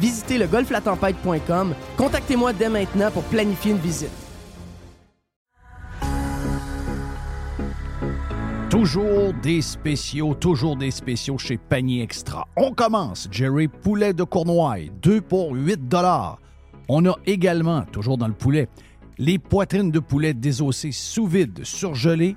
visitez le golflatempête.com. Contactez-moi dès maintenant pour planifier une visite. Toujours des spéciaux, toujours des spéciaux chez Panier Extra. On commence, Jerry Poulet de Cournoye, 2 pour 8 dollars. On a également, toujours dans le poulet, les poitrines de poulet désossées sous vide, surgelées,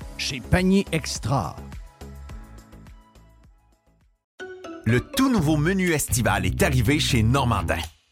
chez Panier Extra. Le tout nouveau menu estival est arrivé chez Normandin.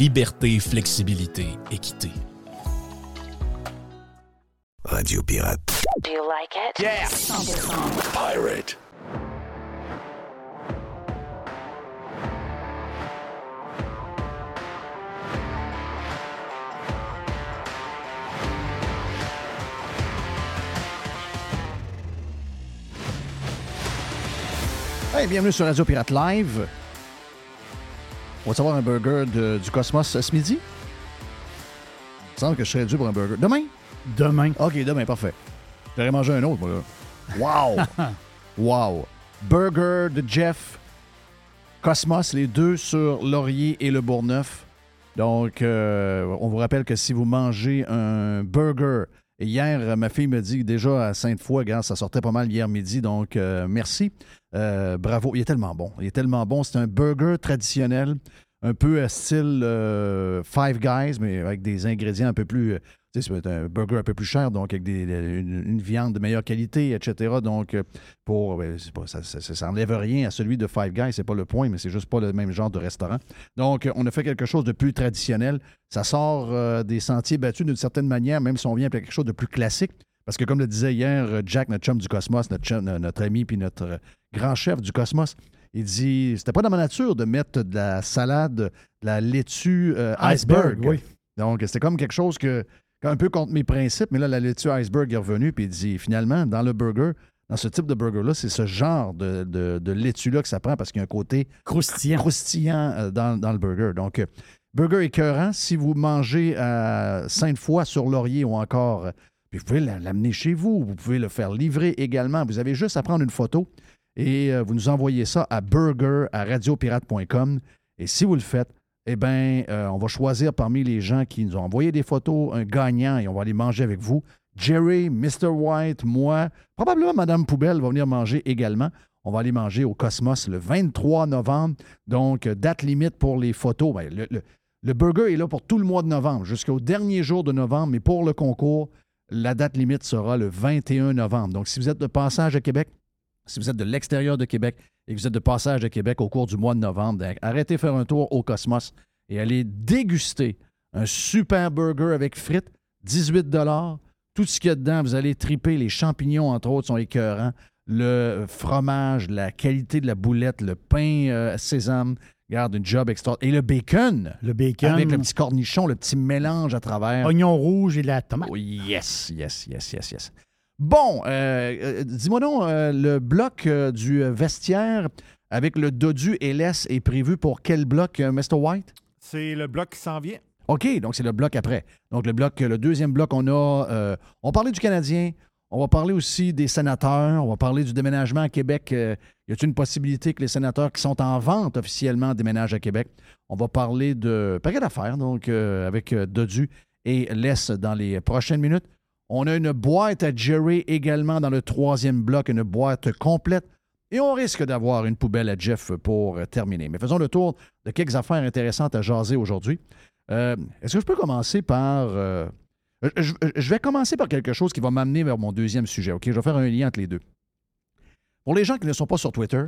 Liberté, flexibilité, équité. Radio Pirate. Do you like it? Yeah! Pirate. bienvenue sur Radio Pirate Live. On va savoir un burger du Cosmos ce midi? Il me semble que je serais dû pour un burger. Demain? Demain. OK, demain, parfait. J'aurais mangé un autre, moi, là. Wow! wow! Burger de Jeff. Cosmos, les deux sur Laurier et le Bourgneuf. Donc, euh, on vous rappelle que si vous mangez un burger hier, ma fille me dit déjà à Sainte-Foy, ça sortait pas mal hier midi, donc euh, merci. Euh, bravo, il est tellement bon. Il est tellement bon. C'est un burger traditionnel, un peu à style euh, Five Guys, mais avec des ingrédients un peu plus. C'est un burger un peu plus cher, donc avec des, une, viande de meilleure qualité, etc. Donc, pour, ben, pas, ça, ça, n'enlève rien à celui de Five Guys, c'est pas le point, mais c'est juste pas le même genre de restaurant. Donc, on a fait quelque chose de plus traditionnel. Ça sort des sentiers battus d'une certaine manière, même si on vient avec quelque chose de plus classique. Parce que, comme le disait hier Jack, notre chum du Cosmos, notre, notre ami puis notre grand chef du Cosmos. Il dit c'était pas dans ma nature de mettre de la salade, de la laitue euh, iceberg. Oui. Donc, c'était comme quelque chose que, un peu contre mes principes, mais là, la laitue iceberg est revenue, puis il dit finalement, dans le burger, dans ce type de burger-là, c'est ce genre de, de, laitue-là que ça prend parce qu'il y a un côté croustillant, croustillant euh, dans, le burger. Donc, euh, burger écœurant, si vous mangez à Sainte-Foy sur Laurier ou encore, puis vous pouvez l'amener chez vous, vous pouvez le faire livrer également. Vous avez juste à prendre une photo et euh, vous nous envoyez ça à burger à radiopirate.com. Et si vous le faites, eh bien, euh, on va choisir parmi les gens qui nous ont envoyé des photos un gagnant et on va aller manger avec vous. Jerry, Mr. White, moi, probablement Madame Poubelle va venir manger également. On va aller manger au Cosmos le 23 novembre. Donc, euh, date limite pour les photos. Ben, le, burger est là pour tout le mois de novembre, jusqu'au dernier jour de novembre. Mais pour le concours, la date limite sera le 21 novembre. Donc, si vous êtes de passage à Québec, si vous êtes de l'extérieur de Québec et que vous êtes de passage à Québec au cours du mois de novembre, ben, arrêtez de faire un tour au Cosmos et allez déguster un super burger avec frites, 18 Tout ce qu'il y a dedans, vous allez triper. Les champignons, entre autres, sont écœurants. Le fromage, la qualité de la boulette, le pain euh, sésame, garde une job extraordinaire. Et le bacon, Le bacon, avec le petit cornichon, le petit mélange à travers. oignon rouge et la tomate. Oh, yes, yes, yes, yes, yes. Bon, euh, euh, dis-moi donc, euh, le bloc euh, du vestiaire avec le dodu et l'S est prévu pour quel bloc, Mr. White? C'est le bloc qui s'en vient. OK, donc c'est le bloc après. Donc le bloc, le deuxième bloc, on a. on parlait du Canadien. On va parler aussi des sénateurs. On va parler du déménagement à Québec. Y a-t-il une possibilité que les sénateurs qui sont en vente officiellement déménagent à Québec? On va parler de paquet d'affaires, donc avec Dodu et Les dans les prochaines minutes. On a une boîte à Jerry également dans le troisième bloc, une boîte complète. Et on risque d'avoir une poubelle à Jeff pour terminer. Mais faisons le tour de quelques affaires intéressantes à jaser aujourd'hui. Euh, Est-ce que je peux commencer par. euh, je, vais commencer par quelque chose qui va m'amener vers mon deuxième sujet. OK? Je vais faire un lien entre les deux. Pour les gens qui ne sont pas sur Twitter,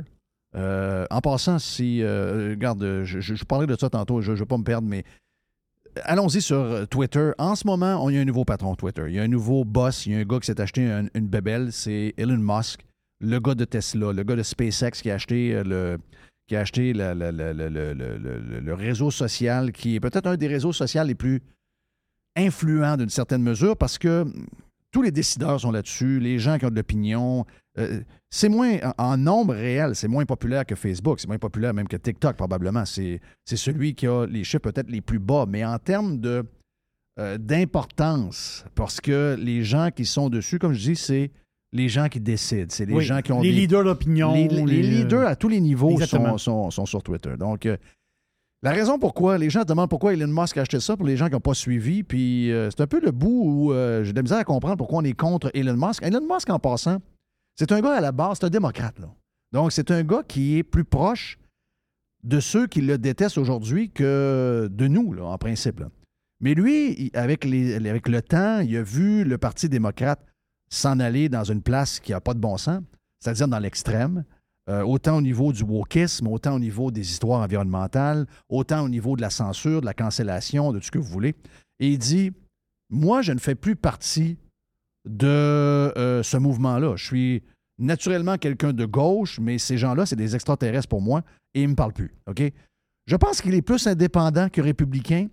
euh, en passant, si. regarde, je, parlais de ça tantôt, je ne vais pas me perdre, mais allons-y sur euh, Twitter. En ce moment, on y a un nouveau patron Twitter. Il y a un nouveau boss. Il y a un gars qui s'est acheté une, une bébelle. C'est Elon Musk, le gars de Tesla, le gars de SpaceX qui a acheté le réseau social, qui est peut-être un des réseaux sociaux les plus influents d'une certaine mesure, parce que tous les décideurs sont là-dessus, les gens qui ont de l'opinion. euh, c'est moins, en, nombre réel, c'est moins populaire que Facebook, c'est moins populaire même que TikTok probablement. C'est celui qui a les chiffres peut-être les plus bas, mais en termes de euh, d'importance, parce que les gens qui sont dessus, comme je dis, c'est les gens qui décident, c'est les Oui, gens qui ont les des- leaders d'opinion. les, les- les les, leaders à tous les niveaux sont- sont sur Twitter. Donc, euh, la raison pourquoi les gens demandent pourquoi Elon Musk a acheté ça pour les gens qui n'ont pas suivi, puis euh, c'est un peu le bout où euh, j'ai de la misère à comprendre pourquoi on est contre Elon Musk. Elon Musk, en passant, c'est un gars à la base, c'est un démocrate. Là. Donc, c'est un gars qui est plus proche de ceux qui le détestent aujourd'hui que de nous, en principe. Mais lui, avec, les, avec le temps, il a vu le Parti démocrate s'en aller dans une place qui n'a pas de bon sens, c'est-à-dire dans l'extrême, euh, autant au niveau du wokisme, autant au niveau des histoires environnementales, autant au niveau de la censure, de la cancellation, de tout ce que vous voulez. Et il dit, moi, je ne fais plus partie de euh, ce mouvement-là. Je suis naturellement quelqu'un de gauche, mais ces gens-là, c'est des extraterrestres pour moi et ils ne me parlent plus. Je pense qu'il est plus indépendant que républicain.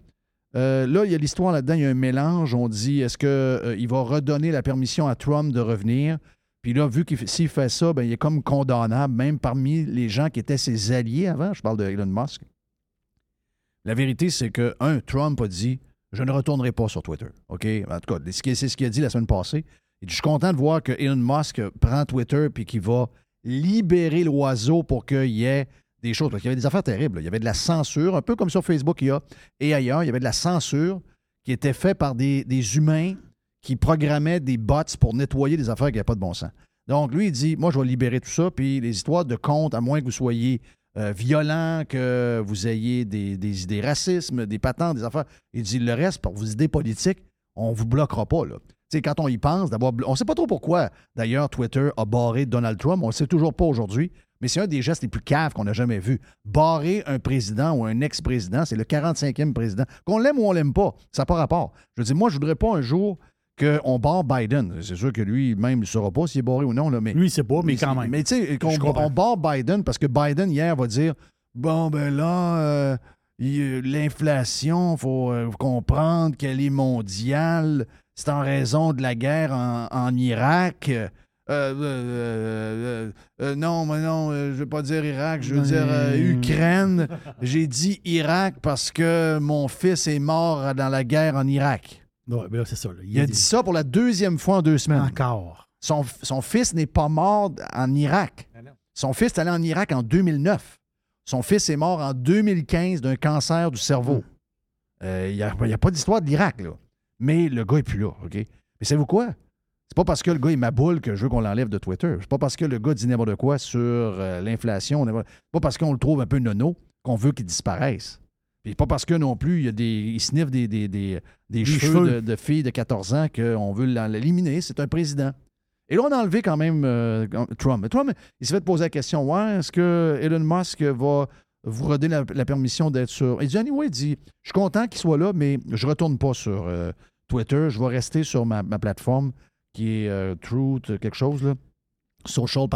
Euh, là, il y a l'histoire là-dedans, il y a un mélange. On dit est-ce qu'il va redonner la permission à Trump de revenir? Puis là, vu qu'il s'il fait ça, ben, il est comme condamnable, même parmi les gens qui étaient ses alliés avant. Je parle de Elon Musk. La vérité, c'est que, un, Trump a dit Je ne retournerai pas sur Twitter. OK? En tout cas, c'est ce qu'il- a dit la semaine passée. Dit, Je suis content de voir que Elon Musk prend Twitter puis qu'il va libérer l'oiseau pour qu'il y ait des choses. Parce qu'il y avait des affaires terribles. Il y avait de la censure, un peu comme sur Facebook il y a, et ailleurs. Il y avait de la censure qui était faite par des humains qui programmaient des bots pour nettoyer des affaires qui n'avaient pas de bon sens. Donc, lui, il dit Moi, je vais libérer tout ça, puis les histoires de compte, à moins que vous soyez euh, violent, que vous ayez des, des idées racisme, des patentes, des affaires. Il dit Le reste, pour vos idées politiques, on ne vous bloquera pas. Là. Tu sais, quand on y pense, d'abord, on ne sait pas trop pourquoi, d'ailleurs, Twitter a barré Donald Trump. On ne sait toujours pas aujourd'hui. Mais c'est un des gestes les plus caves qu'on a jamais vu. Barrer un président ou un ex-président, c'est le 45e président. Qu'on l'aime ou on l'aime pas, ça n'a pas rapport. Je veux dire, moi, je voudrais pas un jour qu'on barre Biden. C'est sûr que lui-même, il ne saura pas s'il est barré ou non. Là, mais Lui, c'est pas, mais quand même. mais tu sais, qu'on barre Biden parce que Biden, hier, va dire Bon, ben là, euh, il- l'inflation, il faut euh, comprendre qu'elle est mondiale. C'est en raison de la guerre en, en Irak. Euh, non, mais non, je veux pas dire Irak, je veux Non, dire Ukraine. J'ai dit Irak parce que mon fils est mort dans la guerre en Irak. Ouais, là, c'est ça. là. Il a dit ça pour la deuxième fois en deux semaines. Encore. Son, son fils n'est pas mort en Irak. Son fils est allé en Irak en 2009. Son fils est mort en 2015 d'un cancer du cerveau. Euh, Il n'y a, il y a pas d'histoire de l'Irak, là. Mais le gars n'est plus là, OK? Mais savez-vous quoi? C'est pas parce que le gars est ma boule que je veux qu'on l'enlève de Twitter. C'est pas parce que le gars dit n'importe quoi sur euh, l'inflation. C'est pas parce qu'on le trouve un peu nono qu'on veut qu'il disparaisse. Puis pas parce que non plus, il, y a des, il sniffe des, des, des, des cheveux, cheveux. De, de filles de 14 ans qu'on veut l'éliminer. C'est un président. Et là, on a enlevé quand même euh, Trump. Mais Trump, il s'est fait poser la question ouais, est-ce que Elon Musk va vous redonner la, la permission d'être sur. Il dit anyway, il dit je suis content qu'il soit là, mais je retourne pas sur euh, Twitter. Je vais rester sur ma, ma plateforme qui est euh, Truth, quelque chose, là. Social,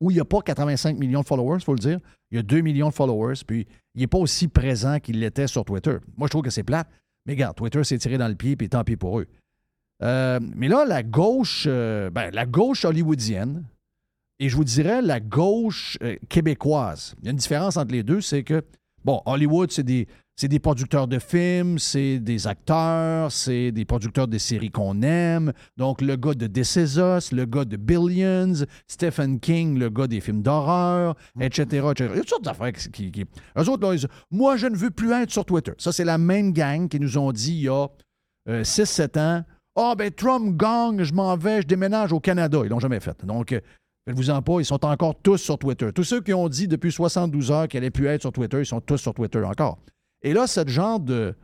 où il n'y a pas 85 millions de followers, il faut le dire. Il y a 2 millions de followers, puis il n'est pas aussi présent qu'il l'était sur Twitter. Moi, je trouve que c'est plate, mais regarde, Twitter s'est tiré dans le pied, puis tant pis pour eux. Euh, mais là, la gauche, euh, ben, la gauche hollywoodienne, et je vous dirais la gauche euh, québécoise. Il y a une différence entre les deux, c'est que, bon, Hollywood, c'est des, c'est des producteurs de films, c'est des acteurs, c'est des producteurs de séries qu'on aime. Donc, le gars de Us, le gars de Billions, Stephen King, le gars des films d'horreur, etc., etc. Il y a toutes sortes d'affaires qui... qui, Eux autres, là, ils disent, moi, je ne veux plus être sur Twitter. Ça, c'est la même gang qui nous ont dit il y a 6-7 ans, ah, ben Trump gang, je m'en vais, je déménage au Canada. Ils l'ont jamais fait. Donc, euh, faites-vous-en pas, ils sont encore tous sur Twitter. Tous ceux qui ont dit depuis 72 heures qu'ils allaient plus être sur Twitter, ils sont tous sur Twitter encore. Et là, ce genre de,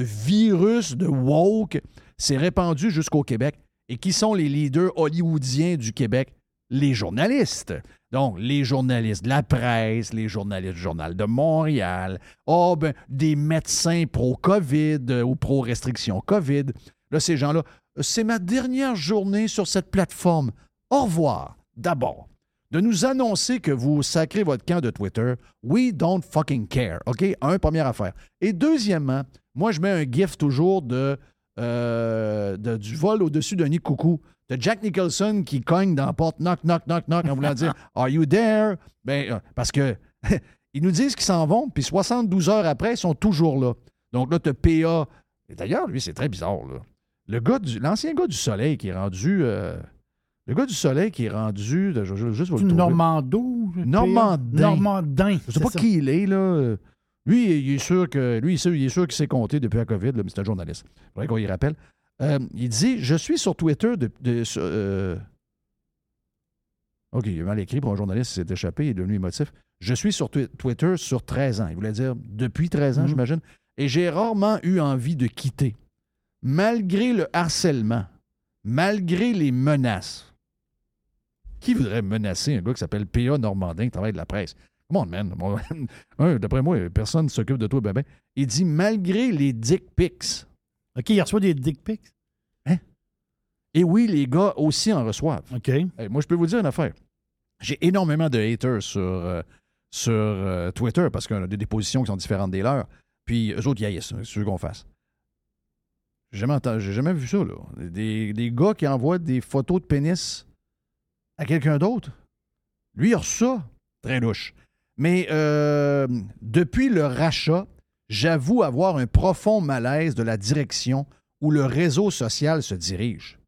virus de woke s'est répandu jusqu'au Québec. Et qui sont les leaders hollywoodiens du Québec? Les journalistes. Donc, les journalistes de la presse, les journalistes du Journal de Montréal, oh, des médecins pro-COVID euh, ou pro-restriction COVID. Là, ces gens-là, c'est ma dernière journée sur cette plateforme. Au revoir. D'abord, de nous annoncer que vous sacrez votre camp de Twitter. We don't fucking care. OK? Un, première affaire. Et deuxièmement, moi, je mets un gif toujours de, euh, de- du vol au-dessus d'un nid de coucou. De Jack Nicholson qui cogne dans la porte, knock, knock, knock, knock, en voulant dire Are you there? Ben, euh, parce que ils nous disent qu'ils s'en vont, puis 72 heures après, ils sont toujours là. Donc là, tu as PA. Et d'ailleurs, lui, c'est très bizarre. Là. Le gars du, l'ancien gars du Soleil qui est rendu. euh, le gars du Soleil qui est rendu. Je- je- juste vous le. Normando? Normandin. Normandin. Je sais pas qui il est, là. Lui, il est sûr que. Lui, il est sûr, qu'il s'est compté depuis la COVID, là, mais c'est un journaliste. Il faudrait qu'on y rappelle. Euh, il dit Je suis sur Twitter de. de- euh, OK, il est mal écrit pour un journaliste, il s'est échappé, il est devenu émotif. Je suis sur Twi- Twitter sur 13 ans. Il voulait dire depuis 13 ans, Mhm. j'imagine. Et j'ai rarement eu envie de quitter. Malgré le harcèlement, malgré les menaces. Qui voudrait menacer un gars qui s'appelle P.A. Normandin qui travaille de la presse? Come on, man. D'après moi, personne ne s'occupe de toi, ben, ben. Il dit malgré les dick pics. OK, il reçoit des dick pics? Et oui, les gars aussi en reçoivent. OK. Hey, moi, je peux vous dire une affaire. J'ai énormément de haters sur, euh, sur euh, Twitter parce qu'on a des, des positions qui sont différentes des leurs. Puis eux autres, yes, c'est ce qu'on fasse. J'ai jamais, entendu- jamais vu ça, là. Des, des gars qui envoient des photos de pénis à quelqu'un d'autre. Lui, il a reçu ça. Très louche. Mais euh, depuis le rachat, j'avoue avoir un profond malaise de la direction où le réseau social se dirige.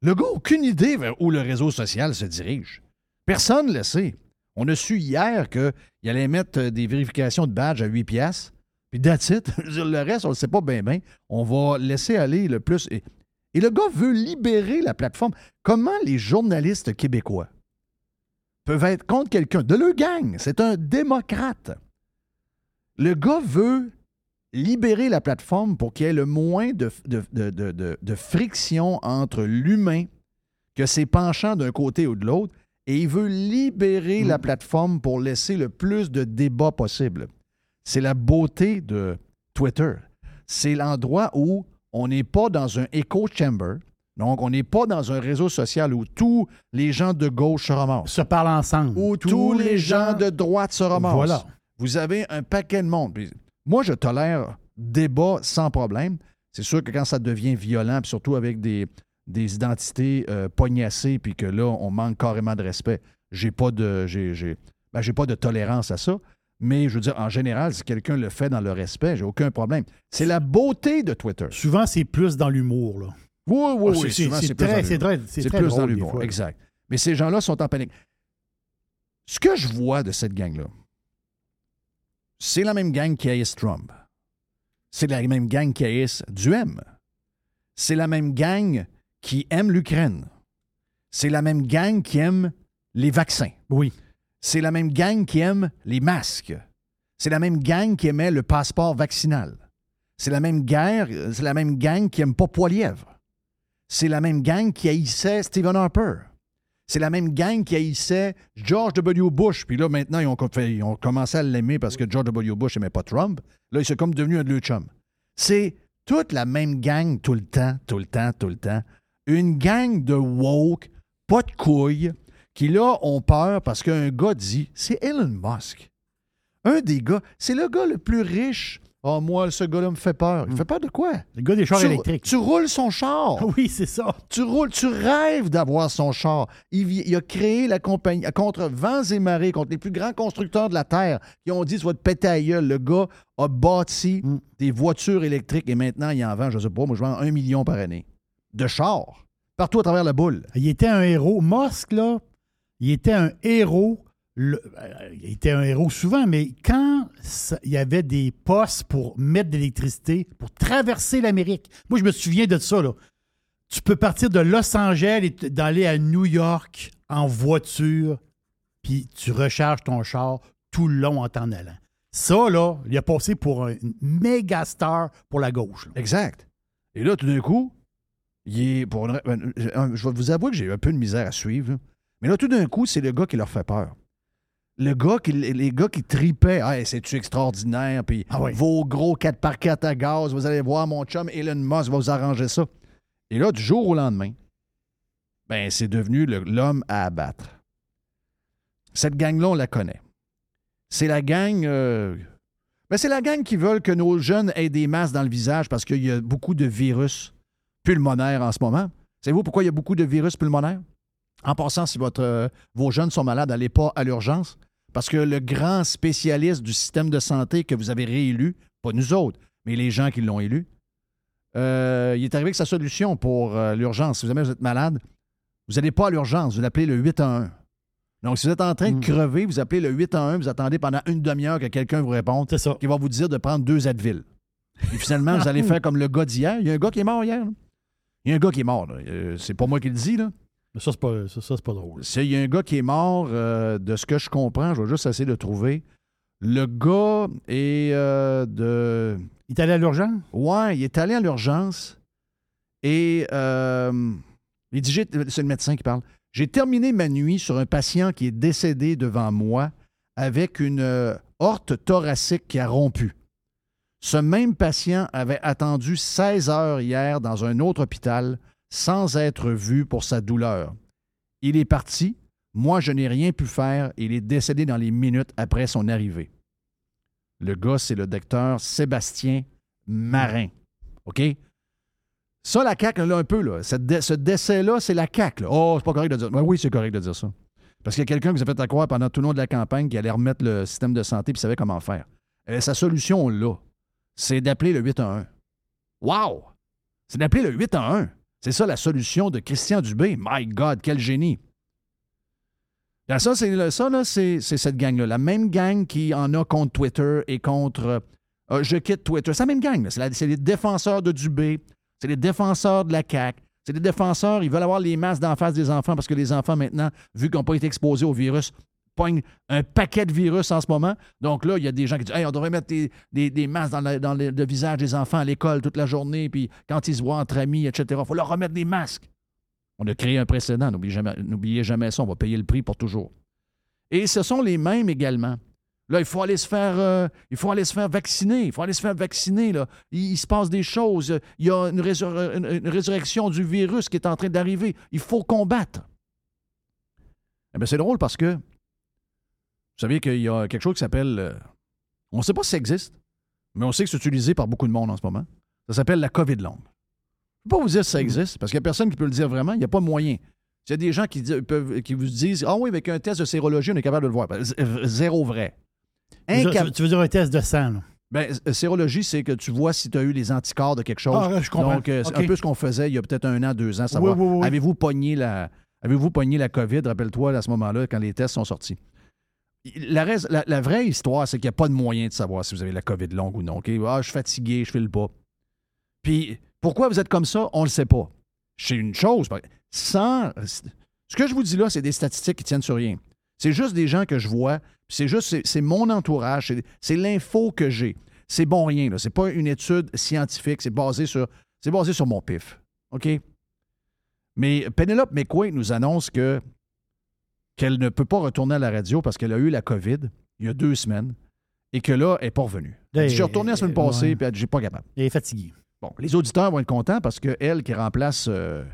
Le gars n'a aucune idée vers où le réseau social se dirige. Personne ne le sait. On a su hier qu'il allait mettre euh, des vérifications de badge à 8 piastres. Puis that's it. Le reste, on ne le sait pas bien bien. On va laisser aller le plus. Et, et le gars veut libérer la plateforme. Comment les journalistes québécois peuvent être contre quelqu'un? De leur gang? C'est un démocrate. Le gars veut libérer la plateforme pour qu'il y ait le moins de, de- de- de- de- de friction entre l'humain que ses penchants d'un côté ou de l'autre, et il veut libérer la plateforme pour laisser le plus de débats possible. C'est la beauté de Twitter. C'est l'endroit où on n'est pas dans un echo chamber, donc on n'est pas dans un réseau social où tous les gens de gauche se ramassent, Se parlent ensemble. où tous, les gens de droite se ramassent. Voilà. Vous avez un paquet de monde. Puis moi, je tolère débat sans problème. C'est sûr que quand ça devient violent, puis surtout avec des, des identités euh, poignassées, puis que là, on manque carrément de respect, j'ai pas de j'ai, j'ai- ben, j'ai pas de tolérance à ça. Mais je veux dire, en général, si quelqu'un le fait dans le respect, j'ai aucun problème. C'est la beauté de Twitter. Souvent, c'est plus dans l'humour. là. Oui, oui, Ah, oui. c'est- très, c'est très, c'est plus drôle, dans l'humour, exact. Mais ces gens-là sont en panique. Ce que je vois de cette gang-là, c'est la même gang qui haïsse Trump. C'est la même gang qui haïsse Duhem. c'est la même gang qui aime l'Ukraine. C'est la même gang qui aime les vaccins. Oui. C'est la même gang qui aime les masques. C'est la même gang qui aimait le passeport vaccinal. C'est la même guerre, c'est la même gang qui aime pas Poilièvre. C'est la même gang qui haïssait Stephen Harper. C'est la même gang qui haïssait George W. Bush. Puis là, maintenant, ils ont, commencé à l'aimer parce que George W. Bush n'aimait pas Trump. Là, il s'est comme devenu un de leurs. C'est toute la même gang tout le temps, tout le temps, tout le temps. Une gang de woke, pas de couilles, qui là ont peur parce qu'un gars dit c'est Elon Musk. Un des gars, c'est le gars le plus riche. Oh, moi, ce gars-là me fait peur. Il fait peur de quoi? Le gars des chars tu, électriques. tu roules son char. Oui, c'est ça. Tu roules, tu rêves d'avoir son char. Il, a créé la compagnie contre vents et marées, contre les plus grands constructeurs de la Terre qui ont dit Tu vas te péter à gueule. Le gars a bâti Mm. des voitures électriques et maintenant il en vend, je sais pas, moi je vends un million par année de chars partout à travers la boule. Il était un héros. Musk, là, il était un héros. Euh, il était un héros souvent, mais quand il y avait des postes pour mettre de l'électricité, pour traverser l'Amérique, moi, je me souviens de ça. Là. Tu peux partir de Los Angeles et d'aller à New York en voiture, puis tu recharges ton char tout le long en t'en allant. Ça, là, il a passé pour un méga star pour la gauche. Exact. Et là, tout d'un coup, il est pour une- euh, je vais vous avouer que j'ai un peu de misère à suivre. Mais là, tout d'un coup, c'est le gars qui leur fait peur. Le gars qui, les gars qui tripaient, hey, c'est-tu extraordinaire, puis Ah oui. vos gros 4x4 à gaz, vous allez voir, mon chum Elon Musk va vous arranger ça. Et là, du jour au lendemain, ben, c'est devenu l'homme à abattre. Cette gang-là, on la connaît. C'est la gang. euh, ben, c'est la gang qui veulent que nos jeunes aient des masques dans le visage parce qu'il y a beaucoup de virus pulmonaires en ce moment. Savez-vous pourquoi il y a beaucoup de virus pulmonaires? En passant, si votre, euh, vos jeunes sont malades, n'allez pas à l'urgence. Parce que le grand spécialiste du système de santé que vous avez réélu, pas nous autres, mais les gens qui l'ont élu, euh, il est arrivé avec sa solution pour euh, l'urgence. Si vous, jamais vous êtes malade, vous n'allez pas à l'urgence, vous appelez le 811. Donc, si vous êtes en train de Mm. crever, vous appelez le 811, vous attendez pendant une demi-heure que quelqu'un vous réponde ça. qui va vous dire de prendre deux Advil. Et finalement, vous allez faire comme le gars d'hier. Il y a un gars qui est mort hier. là. Il y a un gars qui est mort. Euh, C'est pas moi qui le dis. Là. Mais ça, c'est pas, ça, pas drôle. Il y a un gars qui est mort. euh, de ce que je comprends, je vais juste essayer de trouver. Le gars est euh, de. Il est allé à l'urgence? Ouais, il est allé à l'urgence et euh, il dit c'est le médecin qui parle. J'ai terminé ma nuit sur un patient qui est décédé devant moi avec une horte thoracique qui a rompu. Ce même patient avait attendu 16 heures hier dans un autre hôpital sans être vu pour sa douleur. Il est parti. Moi, je n'ai rien pu faire. Il est décédé dans les minutes après son arrivée. Le gars, c'est le docteur Sébastien Marin. OK? Ça, la CAQ, là, un peu, là. Ce décès-là, c'est la CAQ. là. Oh, c'est pas correct de dire. Ben oui, c'est correct de dire ça. Parce qu'il y a quelqu'un qui a fait à croire pendant tout le long de la campagne qu'il allait remettre le système de santé et savait comment faire. Euh, sa solution, là, c'est d'appeler le 811. Wow! C'est d'appeler le 811. C'est ça la solution de Christian Dubé. My God, quel génie! Ça, c'est cette gang-là. La même gang qui en a contre Twitter et contre euh, Je quitte Twitter. C'est la même gang. C'est les défenseurs de Dubé. C'est les défenseurs de la CAQ. C'est les défenseurs, ils veulent avoir les masques d'en face des enfants parce que les enfants, maintenant, vu qu'ils n'ont pas été exposés au virus, pognent un paquet de virus en ce moment. Donc là, il y a des gens qui disent Hey, on devrait mettre des, des- des masques dans, la- dans le, visage des enfants à l'école toute la journée, puis quand ils se voient entre amis, etc. Il faut leur remettre des masques. On a créé un précédent. N'oubliez jamais, jamais ça. On va payer le prix pour toujours. Et ce sont les mêmes également. Là, il faut aller se faire, euh, il faut aller se faire vacciner. Il faut aller se faire vacciner. Là. Il, se passe des choses. Il y a une- une résurrection du virus qui est en train d'arriver. Il faut combattre. Eh bien, c'est drôle parce que vous savez qu'il y a quelque chose qui s'appelle. euh, on ne sait pas si ça existe, mais on sait que c'est utilisé par beaucoup de monde en ce moment. Ça s'appelle la COVID longue. Je ne peux pas vous dire si ça existe, parce qu'il n'y a personne qui peut le dire vraiment. Il n'y a pas moyen. Il y a des gens qui, di- peuvent, qui vous disent Ah oui, avec un test de sérologie, on est capable de le voir. Ben, Zéro vrai. Tu veux dire- Incap- tu veux dire un test de sang, là? ben, sérologie, c'est que tu vois si tu as eu les anticorps de quelque chose. Ah, je comprends. Donc, euh, c'est un peu ce qu'on faisait il y a peut-être un an, deux ans, savoir. Oui, oui, oui. Avez-vous pogné la. Avez-vous pogné la COVID, rappelle-toi, à ce moment-là, quand les tests sont sortis? La, vraie histoire, c'est qu'il n'y a pas de moyen de savoir si vous avez la COVID longue ou non. Ah, je suis fatigué, je file pas. Puis, Pourquoi vous êtes comme ça? On ne le sait pas. C'est une chose. Sans. Ce que je vous dis là, c'est des statistiques qui tiennent sur rien. C'est juste des gens que je vois. C'est juste, c'est- mon entourage. c'est- C'est l'info que j'ai. C'est bon rien. là. C'est pas une étude scientifique. C'est basé sur, c'est basé sur mon pif. OK? Mais Penelope McQuaid nous annonce que qu'elle ne peut pas retourner à la radio parce qu'elle a eu la COVID il y a deux semaines et que là, elle n'est pas revenue. Elle dit, Je suis retourné la semaine passée ouais. elle dit, j'ai pas capable. Il est fatigué. Bon, les auditeurs vont être contents parce que elle qui remplace. euh,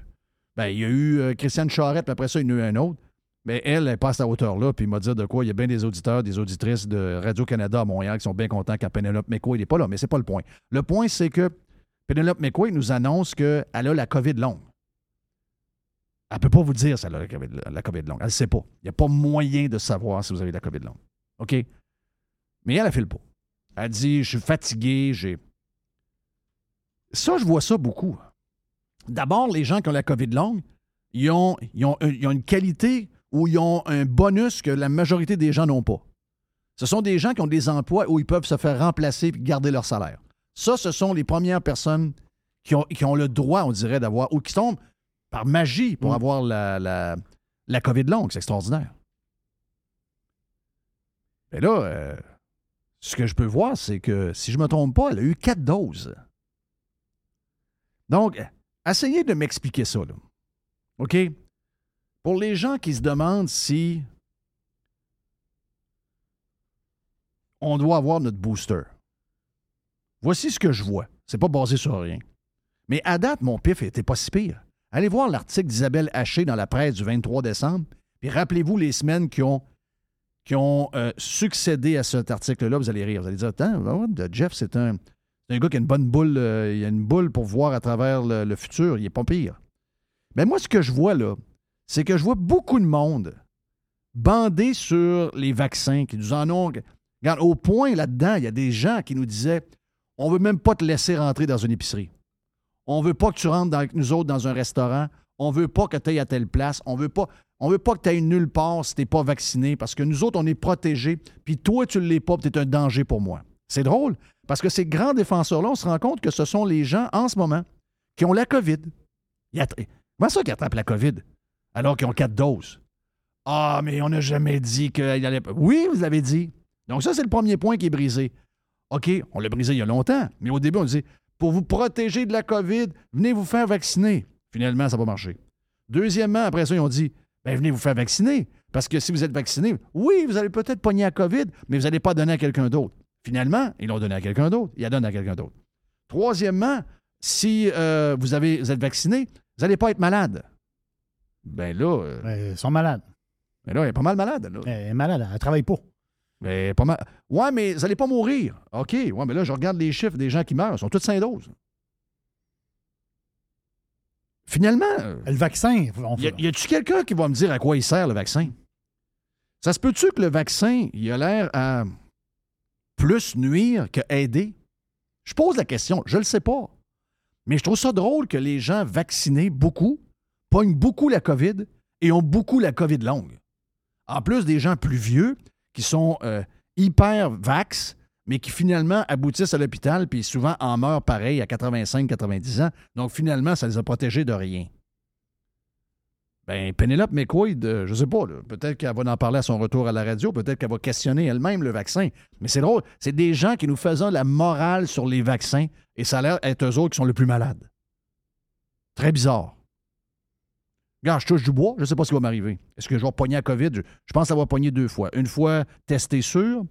ben, il y a eu euh, Christiane Charette, puis après ça, il y en a eu un autre. Mais elle, elle passe à hauteur-là, puis il m'a dit de quoi? Il y a bien des auditeurs, des auditrices de Radio-Canada à Montréal qui sont bien contents quand Penelope McQuaid n'est pas là, mais c'est pas le point. Le point, c'est que Penelope McQuaid nous annonce qu'elle a la COVID longue. Elle ne peut pas vous dire si elle a la COVID, longue. Elle ne sait pas. Il n'y a pas moyen de savoir si vous avez la COVID longue. OK? Mais elle, elle fait le pas. Elle dit Je suis fatigué, j'ai. Ça, je vois ça beaucoup. D'abord, les gens qui ont la COVID longue, ils ont, ils ont, ils ont une qualité ou ils ont un bonus que la majorité des gens n'ont pas. Ce sont des gens qui ont des emplois où ils peuvent se faire remplacer et garder leur salaire. Ça, ce sont les premières personnes qui ont, qui ont le droit, on dirait, d'avoir, ou qui tombent par magie pour Mm. avoir la, la, la COVID longue. C'est extraordinaire. Mais là, euh, ce que je peux voir, c'est que si je ne me trompe pas, elle a eu quatre doses. Donc, essayez de m'expliquer ça. Là. OK? Pour les gens qui se demandent si on doit avoir notre booster, voici ce que je vois. C'est pas basé sur rien. Mais à date, mon pif était pas si pire. Allez voir l'article d'Isabelle Haché dans la presse du 23 décembre, puis rappelez-vous les semaines qui ont, euh, succédé à cet article-là. Vous allez rire. Vous allez dire, attends, Jeff, c'est un, gars qui a une bonne boule, euh, il a une boule pour voir à travers le, futur. Il est pas pire. Mais moi, ce que je vois là, c'est que je vois beaucoup de monde bandé sur les vaccins, qui nous en ont. Regarde, au point là-dedans, il y a des gens qui nous disaient on veut même pas te laisser rentrer dans une épicerie. On veut pas que tu rentres avec nous autres dans un restaurant. On veut pas que tu ailles à telle place. On veut pas, on veut pas que tu ailles nulle part si tu pas vacciné parce que nous autres, on est protégés. Puis toi, tu ne l'es pas, tu es un danger pour moi. C'est drôle parce que ces grands défenseurs-là, on se rend compte que ce sont les gens en ce moment qui ont la COVID. Comment ça qu'ils attrapent la COVID? Alors qu'ils ont quatre doses? Ah, mais on n'a jamais dit qu'il allait. Oui, vous l'avez dit. Donc, ça, c'est le premier point qui est brisé. OK, on l'a brisé il y a longtemps, mais au début, on disait pour vous protéger de la COVID, venez vous faire vacciner. Finalement, ça va marcher. Deuxièmement, après ça, ils ont dit ben, venez vous faire vacciner. Parce que si vous êtes vacciné, oui, vous allez peut-être pogner la COVID, mais vous n'allez pas donner à quelqu'un d'autre. Finalement, ils l'ont donné à quelqu'un d'autre. Ils la donnent à quelqu'un d'autre. Troisièmement, si euh, vous, avez, vous êtes vacciné, vous n'allez pas être malade. Ben là, euh, Euh, Ils sont malades. ben là, il est pas mal malade. Là. Elle est malade, elle ne travaille pas. Mais pas mal. Ouais, mais vous n'allez pas mourir. OK. Ouais, mais là, je regarde les chiffres des gens qui meurent. Ils sont tous 5 doses. Finalement, euh, Le vaccin, on y a-tu quelqu'un qui va me dire à quoi il sert le vaccin? Ça se peut-tu que le vaccin, il a l'air à plus nuire que aider? Je pose la question, je le sais pas. Mais je trouve ça drôle que les gens vaccinés, beaucoup, pognent beaucoup la COVID et ont beaucoup la COVID longue. En plus des gens plus vieux qui sont euh, hyper vax, mais qui finalement aboutissent à l'hôpital puis souvent en meurent pareil à 85-90 ans. Donc finalement, ça les a protégés de rien. Ben, Penelope McQuaid, euh, je sais pas, peut-être qu'elle va en parler à son retour à la radio, peut-être qu'elle va questionner elle-même le vaccin. Mais c'est drôle, c'est des gens qui nous faisaient la morale sur les vaccins et ça a l'air être eux autres qui sont les plus malades. Très bizarre. Regarde, je touche du bois, je ne sais pas ce qui va m'arriver. Est-ce que je vais pogner à COVID? Je, je pense avoir pogné deux fois. Une fois testé sûr.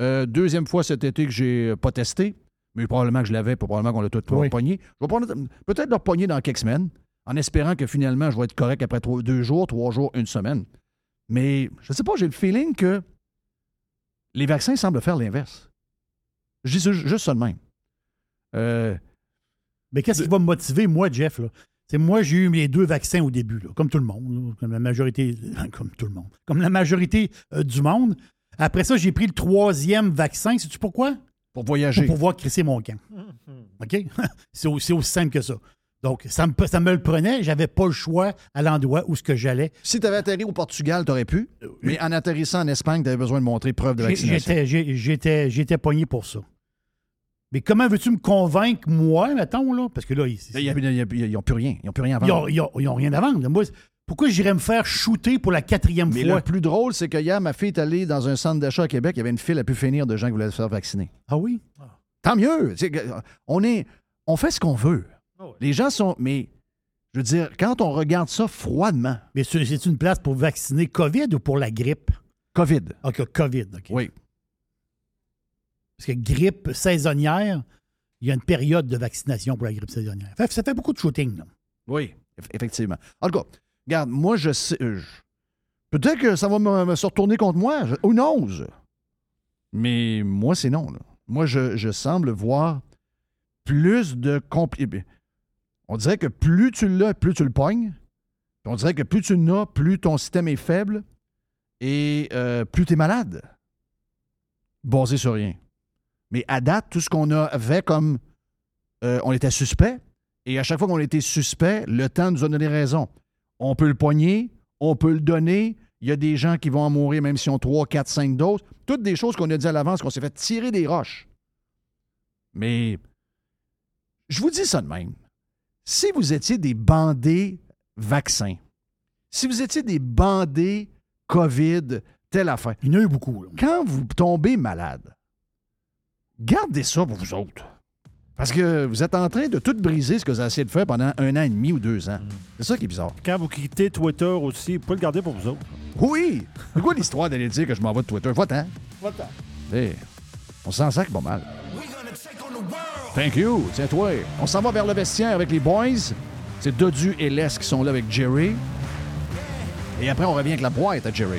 Euh, deuxième fois cet été que j'ai euh, pas testé. Mais probablement que je l'avais, probablement qu'on l'a tout Oui. pogné. Je vais peut-être le repogner dans quelques semaines, en espérant que finalement je vais être correct après trois- deux jours, trois jours, une semaine. Mais je ne sais pas, j'ai le feeling que les vaccins semblent faire l'inverse. Je dis juste ça de même. Euh, Mais qu'est-ce qui va me motiver, moi, Jeff? Là? C'est moi, j'ai eu mes deux vaccins au début, là, comme tout le monde, là, comme la majorité, comme tout le monde, comme la majorité euh, du monde. Après ça, j'ai pris le troisième vaccin. Sais-tu pourquoi? pour Pour voyager. pouvoir crisser mon camp. OK? c'est aussi, aussi simple que ça. Donc, ça me, ça me le prenait. J'avais pas le choix à l'endroit où ce que j'allais. Si tu avais atterri au Portugal, tu aurais pu. Mais en atterrissant en Espagne, tu avais besoin de montrer preuve de vaccination. J'étais, j'ai- j'étais, j'étais pogné pour ça. Mais comment veux-tu me convaincre, moi, mettons, là? Parce que là, ils n'ont plus rien. Ils n'ont plus rien à ils vendre. ils ont- ils ont rien à vendre. Moi, pourquoi j'irais me faire shooter pour la quatrième Mais fois? le plus drôle, c'est que hier, ma fille est allée dans un centre d'achat à Québec. Il y avait une file à pu finir de gens qui voulaient se faire vacciner. Ah oui? Tant mieux. On, est, on fait ce qu'on veut. Ah. Les gens sont. Mais, je veux dire, quand on regarde ça froidement, Mais c'est c'est une place pour vacciner COVID ou pour la grippe? COVID. OK, COVID. OK. Oui. Parce que grippe saisonnière, il y a une période de vaccination pour la grippe saisonnière. Ça fait beaucoup de shooting. là. Oui, eff- effectivement. En tout cas, regarde, moi, je sais. euh, Peut-être que ça va me, me se retourner contre moi. Je, who knows? Mais moi, c'est non. là. Moi, je, je semble voir plus de compli... On dirait que plus tu l'as, plus tu le pognes. On dirait que plus tu l'as, plus ton système est faible et euh, plus tu es malade. Basé sur rien. Mais à date, tout ce qu'on avait comme. euh, on était suspect. Et à chaque fois qu'on était suspect, le temps nous a donné raison. On peut le poigner, on peut le donner. Il y a des gens qui vont en mourir même s'ils ont 3, 4, 5 doses. Toutes des choses qu'on a dit à l'avance, qu'on s'est fait tirer des roches. Mais je vous dis ça de même. Si vous étiez des bandés vaccins, si vous étiez des bandés COVID, telle affaire, Il y en a eu beaucoup. là. quand vous tombez malade, gardez ça pour vous autres. Parce que vous êtes en train de tout briser ce que vous avez essayé de faire pendant un an et demi ou deux ans. C'est ça qui est bizarre. Quand vous quittez Twitter aussi, vous pouvez le garder pour vous autres. Oui! C'est quoi l'histoire d'aller dire que je m'en vais de Twitter? Va-t'en. Va-t'en. on s'en sac pas mal. Thank you. Tiens-toi. On s'en va vers le vestiaire avec les boys. C'est Dodu et Les qui sont là avec Jerry. Et après, on revient avec la boîte à Jerry.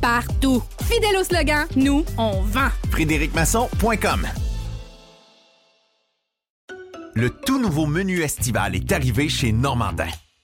partout. Fidèle au slogan, nous, on vend. FrédéricMasson.com Le tout nouveau menu estival est arrivé chez Normandin.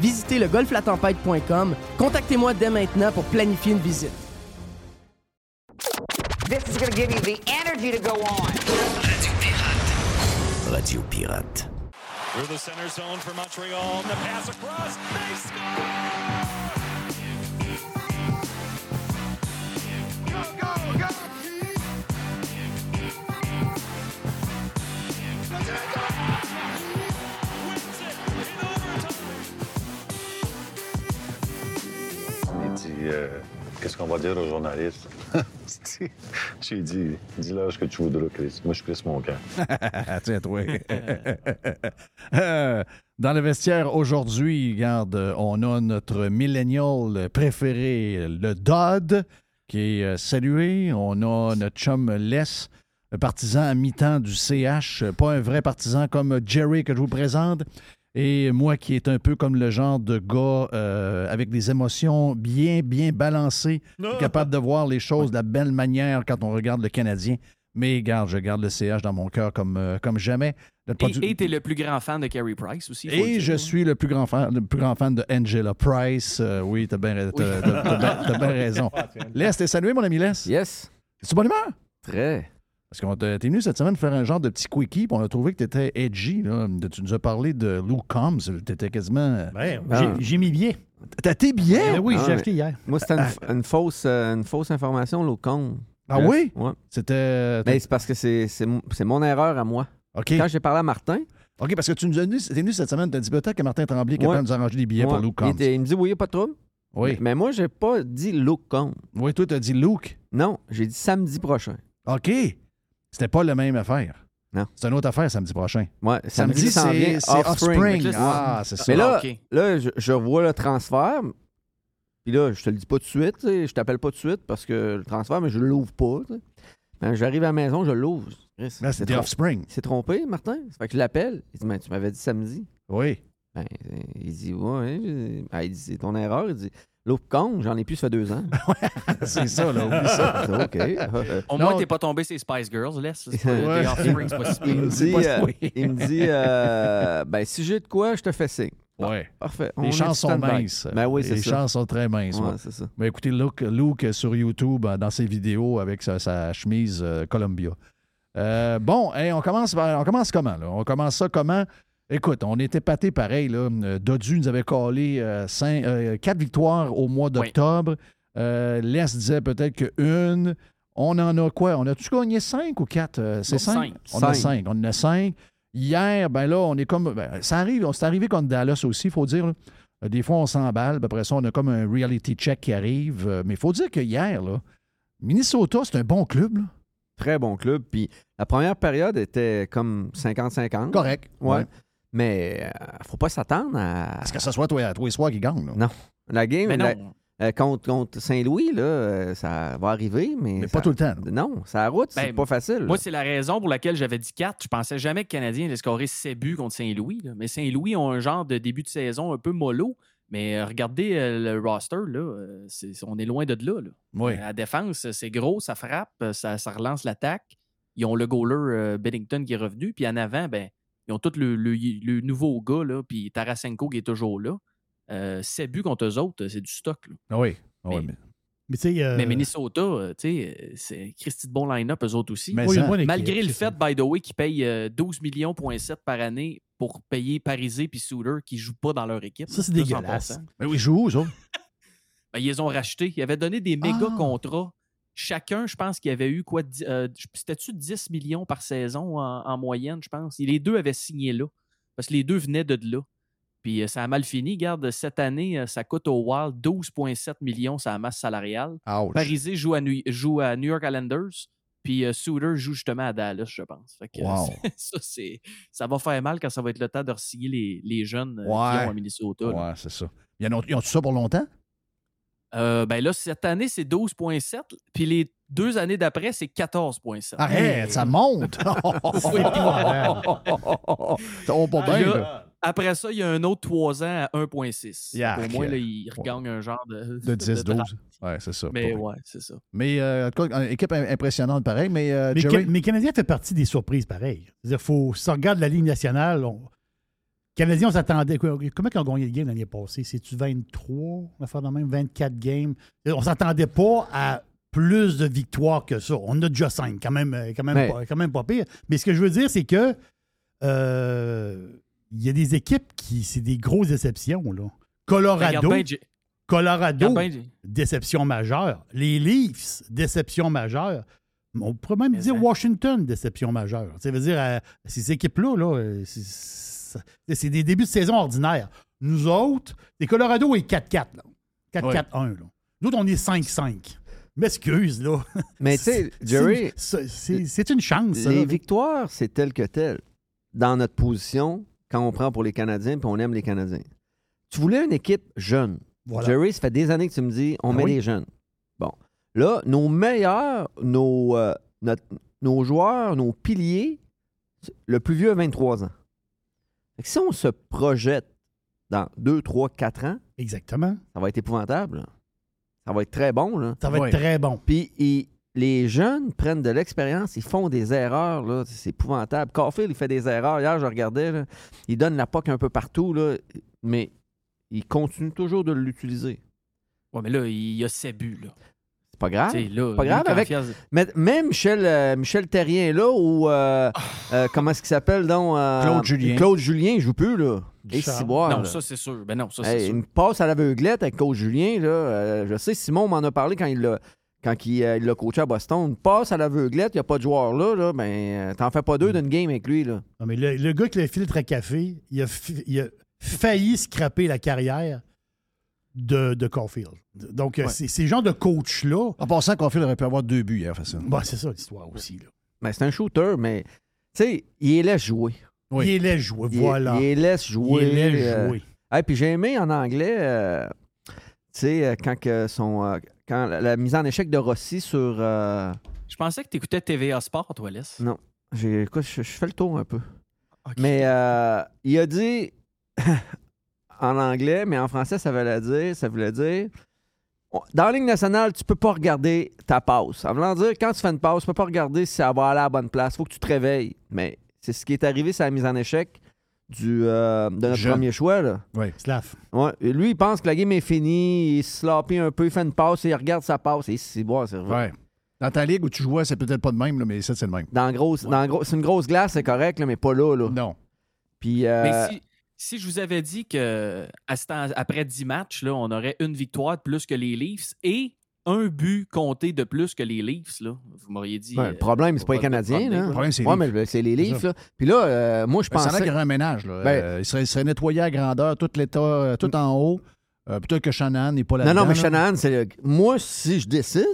Visitez le golflatempête.com. Contactez-moi dès maintenant pour planifier une visite. This is going to give you the energy to go on. Radio Pirate. Radio Pirate. Through the center zone for Montreal. The pass across. They score! Go, go, euh, Qu'est-ce qu'on va dire aux journalistes? J'ai dit Dis-leur ce que tu voudras, Chris. Moi, je Chris mon camp. Tiens-toi. Euh, Dans le vestiaire aujourd'hui, regarde, on a notre millennial préféré, le Dodd, qui est euh, salué. On a notre chum Les, un partisan à mi-temps du CH, pas un vrai partisan comme Jerry que je vous présente. Et moi qui est un peu comme le genre de gars euh, avec des émotions bien, bien balancées, capable de voir les choses de la belle manière quand on regarde le Canadien. Mais garde, je garde le CH dans mon cœur comme, euh, comme jamais. Produ- Et tu es le plus grand fan de Carey Price aussi. et dire. je suis le plus grand fan, le plus grand fan de Angela Price. Euh, oui, t'as bien, raison. Les, t'es salué, mon ami Les? Yes. Es-tu bonne humeur? Très. Parce qu'on t'a- t'es venu cette semaine faire un genre de petit quickie, puis on a trouvé que t'étais edgy. Là. Tu nous as parlé de Lou Combs. T'étais quasiment... Ben, Ah. j'ai- mis bien. T'as tes billets? Ben oui, Ah, j'ai mais acheté hier. Moi, c'était une, une fausse, euh, une fausse information, l'Ocon. Ah oui? Ouais. C'était... Ben, c'est parce que c'est c'est mon c'est mon erreur à moi. OK. Quand j'ai parlé à Martin, OK, parce que tu nous as venu, t'es venu cette semaine, t'as dit peut-être que Martin Tremblay est capable Ouais. de nous arranger des billets ouais, pour Lou il, Combs. il me dit oui, pas de trouble. Oui. Mais moi, j'ai pas dit Locon. Oui, toi, t'as dit Luke. Non, j'ai dit samedi prochain. OK. C'était pas la même affaire. Non. C'est une autre affaire samedi prochain. Ouais, Samedi, s'en vient, c'est c'est Offspring. Ah, c'est ça. Mais là, là je, je vois le transfert. Puis là, je te le dis pas tout de suite, je t'appelle pas tout de suite parce que le transfert, mais je l'ouvre pas. Ben, J'arrive à la maison, je l'ouvre. Chris, Là, c'est c'était trom- Offspring. C'est trompé, Martin? Ça fait que je l'appelle. Il dit, mais tu m'avais dit samedi. Oui. Ben, il dit, ouais. Ben, il dit, c'est ton erreur. Il dit, l'autre con, j'en ai plus, ça fait deux ans. c'est ça, là, oublie ça. OK. Euh, Au Non. moins, t'es pas tombé ces Spice Girls, laisse. C'est pas- c'est pas si il me. C'est dit, euh, il me dit euh, ben, si j'ai de quoi, je te fais signe. Ouais. Parfait. On Les chances sont minces. Ben oui, c'est Les ça. chances sont très minces. Ouais, ouais. c'est ça. Mais écoutez, Luke, Luke sur YouTube, euh, dans ses vidéos, avec sa, sa chemise euh, Columbia. Euh, bon, hey, on, commence, on commence comment? Là? On commence ça comment? Écoute, on était pâté pareil. Là. Euh, Dodu nous avait collé euh, cinq- euh, quatre victoires au mois d'octobre. Euh, Les disait peut-être qu'une. On en a quoi? On a-tu gagné cinq ou quatre? C'est cinq? cinq. On a Cinq. cinq. On en a cinq. Hier, ben là, on est comme. ben, ça arrive, on s'est arrivé contre Dallas aussi, il faut dire. là. Des fois, on s'emballe, après ça, on a comme un reality check qui arrive. Mais il faut dire que hier, là, Minnesota, c'est un bon club. Là. Très bon club. Puis la première période était comme 50-50. Correct. Ouais. Ouais. Mais euh, faut pas s'attendre à. Est-ce que ce soit toi, tous les soirs qui gagne? là? Non. La game Mais la- non. euh, contre, contre Saint-Louis, là, euh, ça va arriver, mais. Mais ça- pas tout le temps. là. Non, ça route, c'est Ben, pas facile. Moi, c'est la raison pour laquelle j'avais dit 4. Je pensais jamais que le Canadien allait scorer 7 buts contre Saint-Louis. là. Mais Saint-Louis ont un genre de début de saison un peu mollo. Mais euh, regardez le roster, là, c'est- on est loin de là. là. Oui. À défense, c'est gros, ça frappe, ça, ça relance l'attaque. Ils ont le goaler euh, Bennington qui est revenu. Puis en avant, ben, ils ont tout le, le- le nouveau gars, là, puis Tarasenko qui est toujours là. Euh, 7 buts contre eux autres, c'est du stock. là. Ah oui. Ah oui, Mais- mais- Mais tu sais, euh, Mais Minnesota, euh, tu sais, euh, c'est Christy de bon line-up, eux autres aussi. Mais oui, ça- Malgré le fait, by the way, qu'ils payent euh, 12 millions point 7 par année pour payer Parisé puis Souter qui ne jouent pas dans leur équipe. Ça, c'est dégueulasse. Mais oui, ils jouent où, ça? Ben, ils les ont rachetés. Ils avaient donné des méga Ah. contrats. Chacun, je pense qu'il avait eu quoi? euh, C'était-tu 10 millions par saison en, en moyenne, je pense? Et les deux avaient signé là. Parce que les deux venaient de là. Puis euh, ça a mal fini. Garde, cette année, euh, ça coûte au Wild 12,7 millions sa masse salariale. Ouch. Parisé joue à, New, joue à New York Islanders, puis euh, Souter joue justement à Dallas, je pense. Fait que, Wow. ça, ça va faire mal quand ça va être le temps de re-signer les, les jeunes qui ont à Minnesota. Ouais, c'est ça. Ils ont, ils ont tout ça pour longtemps? Euh, ben là, cette année, c'est 12,7, puis les deux années d'après, c'est 14,7. Arrête, ça monte! Épouvantable. ça pas Puis bien, là. Après ça, il y a un autre 3 ans à 1,6. Yark. Au moins, là, il regagne un genre de. De 10, 12. draft. Ouais, c'est ça. Mais ouais, c'est ça. Mais, euh, en tout cas, une équipe impressionnante, pareil. Mais, euh, Mais, Jerry, mais Canadien fait partie des surprises pareilles. C'est-à-dire, faut, si on regarde la Ligue nationale, on... Canadiens, on s'attendait. Comment ils ont gagné le game l'année passée? C'est-tu 23, on va faire de même, 24 games? Euh, on s'attendait pas à plus de victoires que ça. On a déjà 5, quand même, euh, quand même, pas, quand même pas pire. Mais ce que je veux dire, c'est que euh, il y a des équipes qui. C'est des grosses déceptions, là. Colorado. Colorado, déception majeure. Les Leafs, déception majeure. On pourrait même dire Washington, déception majeure. Ça veut dire, ces équipes-là, là, là c'est des débuts de saison ordinaires. Nous autres, les Colorado est 4-4, 4-4-1. Nous autres, on est 5-5. M'excuse, là. Mais tu sais, Jerry. C'est une chance. Les victoires, c'est tel que tel. Dans notre position, quand on prend pour les Canadiens, puis on aime les Canadiens. Tu voulais une équipe jeune. Jerry, ça fait des années que tu me dis on ben met les jeunes. Bon. Là, nos meilleurs, nos, euh, notre, nos joueurs, nos piliers, le plus vieux a 23 ans. Si on se projette dans 2, 3, 4 ans, Exactement. ça va être épouvantable. là. Ça va être très bon. Là. Ça va Ouais. être très bon. Puis ils- les jeunes prennent de l'expérience, ils font des erreurs, là, c'est épouvantable. Caulfield, il fait des erreurs. Hier, je regardais, là, il donne la POC un peu partout, là, mais il continue toujours de l'utiliser. Ouais, mais là, il y a ses buts, là. C'est pas grave. Là, pas grave. Avec, Fiaz- mais, même Michel, euh, Michel Terrien, là, ou euh, euh, comment est-ce qu'il s'appelle, donc? euh, Claude Julien. Claude Julien, il joue plus, là. Et Charles. si boire, Non, là. ça, c'est sûr. Ben non, ça, c'est Hey, sûr. une passe à l'aveuglette avec coach Julien, là. euh, je sais, Simon m'en a parlé quand il l'a quand il, euh, il l'a coaché à Boston. Une passe à l'aveuglette, il n'y a pas de joueur là, là ben, euh, t'en fais pas deux d'une game avec lui, là. Non, mais le, le gars qui le filtre à café, il a, fi- il a failli scraper la carrière de, de Caulfield. Donc, euh, Ouais. c'est ces genres de coach-là. En passant, Caulfield aurait pu avoir deux buts hier, ça. Bah, c'est ça l'histoire aussi. Là. Ben, c'est un shooter, mais, tu sais, il les laisse jouer. Oui. Il les laisse jouer, Il, voilà. il les laisse jouer. Il les laisse euh, jouer. Hey, puis j'ai aimé en anglais, euh, tu sais, quand, que son, euh, quand la, la mise en échec de Rossi sur. euh, Je pensais que tu écoutais TVA Sport, toi, Les. non, j'ai, écoute, je, je fais le tour un peu. Mais euh, il a dit en anglais, mais en français, ça voulait dire, ça voulait dire. Dans la Ligue nationale, tu peux pas regarder ta passe. En voulant dire, quand tu fais une passe, tu peux pas regarder si ça va aller à la bonne place. faut que tu te réveilles. Mais c'est ce qui est arrivé, c'est la mise en échec du, euh, de notre premier choix. Là. Oui. Slav. Ouais. Et lui, il pense que la game est finie, il se un peu, il fait une passe, et il regarde sa passe, et c'est bon, c'est vrai. Ouais. Dans ta ligue où tu jouais, c'est peut-être pas de même, là, mais ça, c'est le même. Dans grosse, dans gros, c'est une grosse glace, c'est correct, là, mais pas là. là. Non. Puis, euh, Mais si, si je vous avais dit que à ce temps- après 10 matchs, là, on aurait une victoire de plus que les Leafs et un but compté de plus que les Leafs, là, vous m'auriez dit. ben, euh, le problème, c'est pas les pas de Canadiens. Le problème, c'est les Ouais, Leafs. mais c'est les C'est Leafs. là. Puis là, euh, moi, je Ben, pensais. qu'il y aurait un ménage. Là. Ben- Euh, il, serait, il serait nettoyé à grandeur, tout l'État, tout en haut. Euh, Peut-être que Shannon n'est pas là Non, non, mais Shanahan, c'est. le- Moi, si je décide,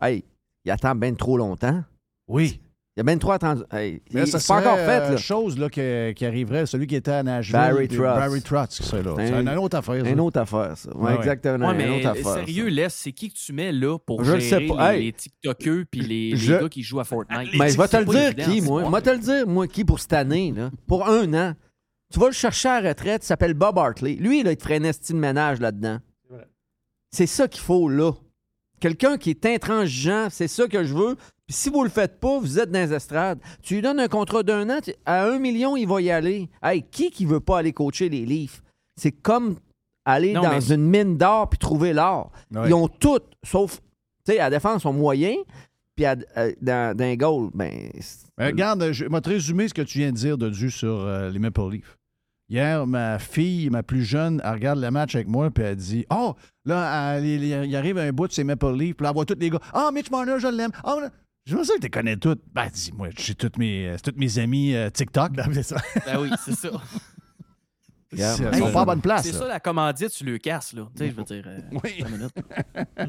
hey, il attend bien trop longtemps. Oui. Il a bien trop attendu. Hey, Mais il- ça c'est pas encore fait. euh, Là. chose là, qui, qui arriverait, celui qui était à Nashville. Barry Trotz. Barry Trotz serait là. C'est C'est un- une autre affaire. ça. Une autre affaire, ça. Ouais, Ouais, ouais. exactement. Ouais, une mais autre affaire. ça. sérieux, Les, c'est qui que tu mets là pour Je gérer sais pas. les, Hey. les TikTokers puis les, les Je- gars qui jouent à Fortnite? Mais je vais te C'est le dire qui, c'est moi. pas- Moi, te le dire, moi, qui pour cette année, là. Pour un an. Tu vas le chercher à la retraite, il s'appelle Bob Hartley. Lui, là, il te ferait un esti de ménage là-dedans. C'est ça qu'il faut, là. Quelqu'un qui est intransigeant, c'est ça que je veux. Puis si vous le faites pas, vous êtes dans les estrades. Tu lui donnes un contrat d'un an, tu- à un million, il va y aller. Hey, qui qui veut pas aller coacher les Leafs? C'est comme aller Non, dans mais- une mine d'or puis trouver l'or. Ouais. Ils ont tout, sauf, tu sais, à défense, ils sont moyens. Puis à- à- dans, dans les goals, ben. c'est- regarde, je vais te résumer ce que tu viens de dire de Dieu sur euh, les Maple Leafs. Hier, ma fille, ma plus jeune, elle regarde le match avec moi, puis elle dit Oh, là, elle- il, il arrive un bout de ces Maple Leafs, puis là, elle voit tous les gars Ah, Mitch Marner, je l'aime. Ah, là, je me sais que tu les connais toutes. Ben, dis-moi, j'ai toutes mes, euh, c'est toutes mes amis euh, TikTok. Ben, c'est ça. Ben oui, c'est ça. Ils sont pas à bonne place. C'est ça la commandite, tu le casses, là. Tu sais, je veux dire. euh, Oui. cinq minutes.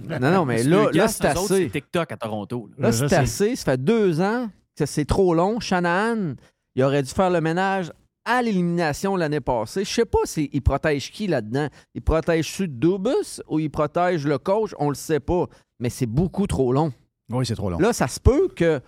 Non, non, mais là, là c'est assez. C'est TikTok à Toronto. là. C'est assez. Ça fait deux ans que c'est trop long. Shanahan, il aurait dû faire le ménage à l'élimination l'année passée. Je sais pas s'il il protège qui là-dedans. Il protège-tu Dubus ou il protège le coach? On le sait pas. Mais c'est beaucoup trop long. Oui, c'est trop long. Là, ça se peut que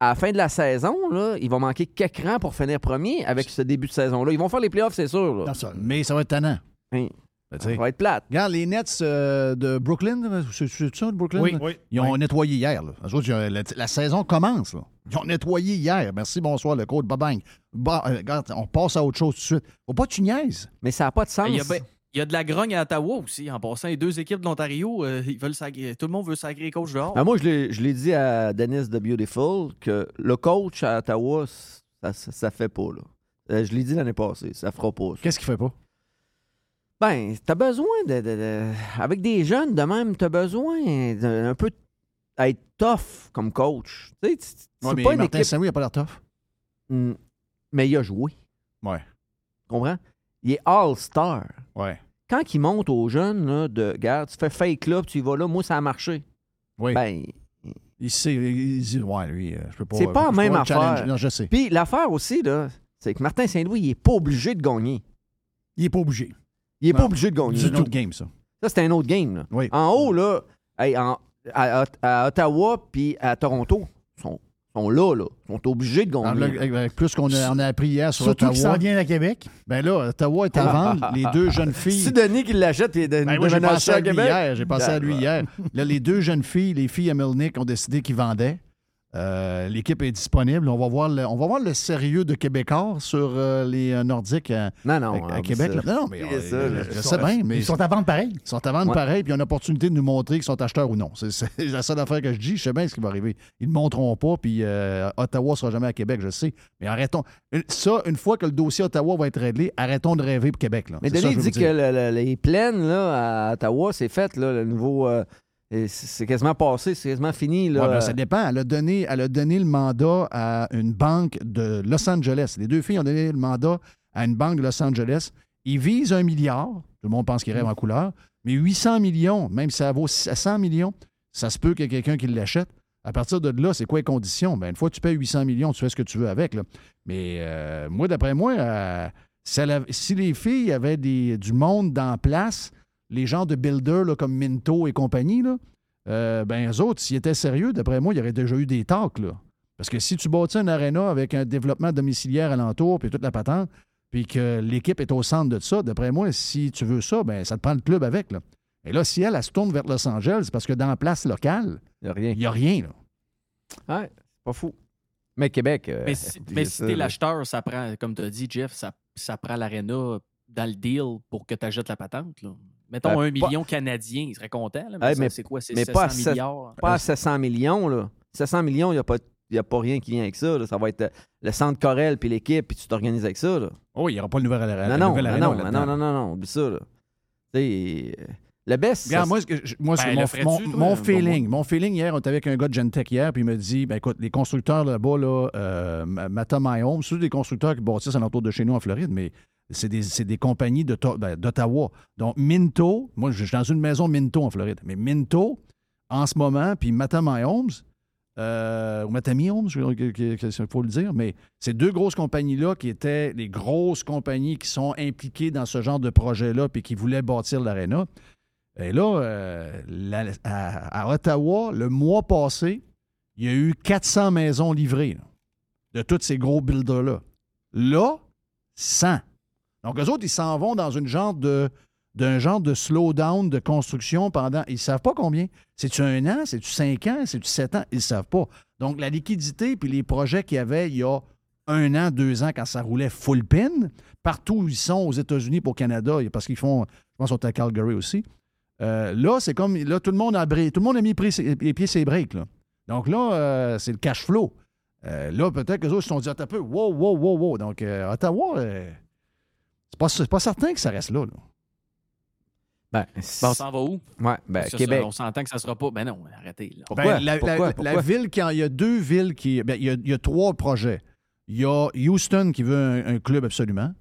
à la fin de la saison, là, il va manquer quelques rangs pour finir premier avec ce début de saison-là. Ils vont faire les playoffs, c'est sûr. là. Ça. Mais ça va être tannant. Hein. Ben, tu Ça va être plate. Regarde, les Nets euh, de Brooklyn, c'est c'est ça de Brooklyn? Oui, oui. Ils ont nettoyé hier. Là. Eux autres, ils ont- la, la saison commence. Là. Ils ont nettoyé hier. Merci, bonsoir, le code. Bye-bang. Bah, euh, regarde, on passe à autre chose tout de suite. Faut pas que tu niaises. Mais ça n'a pas de sens. Il y, a, ben- il y a de la grogne à Ottawa aussi. En passant, les deux équipes de l'Ontario, euh, ils veulent sacrer- tout le monde veut sacrer coach dehors. Ben, moi, je l'ai- je l'ai dit à Dennis de Beautiful que le coach à Ottawa, ça, ça, ça fait pas. Là. Euh, je l'ai dit l'année passée, ça fera pas. Qu'est-ce qu'il fait pas? Ben, t'as besoin de, de- de- Avec des jeunes de même, t'as besoin d'un peu d'être tough comme coach. Tu sais, Ouais, mais pas Martin équipe. Saint-Louis n'a pas l'air tough. Mais il a joué. Ouais. Tu comprends? Il est all-star. Ouais. Quand il monte aux jeunes, là, de garde, tu fais fake là, puis tu y vas là, moi, ça a marché. Oui. Ben, il sait, il dit, ouais, lui, euh, je peux pas. c'est pas la même affaire. Non, je sais. Puis l'affaire aussi, là, c'est que Martin Saint-Louis, il est pas obligé de gagner. Il est pas obligé. Il est Non. pas obligé de gagner. C'est une autre game, ça. Ça, c'est un autre game. Là. Oui. En haut, là, hey, en- à, à Ottawa puis à Toronto, sont, Ils sont là, là. Ils sont obligés de gagner. avec plus qu'on a, on a appris hier sur Surtout Ottawa. vient à Québec. Ben là, Ottawa est à vendre. Les deux jeunes filles. Si Denis qui l'achète, il est Ben j'ai pensé à lui Québec. hier. J'ai pensé à lui hier. Là, les deux jeunes filles, les filles à Melnick, ont décidé qu'ils vendaient. Euh, L'équipe est disponible. On va voir le, on va voir le sérieux de Québécois sur euh, les euh, Nordiques à, Non, non. à- à oublie Québec. Non, non, mais ça, là. je sais bien, mais Ils sont à vendre pareil. ils sont à vendre Ouais. pareil, puis il y a une opportunité de nous montrer qu'ils sont acheteurs ou non. C'est la seule affaire que je dis. Je sais bien ce qui va arriver. Ils ne montreront pas, puis euh, Ottawa ne sera jamais à Québec, je sais. Mais arrêtons. Ça, une fois que le dossier Ottawa va être réglé, arrêtons de rêver pour Québec. Là. Mais Denis dit que dire. le- le- les plaines là, à Ottawa, c'est fait, là, le nouveau. C'est quasiment passé, c'est quasiment fini. Là. Ben, ça dépend. Elle a, donné, elle a donné le mandat à une banque de Los Angeles. Les deux filles ont donné le mandat à une banque de Los Angeles. Ils visent un milliard. Tout le monde pense qu'ils rêvent en couleur. Mais 800 millions, même si ça vaut 100 millions, ça se peut qu'il y ait quelqu'un qui l'achète. À partir de là, c'est quoi les conditions? Ben, une fois que tu payes 800 millions, tu fais ce que tu veux avec. Mais euh, moi, d'après moi, euh, si, les filles avaient du monde dans la place, les gens de builders là, comme Minto et compagnie, là, euh, ben, eux autres, s'ils étaient sérieux, d'après moi, il y aurait déjà eu des talks. Là. Parce que si tu bâtis un aréna avec un développement domiciliaire alentour, puis toute la patente, puis que l'équipe est au centre de ça, d'après moi, si tu veux ça, ben, ça te prend le club avec. Là. Et là, si elle, elle se tourne vers Los Angeles, c'est parce que dans la place locale, Il n'y a rien. il n'y a rien. Là. Ouais, c'est pas fou. Mais Québec. euh, Mais si, mais si t'es l'acheteur, ça prend, comme tu as dit, Jeff, ça, ça prend l'aréna dans le deal pour que tu achètes la patente. Là. Mettons Ben, un pas- million canadien, il serait content. Là, mais Hey, ça, mais- c'est quoi? C'est mais 700 pas à, milliards? pas à 700 millions, là. 700 millions, il n'y a, pas- y a pas rien qui vient avec ça. là. Ça va être euh, le centre Corel puis l'équipe, puis tu t'organises avec ça. Là. Oh, il n'y aura pas le nouvel aréna. non, non, non, non, non, non, non, non, oublie ça. Là. Tu sais, euh, le best, Regarde, ça- moi, je- moi, Ben, mon, ferais-tu, mon- toi? mon Bon, feeling. Mon feeling hier, on était avec un gars de Gentech hier, puis il me dit ben écoute, les constructeurs là-bas, là, euh, Mata My Home, c'est des constructeurs qui bâtissent alentour de chez nous en Floride, mais c'est des, des compagnies ben, d'Ottawa. Donc, Minto, moi, je suis dans une maison Minto en Floride, mais Minto, en ce moment, puis Mata My Homes, euh, ou Matami Homes, il faut le dire, mais ces deux grosses compagnies-là qui étaient les grosses compagnies qui sont impliquées dans ce genre de projet-là puis qui voulaient bâtir l'aréna. Et là, euh, à, Ottawa, le mois passé, il y a eu 400 maisons livrées de tous ces gros builders-là. Là, 100. Donc, eux autres, ils s'en vont dans une genre de d'un genre de slowdown de construction pendant. Ils ne savent pas combien. C'est-tu un an? C'est-tu cinq ans? C'est-tu sept ans? Ils ne savent pas. Donc, la liquidité puis les projets qu'il y avait il y a un an, deux ans, quand ça roulait full pin, partout où ils sont, aux États-Unis, pour Canada, parce qu'ils font, je pense sont à Calgary aussi. Euh, là, c'est comme, là, tout le monde a, tout le monde a mis les pieds ses breaks. Là. Donc là, euh, c'est le cash flow. Euh, là, peut-être que les autres se sont dit, un peu, wow, wow, wow, wow. Donc, Ottawa, c'est pas, c'est pas certain que ça reste là. là. Ben, Ben, on s'en va où? Ouais, ben, Québec. ça, on s'entend que ça sera pas. Ben non, arrêtez. Là. Pourquoi? Ben, la, Pourquoi? la- la Pourquoi? ville qui en- il y a deux villes qui. ben, il, y a, il y a trois projets. Il y a Houston qui veut un, un club absolument.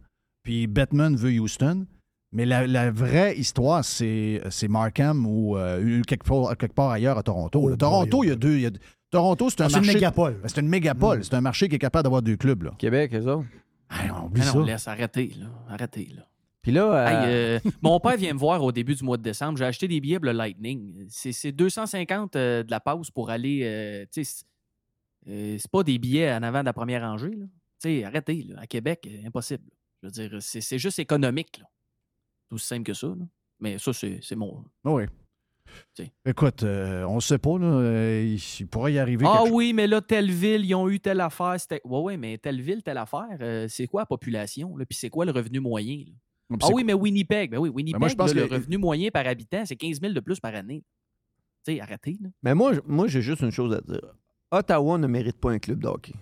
Puis Batman veut Houston. Mais la, la vraie histoire, c'est, c'est Markham ou euh, quelque, part, quelque part ailleurs à Toronto. là. Toronto, il y a deux. il y a- Toronto, c'est un Ah, c'est une marché. mégapole. Ben, C'est une mégapole. C'est un marché qui est capable d'avoir deux clubs. Là. Québec, eux autres? Hey, on oublie ça. non, laisse, arrêtez. Là. Arrêtez. Là. Puis là, euh, Hey, euh, mon père vient me voir au début du mois de décembre. J'ai acheté des billets pour le Lightning. C'est c'est 250 euh, de la pause pour aller. c'est pas des billets en avant de la première rangée. là. Arrêtez. là. À Québec, impossible. Je veux dire, c'est juste économique. Là. C'est aussi simple que ça. là. Mais ça, c'est c'est mon. Oui. Écoute, euh, on ne sait pas. Là, euh, il pourrait y arriver. Ah chose. oui, mais là, telle ville, ils ont eu telle affaire. c'était- Ouais, ouais, mais telle ville, telle affaire, euh, c'est quoi la population? là? Puis c'est quoi le revenu moyen? là? Ah oui, quoi- mais Winnipeg, ben oui, Winnipeg, moi, je pense là, le que- revenu moyen par habitant, c'est 15 000 de plus par année. Tu sais, arrêtez. Là. Mais moi, je- moi j'ai juste une chose à dire. Ottawa ne mérite pas un club de hockey.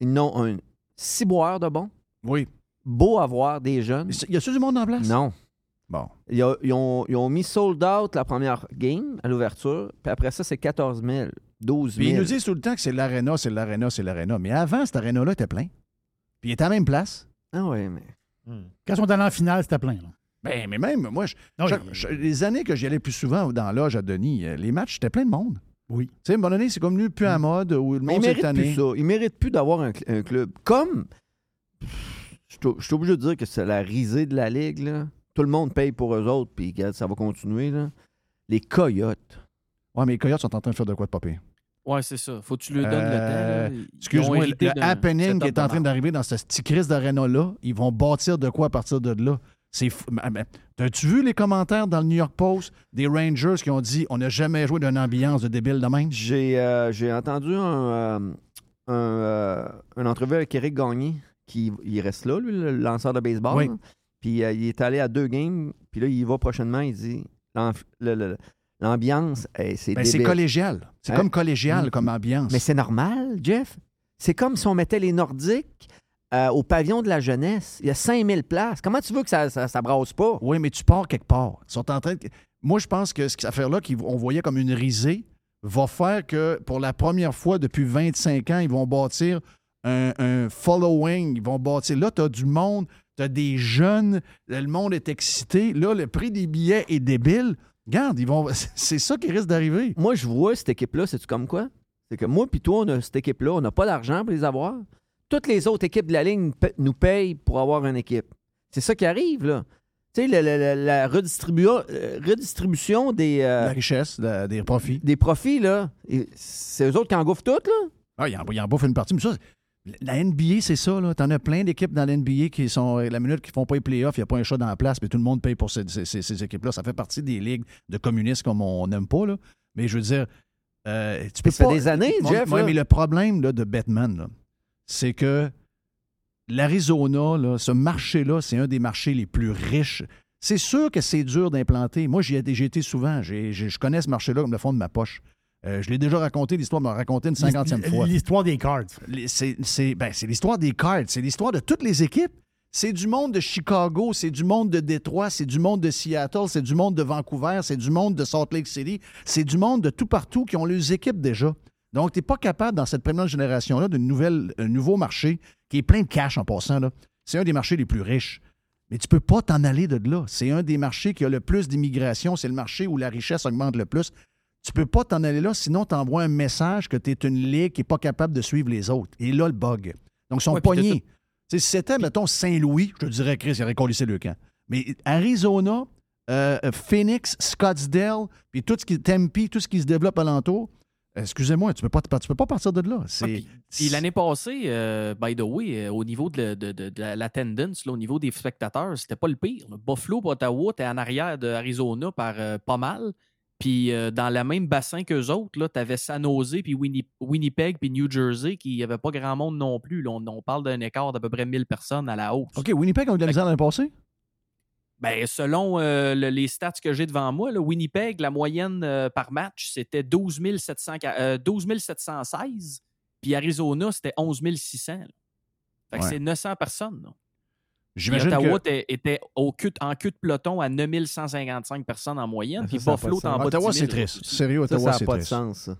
Ils n'ont un ciboire de bon. Oui. Beau à voir des jeunes. Y a-tu du monde en place? Non. Bon. Ils, a- ils ont, ils ont mis sold out la première game à l'ouverture, puis après ça, c'est 14 000, 12 Puis 000. ils nous disent tout le temps que c'est l'aréna, c'est l'aréna, c'est l'aréna. Mais avant, cet aréna-là était plein. Puis il était à la même place. Ah oui, mais. Quand ils sont allés en finale, c'était plein. là. Ben, mais même, moi, je- Non, chaque- il- je- les années que j'y allais plus souvent dans l'âge à Denis, euh, les matchs, c'était plein de monde. Oui. Tu sais, à un moment donné, c'est comme nu plus à mode, où le Mais monde s'est méritent plus ça. Ils méritent plus d'avoir un, cl- un club. Comme. Je suis obligé de dire que c'est la risée de la Ligue. Là. Tout le monde paye pour eux autres, puis regarde, ça va continuer. Là. Les Coyotes. Ouais, mais les Coyotes sont en train de faire de quoi de pas pire. Ouais, c'est ça. Faut que tu lui donnes le temps. Euh, ont Excuse-moi, le, happening qui est en train d'arriver dans ce petit crise d'arena-là, ils vont bâtir de quoi à partir de là? C'est fou. Mais- mais As-tu vu les commentaires dans le New York Post des Rangers qui ont dit on n'a jamais joué d'une ambiance de débile de même? J'ai euh, j'ai entendu un, euh, un, euh, une entrevue avec Eric Gagné, qui il reste là, lui, le lanceur de baseball. Oui. Puis euh, il est allé à deux games, puis là, il y va prochainement, il dit l'ambiance, hey, c'est Ben, c'est collégial. C'est Hein? comme collégial Mm. comme ambiance. Mais c'est normal, Jeff. C'est comme si on mettait les Nordiques euh, au pavillon de la jeunesse. Il y a 5000 places. Comment tu veux que ça, ça, ça brasse pas? Oui, mais tu pars quelque part. Ils sont en train de- Moi, je pense que cette affaire-là qu'on voyait comme une risée va faire que pour la première fois depuis 25 ans, ils vont bâtir un, un following. Ils vont bâtir. Là, tu as du monde, tu as des jeunes, le monde est excité. Là, le prix des billets est débile. Regarde, ils vont... c'est ça qui risque d'arriver. Moi, je vois cette équipe-là, c'est-tu comme quoi? C'est que moi puis toi, on a cette équipe-là, on n'a pas d'argent pour les avoir. Toutes les autres équipes de la ligne nous payent pour avoir une équipe. C'est ça qui arrive, là. Tu sais, la, la- la- la redistribu- euh, redistribution des, euh, La richesse, la- des profits. des profits, là, c'est eux autres qui engouffrent tout, là. Ah, ils en, ils en bouffent une partie. Mais ça, la NBA, c'est ça. Tu en as plein d'équipes dans la NBA qui sont. La minute qui font pas les playoffs, il n'y a pas un chat dans la place, mais tout le monde paye pour ces, ces- ces- ces équipes-là. Ça fait partie des ligues de communistes comme on n'aime pas. Là. Mais je veux dire, euh, tu peux Ça fait des années, Jeff, ouais, mais le problème là, de Batman, c'est que l'Arizona, ce marché-là, c'est un des marchés les plus riches. C'est sûr que c'est dur d'implanter. Moi, j'y ai, été souvent. Je connais ce marché-là comme le fond de ma poche. Euh, je l'ai déjà raconté, l'histoire m'a raconté une cinquantième fois. L'histoire des cards. C'est ben, c'est l'histoire des cards, c'est l'histoire de toutes les équipes. C'est du monde de Chicago, c'est du monde de Détroit, c'est du monde de Seattle, c'est du monde de Vancouver, c'est du monde de Salt Lake City, c'est du monde de tout partout qui ont leurs équipes déjà. Donc, tu n'es pas capable, dans cette première génération-là, d'un nouveau marché qui est plein de cash en passant. C'est un des marchés les plus riches. Mais tu peux pas t'en aller de là. C'est un des marchés qui a le plus d'immigration. C'est le marché où la richesse augmente le plus. Tu peux pas t'en aller là, sinon tu envoies un message que tu es une ligue qui n'est pas capable de suivre les autres. Et là, le bug. Donc, ils sont Ouais, pognés. Si c'était, mettons, Saint-Louis, je te dirais, Chris, il aurait collissé le camp. Mais Arizona, euh, Phoenix, Scottsdale, puis tout ce qui Tempe, tout ce qui se développe alentour, excusez-moi, tu peux pas, tu peux pas partir de là. C'est, Puis l'année passée, euh, by the way, euh, au niveau de, de- de- de la- l'attendance, au niveau des spectateurs, c'était pas le pire. Buffalo Ottawa, t'es en arrière de Arizona par pas mal. Puis euh, dans le même bassin qu'eux autres, là, t'avais San Jose, puis Winni- Winnipeg, puis New Jersey, qui avait pas grand monde non plus. là. On, on parle d'un écart d'à peu près 1000 personnes à la hausse. OK, Winnipeg ont eu de la misère l'année passée? Ben, selon euh, le- les stats que j'ai devant moi, là, Winnipeg, la moyenne euh, par match, c'était 12, 700 euh, 12 716. Puis Arizona, c'était 11 600. là. Fait que Ouais. c'est 900 personnes. là. Puis J'imagine Ottawa que- était, était au cul- en queue de peloton à 9155 personnes en moyenne. Puis ça a pas Buffalo en bas Ottawa, 10 000 c'est triste. Sérieux, Ça, Ottawa, ça c'est n'a pas de triste. sens, ça.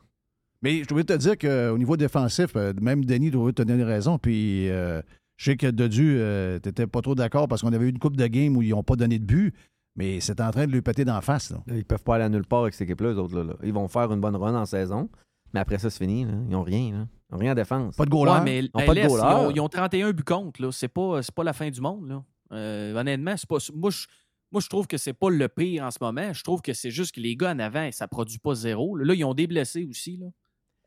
Mais je voulais te dire qu'au niveau défensif, euh, même Denis doit te donner raison. Puis euh, je sais que Dodu, euh, t'étais pas trop d'accord parce qu'on avait eu une coupe de game où ils n'ont pas donné de but, mais c'est en train de lui péter d'en face. Là. Ils peuvent pas aller à nulle part avec cette équipe-là, eux autres. Là, là. Ils vont faire une bonne run en saison, mais après ça, c'est fini. là. Ils n'ont rien. Là. Ils n'ont rien en défense. Pas de Ouais, mais Ils ont hey, pas de laisse, ils, goaler. ont, ils ont 31 buts contre. là. C'est pas, c'est pas la fin du monde. Là. Euh, honnêtement, c'est pas, moi, je, moi, je trouve que c'est pas le pire en ce moment. Je trouve que c'est juste que les gars en avant, ça produit pas zéro. Là, ils ont des blessés aussi. Là.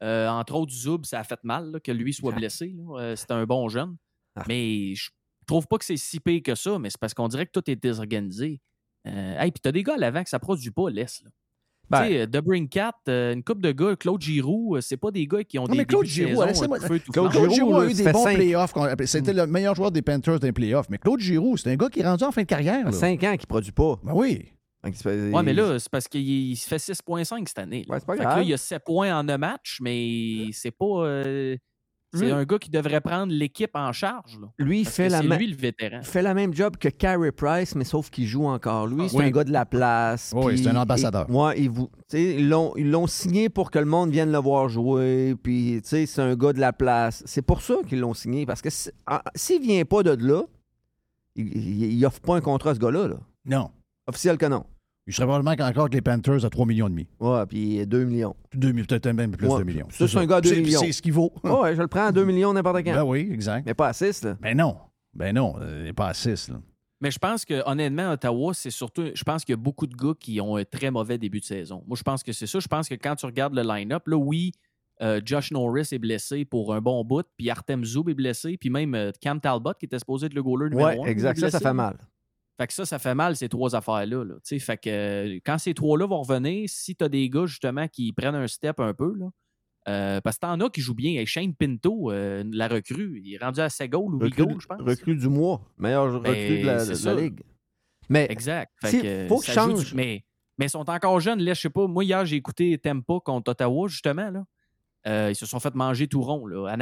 Euh, entre autres, Zoub, ça a fait mal là, que lui soit blessé. Euh, c'est un bon jeune. Ah. Mais je trouve pas que c'est si pire que ça, mais c'est parce qu'on dirait que tout est désorganisé. Euh, hey, puis t'as des gars à l'avant que ça produit pas, laisse. Ben- Tu sais, euh, Debring Cat, euh, une coupe de gars, Claude Giroux, euh, c'est pas des gars qui ont Non, des mais Claude débuts de Giroux, saison, feu tout Claude. Giroux a eu des bons cinq. playoffs. C'était le meilleur joueur des Panthers d'un playoff. Mais Claude Giroux, c'est un gars qui est rendu en fin de carrière. Là. 5 ans qu'ils ne produisent pas. Ben oui. Fait qu'il Ouais, mais là, c'est parce qu'il il se fait 6,5 cette année. là. Ouais, c'est pas Fait que grave. là, il y a 7 points en un match, mais c'est pas. euh, c'est Lui- un gars qui devrait prendre l'équipe en charge. Là. Lui, il Parce fait que la c'est ma- lui le vétéran. Il fait la même job que Carey Price, mais sauf qu'il joue encore. Lui, c'est oui. un gars de la place. Oui, c'est un ambassadeur. ouais, ils, vous- ils l'ont ils l'ont signé pour que le monde vienne le voir jouer. Puis, tu sais, c'est un gars de la place. C'est pour ça qu'ils l'ont signé. Parce que si- ah, s'il vient pas de là, il n'offre pas un contrat à ce gars-là. là. Non. Officiel que non. Il serait probablement encore que les Panthers à 3 millions et demi. Ouais, puis 2 millions. 2 millions, peut-être même plus Ouais, de millions. ça, c'est un gars à 2 C'est- millions. C'est ce qu'il vaut. Ouais, ouais, je le prends à 2 millions n'importe quand. Ben oui, exact. Mais pas à 6, là. Ben non. Ben non, euh, pas à 6. Là. Mais je pense que, honnêtement, Ottawa, c'est surtout. Je pense qu'il y a beaucoup de gars qui ont un très mauvais début de saison. Moi, je pense que c'est ça. Je pense que quand tu regardes le line-up, là, oui, euh, Josh Norris est blessé pour un bon bout, puis Artem Zoub est blessé, puis même euh, Cam Talbot, qui était supposé être le goaler numéro Ouais, exact. Ça, ça fait mal. Fait que ça, ça fait mal, ces trois affaires-là. là. Fait que euh, quand ces trois-là vont revenir, si tu as des gars, justement, qui prennent un step un peu, là, euh, parce que t'en as qui jouent bien. Shane Pinto, euh, la recrue, il est rendu à 7 goals ou 8 Recrue, goals, je pense. recrue du mois. Meilleur recrue Ben, de la, de Ligue. Mais Exact. Fait que, faut que change. du- mais, mais ils sont encore jeunes. Là, je sais pas. Moi, hier, j'ai écouté Tempa contre Ottawa, justement. Là. Euh, ils se sont fait manger tout rond. Là.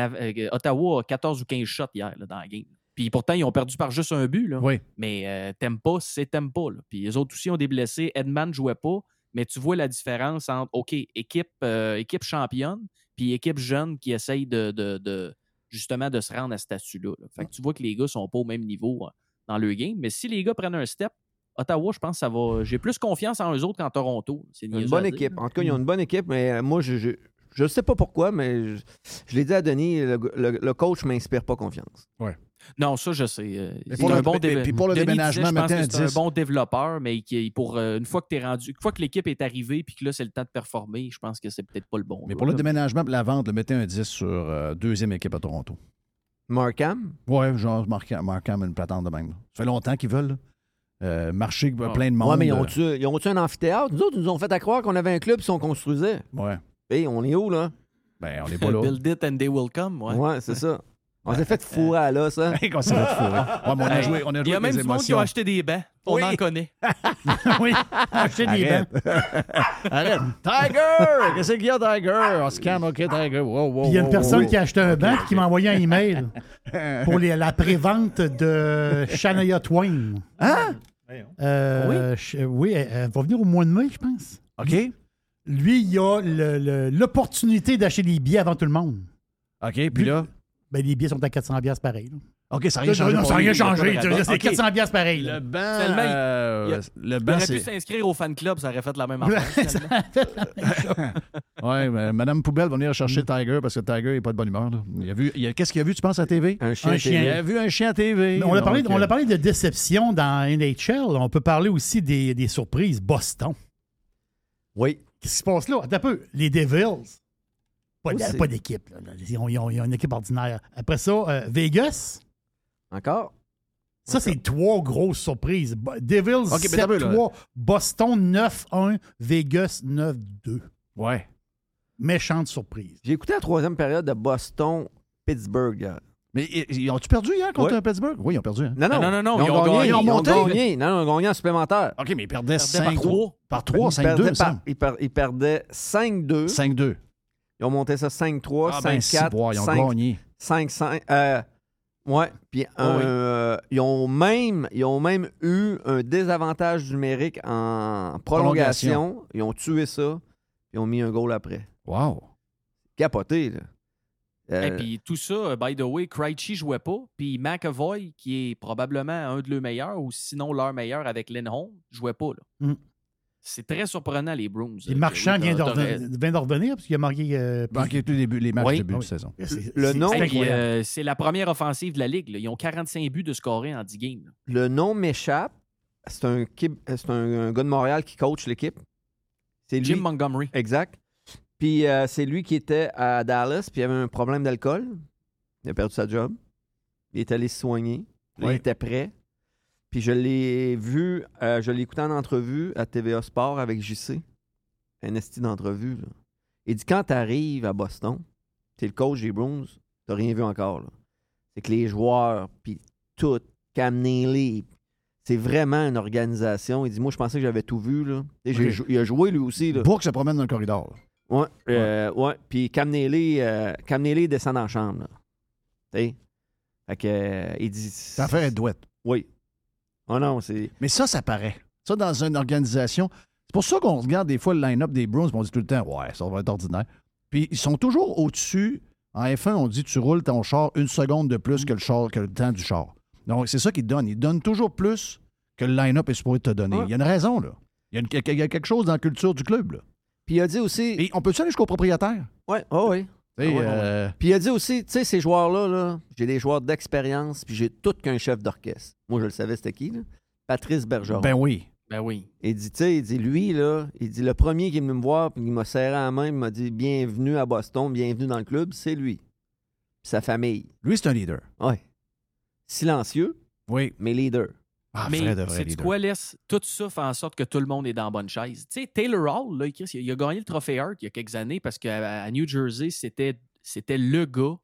Ottawa a 14 ou 15 shots hier là, dans la game. Puis pourtant, ils ont perdu par juste un but. Là. Oui. Mais euh, Tempa, c'est Tempa. Là. Puis les autres aussi ont des blessés. Edman ne jouait pas. Mais tu vois la différence entre, OK, équipe, euh, équipe championne, puis équipe jeune qui essaye de, de- de- justement de se rendre à ce statut-là. là. Fait que tu vois que les gars sont pas au même niveau euh, dans le game. Mais si les gars prennent un step, Ottawa, je pense que ça va. J'ai plus confiance en eux autres qu'en Toronto. C'est Une bonne équipe. En tout cas, ils ont une bonne équipe, mais euh, moi, je, je, je sais pas pourquoi, mais je, je l'ai dit à Denis, le, le- le coach m'inspire pas confiance. Ouais. Non, ça, je sais. euh, Mais pour un le- bon mais- déve- puis pour le Denis déménagement, disait, je pense mettez que un c'est un 10. bon développeur, mais qui, pour euh, une fois que tu es rendu, une fois que l'équipe est arrivée, puis que là, c'est le temps de performer, je pense que c'est peut-être pas le bon. Mais pour le là. déménagement et la vente, le mettez un 10 sur euh, deuxième équipe à Toronto. Markham? Ouais, genre Markham, Markham une platante de même. là. Ça fait longtemps qu'ils veulent. là. Euh, marché Ah. plein de monde. Ouais, mais ils ont-tu un amphithéâtre? Nous autres, ils nous ont fait à croire qu'on avait un club si on construisait. Ouais. Hé, on est où, là? Ben, on n'est pas là. Build it and they will come. Ouais, Ouais, c'est ça. On s'est fait fourrer à l'os, hein? Qu'on s'est fait fourrer. Ouais, mais on a Hey, joué, on a Il y joué a même des du monde qui émotions. a acheté des bancs. On Oui. en connaît. oui, acheter des Arrête. bancs. Arrête. Tiger! Qu'est-ce qu'il y a, Tiger? On scanne, OK, Tiger. Wow, wow, Puis il y a une wow, personne wow. qui a acheté un banc et qui m'a envoyé un email pour les- la prévente de Shania Twain. Hein? Euh, ch- oui, elle, elle va venir au mois de mai, je pense. OK. Lui, il a le- le- l'opportunité d'acheter des billets avant tout le monde. OK, puis là? Ben, les billets sont à 400 piastres pareil. là. OK, ça n'a rien changé. Non, ça n'a rien changé. C'est OK. 400 piastres pareil. là. Le banc, euh, il a- le Il banc, aurait pu s'inscrire au fan club, ça aurait fait la même affaire. Ouais, mais Madame Poubelle va venir chercher Tiger parce que Tiger n'est pas de bonne humeur. là. Il a vu, il a- qu'est-ce qu'il a vu, tu penses, à TV? Un chien. Un chien. Il a vu un chien à TV. Mais on, a parlé, on euh, a parlé de déception dans NHL. On peut parler aussi des, des surprises. Boston. Oui. Qu'est-ce qui se passe là? Attends un peu. Les Devils. Pas, de- pas d'équipe. là. Ils ont, ils ont- ils ont une équipe ordinaire. Après ça, euh, Vegas? Encore? Ça, c'est trois grosses surprises. Devils Ok, mais attends un peu, là. 7-3, Boston 9-1, Vegas 9-2. Ouais. Méchante surprise. J'ai écouté la troisième période de Boston-Pittsburgh. Mais ils- ont-tu perdu hier contre Ouais. Pittsburgh? Oui, ils ont perdu. hein. Non, non, non, non, non, Ils ont gagné. ils ont monté. gagné. Non, non, ils ont gagné en supplémentaire. OK, mais ils perdaient Ils perdaient 5 par trois. Par 3, Ils 5-2, perdaient ça. par- ils, per- ils perdaient 5-2. 5-2. Ils ont monté ça 5-3, Ah, ben, 5-4, ils ont 5 gagné. 5-5. euh, ouais. Puis oui. euh, ils, ont même, ils ont même eu un désavantage numérique en prolongation. Ils ont tué ça. Ils ont mis un goal après. Wow. Capoté, là. Euh, Et puis tout ça, by the way, Krejci jouait pas. Puis McAvoy, qui est probablement un de leurs meilleurs, ou sinon leur meilleur avec Lindholm, jouait pas. là. Mm. C'est très surprenant, les Bruins. Et Euh, Marchand oui, vient de t'as- t'as- reven- vient de revenir parce qu'il a marqué. euh, Il manquait tous les, les matchs Oui. de début Ah de oui. saison. c'est- Le c'est- nom- c'est euh, c'est la première offensive de la Ligue. là. Ils ont 45 buts de scorer en 10 games. là. Le nom m'échappe. C'est un, un, gars de Montréal qui coach l'équipe. C'est lui. Jim Montgomery. Exact. Puis euh, c'est lui qui était à Dallas, puis il avait un problème d'alcool. Il a perdu sa job. Il est allé se soigner. Là. Il était prêt. Puis je l'ai vu, euh, je l'ai écouté en entrevue à TVA Sport avec JC. Un esti d'entrevue. là. Il dit quand tu arrives à Boston, t'es le coach des Bruins, t'as rien vu encore. là. C'est que les joueurs, puis tout, Cam Neely, c'est vraiment une organisation. Il dit Moi, je pensais que j'avais tout vu. Là. Et j'ai il a joué lui aussi. Là. Bourque se promène dans le corridor. là. Ouais, euh, ouais. Puis Cam Neely, euh, Cam Neely descend la chambre. Là. Tu sais? Fait que, euh, il dit. Ça fait être douette. Oui. Oh non, c'est. Mais ça, ça paraît. Ça, dans une organisation. C'est pour ça qu'on regarde des fois le line-up des Bruins, puis on dit tout le temps, ouais, ça va être ordinaire. Puis ils sont toujours au-dessus. En F1, on dit tu roules ton char une seconde de plus que le, char, que le temps du char. Donc, c'est ça qu'ils donnent. Ils donnent toujours plus que le line-up est supposé te donner. Ouais. Il y a une raison, là. Il y a, une- il y a quelque chose dans la culture du club, là. Puis il a dit aussi. Et on peut-tu aller jusqu'au propriétaire? Ouais, oh oui. Ah ouais, ouais. euh, Puis il a dit aussi, tu sais, ces joueurs-là, là, j'ai des joueurs d'expérience, puis j'ai tout qu'un chef d'orchestre. Moi, je le savais, c'était qui, là? Patrice Bergeron. Ben oui. Ben oui. Il dit, tu sais, il dit, lui, là, il dit, le premier qui est venu me voir, puis il m'a serré la main, il m'a dit, bienvenue à Boston, bienvenue dans le club, c'est lui. Puis sa famille. Lui, c'est un leader. Ouais. Silencieux, Oui. mais leader. Ah, Mais c'est quoi, laisse tout ça fait en sorte que tout le monde est dans la bonne chaise. Tu sais, Taylor Hall, là, il a gagné le trophée Hart il y a quelques années parce qu'à New Jersey, c'était, c'était le gars.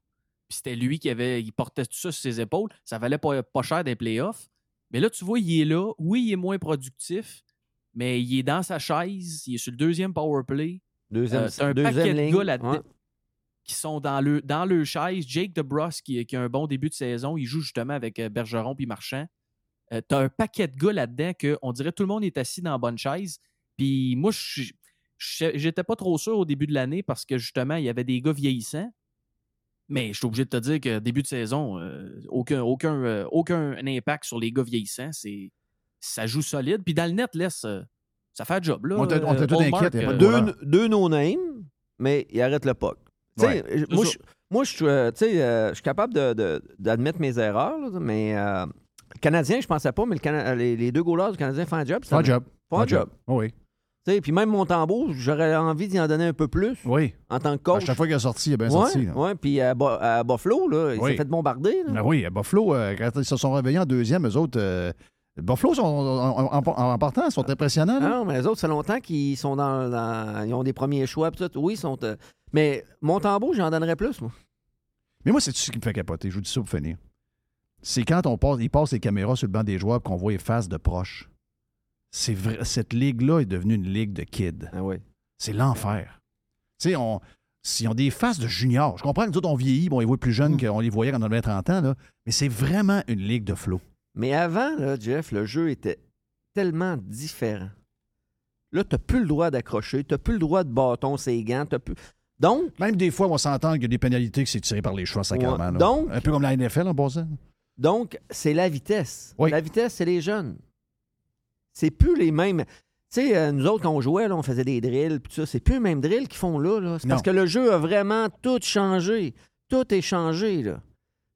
Puis c'était lui qui avait, il portait tout ça sur ses épaules. Ça valait pas, pas cher des playoffs. Mais là, tu vois, il est là. Oui, il est moins productif, mais il est dans sa chaise. Il est sur le deuxième power play. Deuxième, Euh, t'as un deuxième paquet ligne. de gars là-dedans ouais. qui sont dans le, dans le chaise. Jake DeBrus, qui, qui a un bon début de saison, il joue justement avec euh, Bergeron puis Marchand. Euh, T'as un paquet de gars là-dedans qu'on dirait tout le monde est assis dans la bonne chaise. Puis moi, j'étais pas trop sûr au début de l'année parce que justement, il y avait des gars vieillissants. Mais je suis obligé de te dire que début de saison, euh, aucun, aucun, euh, aucun impact sur les gars vieillissants. C'est, ça joue solide. Puis dans le net, laisse, euh, ça fait un job. Là, On Euh, euh, pas de Deux, Voilà. deux no-name, mais il arrête le puck. Tu Ouais, moi, je, moi, je, suis, tu capable de- de- d'admettre mes erreurs, là, mais euh, Canadien, je pensais pas, mais le Cana- les, les deux goalers du Canadien font un job. Font un job. Font un job. Oui. Puis même Montembeau, j'aurais envie d'y en donner un peu plus Oui. en tant que À coach. chaque fois qu'il est sorti, il est bien ouais, sorti. ouais, puis à, Bo- à Buffalo, là, il Oui. s'est fait bombarder. là. Ben oui, à Buffalo, euh, quand ils se sont réveillés en deuxième, eux autres. euh, Buffalo, sont, en, en- en- partant, sont impressionnants. Ah là. non, mais les autres, ça fait longtemps qu'ils sont dans, dans- Ils ont des premiers choix. tout. Oui, ils sont. euh, mais Montembeau, j'en donnerais plus, moi. Mais moi, c'est ce qui me fait capoter? Je vous dis ça pour finir. C'est quand on passe, ils passent les caméras sur le banc des joueurs qu'on voit les faces de proches. C'est vrai, cette ligue-là est devenue une ligue de kids. Ah oui. C'est l'enfer. Tu sais, on, s'ils ont des faces de juniors, je comprends que nous autres, on vieillit, bon, on les voit plus jeunes qu'on les voyait quand on avait 30 ans, là, mais c'est vraiment une ligue de flow. Mais avant, là, Jeff, le jeu était tellement différent. Là, t'as plus le droit d'accrocher, t'as plus le droit de bâton, ses gants, t'as plus. Donc, Même des fois, on s'entend qu'il y a des pénalités qui c'est tiré par les cheveux sacrément. Ouais. Donc- un peu comme la NFL en passant. Donc c'est la vitesse. Oui. La vitesse, c'est les jeunes. C'est plus les mêmes. Tu sais, euh, nous autres, quand on jouait, là, on faisait des drills, puis ça. C'est plus les mêmes drills qu'ils font là. là. C'est parce que le jeu a vraiment tout changé. Tout est changé, là.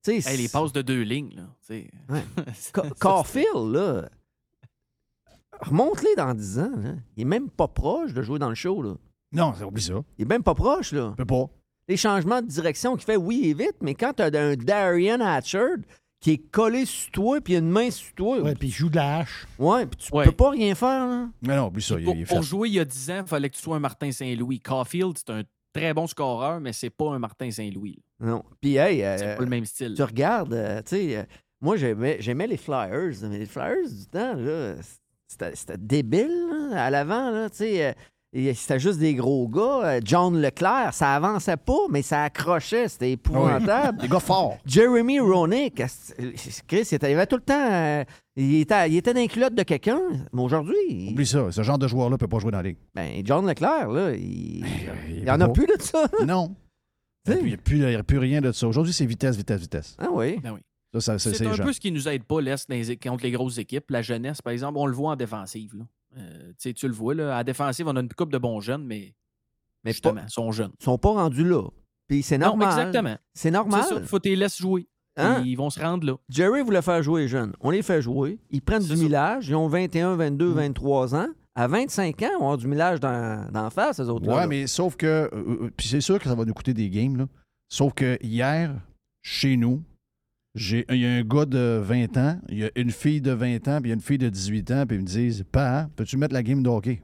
Tu sais, Hey, les passes de deux lignes, là. tu sais. Ouais. Ca- Caulfield, là, remonte-les dans 10 ans. là. Il est même pas proche de jouer dans le show. Là. Non, c'est- oublie ça. Il est même pas proche. Là. Peut pas. Les changements de direction qui fait, oui, il est vite, mais quand tu as un Darian Hatchard qui est collé sur toi, puis il a une main sur toi, Ouais, puis il joue de la hache. ouais, puis tu Ouais. peux pas rien faire. Là. Mais non, oublie ça. Il, Pour, il est pour jouer il y a 10 ans, il fallait que tu sois un Martin Saint-Louis. Caulfield, c'est un très bon scoreur, mais c'est pas un Martin Saint-Louis. Non. Puis, hey, euh, C'est pas le même style. tu regardes, euh, tu sais, euh, moi, j'aimais, j'aimais les Flyers, mais les Flyers du temps, là, c'était, c'était débile, là, à l'avant, là, tu sais. C'était juste des gros gars. Euh, John Leclerc, ça avançait pas, mais ça accrochait. C'était épouvantable. Des gars forts. Jeremy Roenick, Chris, il était- il avait tout le temps. euh, il, était, il était dans les culottes de quelqu'un. Mais aujourd'hui, il- Oublie ça. Ce genre de joueur-là peut pas jouer dans la ligue. ben, John Leclerc, là, il Il n'y en a plus de ça. Non. Il n'y a, plus- il y a plus rien de ça. Aujourd'hui, c'est vitesse, vitesse, vitesse. Ah oui. Ben oui. Ça, ça, c'est un gens. peu ce qui nous aide pas, l'Est, contre les grosses équipes. La jeunesse, par exemple, on le voit en défensive. là. Euh, tu le vois, là, à défensive, on a une coupe de bons jeunes, mais, Mais justement, ils sont jeunes. Ils sont pas rendus là. Puis c'est Non, normal. exactement. C'est normal. C'est ça, faut que tu les laisses jouer. Hein? Ils vont se rendre là. Jerry voulait faire jouer les jeunes. On les fait jouer. Ils prennent du ça. millage. Ils ont 21, 22, Mm. 23 ans. À 25 ans, on a du millage dans, d'en face, ces autres-là. Ouais, là. mais sauf que. euh, euh, puis c'est sûr que ça va nous coûter des games, là. Sauf que hier, chez nous, il y a un gars de 20 ans, il y a une fille de 20 ans, puis il y a une fille de 18 ans, puis ils me disent Pa, peux-tu mettre la game de hockey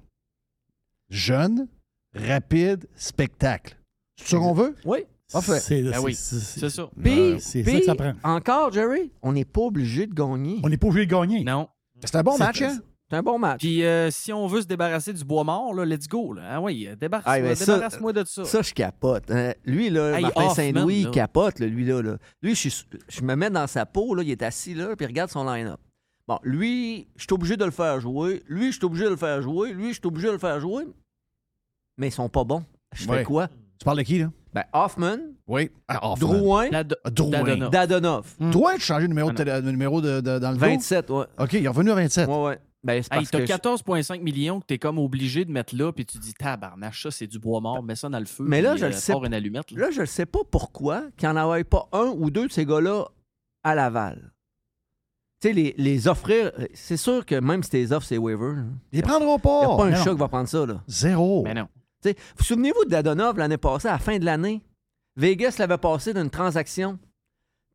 Jeune, rapide, spectacle. C'est ça qu'on veut? Oui. Parfait. C'est, Ben oui, ça. Puis, c'est ça que ça prend. encore, Jerry, on n'est pas obligé de gagner. On n'est pas obligé de gagner. Non. C'est un bon match, hein? C'est un bon match. Puis euh, si on veut se débarrasser du bois mort, là, let's go. Là. Ah oui, débarrasse, Ah, débarrasse-moi de ça. Ça, je capote. hein. Lui, là, Hey, Martin Saint-Louis, il capote, là, lui, là. là. Lui, je, je me mets dans sa peau, là, il est assis là, puis il regarde son line-up. Bon, lui, je suis obligé de le faire jouer. Lui, je suis obligé de le faire jouer. Lui, je suis obligé de le faire jouer. Mais ils sont pas bons. Je fais Ouais. quoi? Tu parles de qui, là? Ben, Hoffman, Oui. Ah, Hoffman. Drouin, Ah, Drouin. Dadonov. Toi, tu changé le numéro, de, Ah, numéro de, de- dans le dos 27, ouais. OK, il est revenu à 27. Ouais, ouais. Ben, Hey, parce t'as que je- 14,5 millions que t'es comme obligé de mettre là, puis tu dis tabarnache, ça c'est du bois mort, mets ça dans le feu. Mais là, puis, je euh, le sais pars pas. une allumette. là. Là, je ne sais pas pourquoi qu'il n'y en avait pas un ou deux de ces gars-là à Laval. Tu sais, les, les offrir, euh, c'est sûr que même si tes offres, c'est waiver. Ils les prendront pas. Il n'y a pas un Non. chat qui va prendre ça. Là. Zéro. Mais non. Tu sais, vous souvenez-vous de Dadonov l'année passée, à la fin de l'année? Vegas l'avait passé d'une transaction.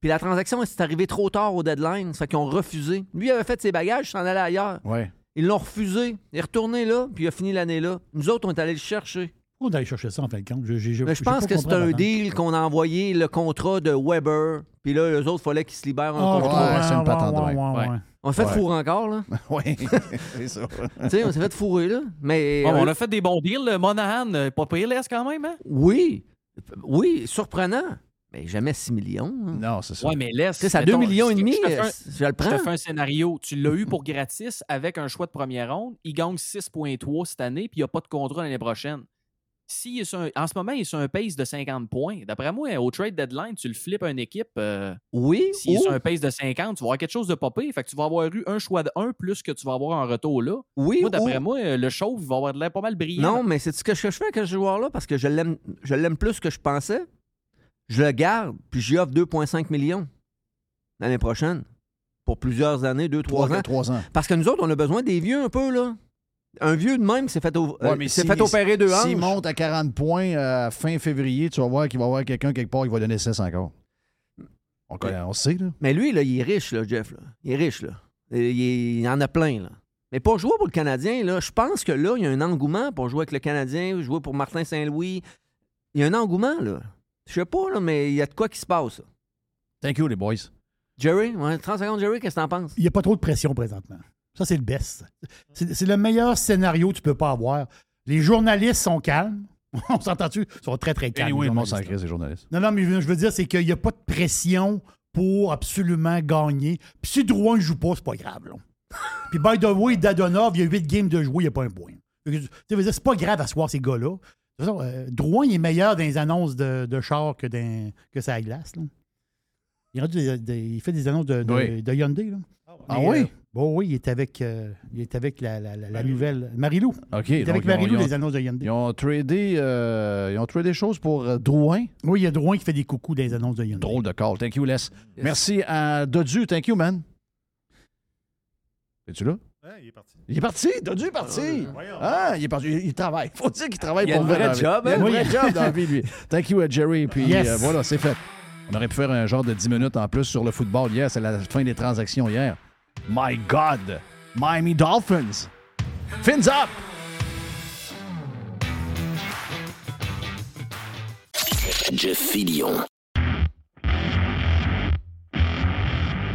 Puis la transaction, elle s'est arrivée trop tard au deadline. Ça fait qu'ils ont refusé. Lui, il avait fait ses bagages, il s'en allait ailleurs. Ouais. Ils l'ont refusé. Il est retourné là, puis il a fini l'année là. Nous autres, on est allés le chercher. On d'aller chercher ça en fin de compte. Je, j'ai- j'ai- Mais je pense que c'est un deal qu'on a envoyé le contrat de Weber. Puis là, eux autres, il fallait qu'ils se libèrent un Ah, contrat. ouais, c'est une patente de ouais, même. ouais, Ouais. ouais. On s'est fait Ouais. fourrer encore, là. Oui, c'est ça. tu sais, on s'est fait fourrer, là. Mais. Bon, euh, on a fait des bons deals. le Monahan, euh, pas pire laisse quand même, hein? Oui. Oui, surprenant. Mais jamais 6 millions. hein. Non, c'est ça. Ouais, mais laisse. Tu sais, c'est à mettons, 2 millions et je- demi, je te fais un- euh, je le Je prends. te fais un scénario. Tu l'as eu pour gratis avec un choix de première ronde. Il gagne 6,3 cette année, puis il n'y a pas de contrat l'année prochaine. S'il est sur un- en ce moment, il est sur un pace de 50 points. D'après moi, au trade deadline, tu le flippes à une équipe. euh, Oui. S'il est sur un pace de 50, tu vas avoir quelque chose de popé. Fait que tu vas avoir eu un choix de 1 plus que tu vas avoir en retour là. Oui, Moi, d'après moi, euh, le chauve il va avoir de l'air pas mal brillant. Non, mais c'est ce que je fais avec ce joueur-là parce que je l'aime, je l'aime plus que je pensais. Je le garde, puis j'y offre 2,5 millions l'année prochaine. Pour plusieurs années, 2-3 Trois, ans. trois ans. Parce que nous autres, on a besoin des vieux un peu, là. Un vieux de même s'est fait, au- euh, Ouais, mais s'est si- fait opérer deux hanches. S'il monte à 40 points euh, fin février, tu vas voir qu'il va y avoir quelqu'un quelque part qui va donner 6 encore. On, connaît- on sait, là. Mais lui, là, il est riche, là, Jeff. Là. Il est riche, là. Il en a plein, là. Mais pour jouer pour le Canadien, là, je pense que là, il y a un engouement pour jouer avec le Canadien, jouer pour Martin Saint-Louis. Il y a un engouement, là. Je sais pas, là, mais il y a de quoi qui se passe. là. Thank you, les boys. Jerry, ouais, 30 secondes, Jerry, qu'est-ce que t'en penses? Il n'y a pas trop de pression présentement. Ça, c'est le best. C'est c'est le meilleur scénario que tu peux pas avoir. Les journalistes sont calmes. On s'entend-tu? Ils sont très, très calmes. Anyway, les le monde journalistes, crée, ces journalistes. Non, non, mais je veux dire, c'est qu'il n'y a pas de pression pour absolument gagner. Puis si Drouin ne joue pas, c'est pas grave. Là. Puis by the way, Dadonov, il y a 8 games de jouer, il n'y a pas un point. Tu sais, veux dire, c'est pas grave à se voir ces gars-là. De toute façon, euh, Drouin il est meilleur dans les annonces de, de char que, dans, que ça glace. Là. Il, est rendu des- des- il fait des annonces de, de, Oui. de Hyundai. Là. Ah Mais, oui? euh, bon, oui, il est avec, euh, il est avec la, la- la- la nouvelle. Marilou. OK. Il est avec Marilou des annonces de Hyundai. Ils ont tradé, euh, ils ont tradé des choses pour euh, Drouin. Oui, il y a Drouin qui fait des coucous dans les annonces de Hyundai. Drôle de call. Thank you, Les. Merci à Dodu. Thank you, man. Es-tu là? Il est parti. Il est parti. Dodu est parti. Ah, il est parti. Il, il travaille. Faut dire qu'il travaille Il a pour un vrai job, Il a un hein? vrai job dans la vie, lui. Thank you à Jerry. Puis Yes. euh, voilà, c'est fait. On aurait pu faire un genre de 10 minutes en plus sur le football hier. C'est la fin des transactions hier. My God. Miami Dolphins. Fins up. Jeff Fillion.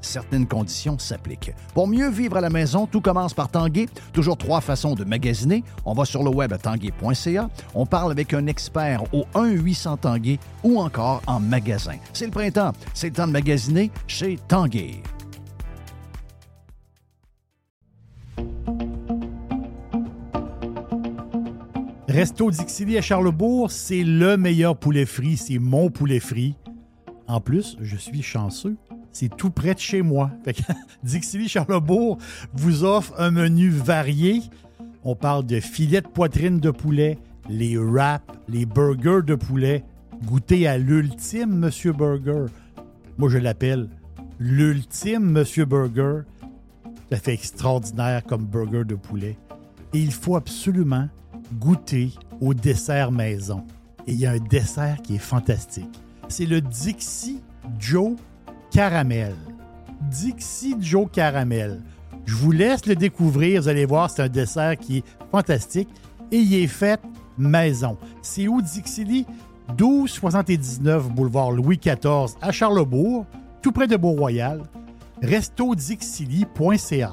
Certaines conditions s'appliquent. Pour mieux vivre à la maison, tout commence par Tanguay. Toujours trois façons de magasiner. On va sur le web à tanguay.ca. On parle avec un expert au 1-800 Tanguay ou encore en magasin. C'est le printemps. C'est le temps de magasiner chez Tanguay. Resto Dixili à Charlebourg, c'est le meilleur poulet frit. C'est mon poulet frit. En plus, je suis chanceux. C'est tout près de chez moi. Fait que Dixili Charlebourg vous offre un menu varié. On parle de filets de poitrine de poulet, les wraps, les burgers de poulet. Goûtez à l'ultime Monsieur Burger. Moi, je l'appelle l'ultime Monsieur Burger. Ça fait extraordinaire comme burger de poulet. Et il faut absolument goûter au dessert maison. Et il y a un dessert qui est fantastique. C'est le Dixie Joe Caramel. Dixie Joe Caramel. Je vous laisse le découvrir. Vous allez voir, c'est un dessert qui est fantastique. Et il est fait maison. C'est où Dixili? 1279 boulevard Louis XIV à Charlebourg, tout près de Beau-Royal. restodixili.ca.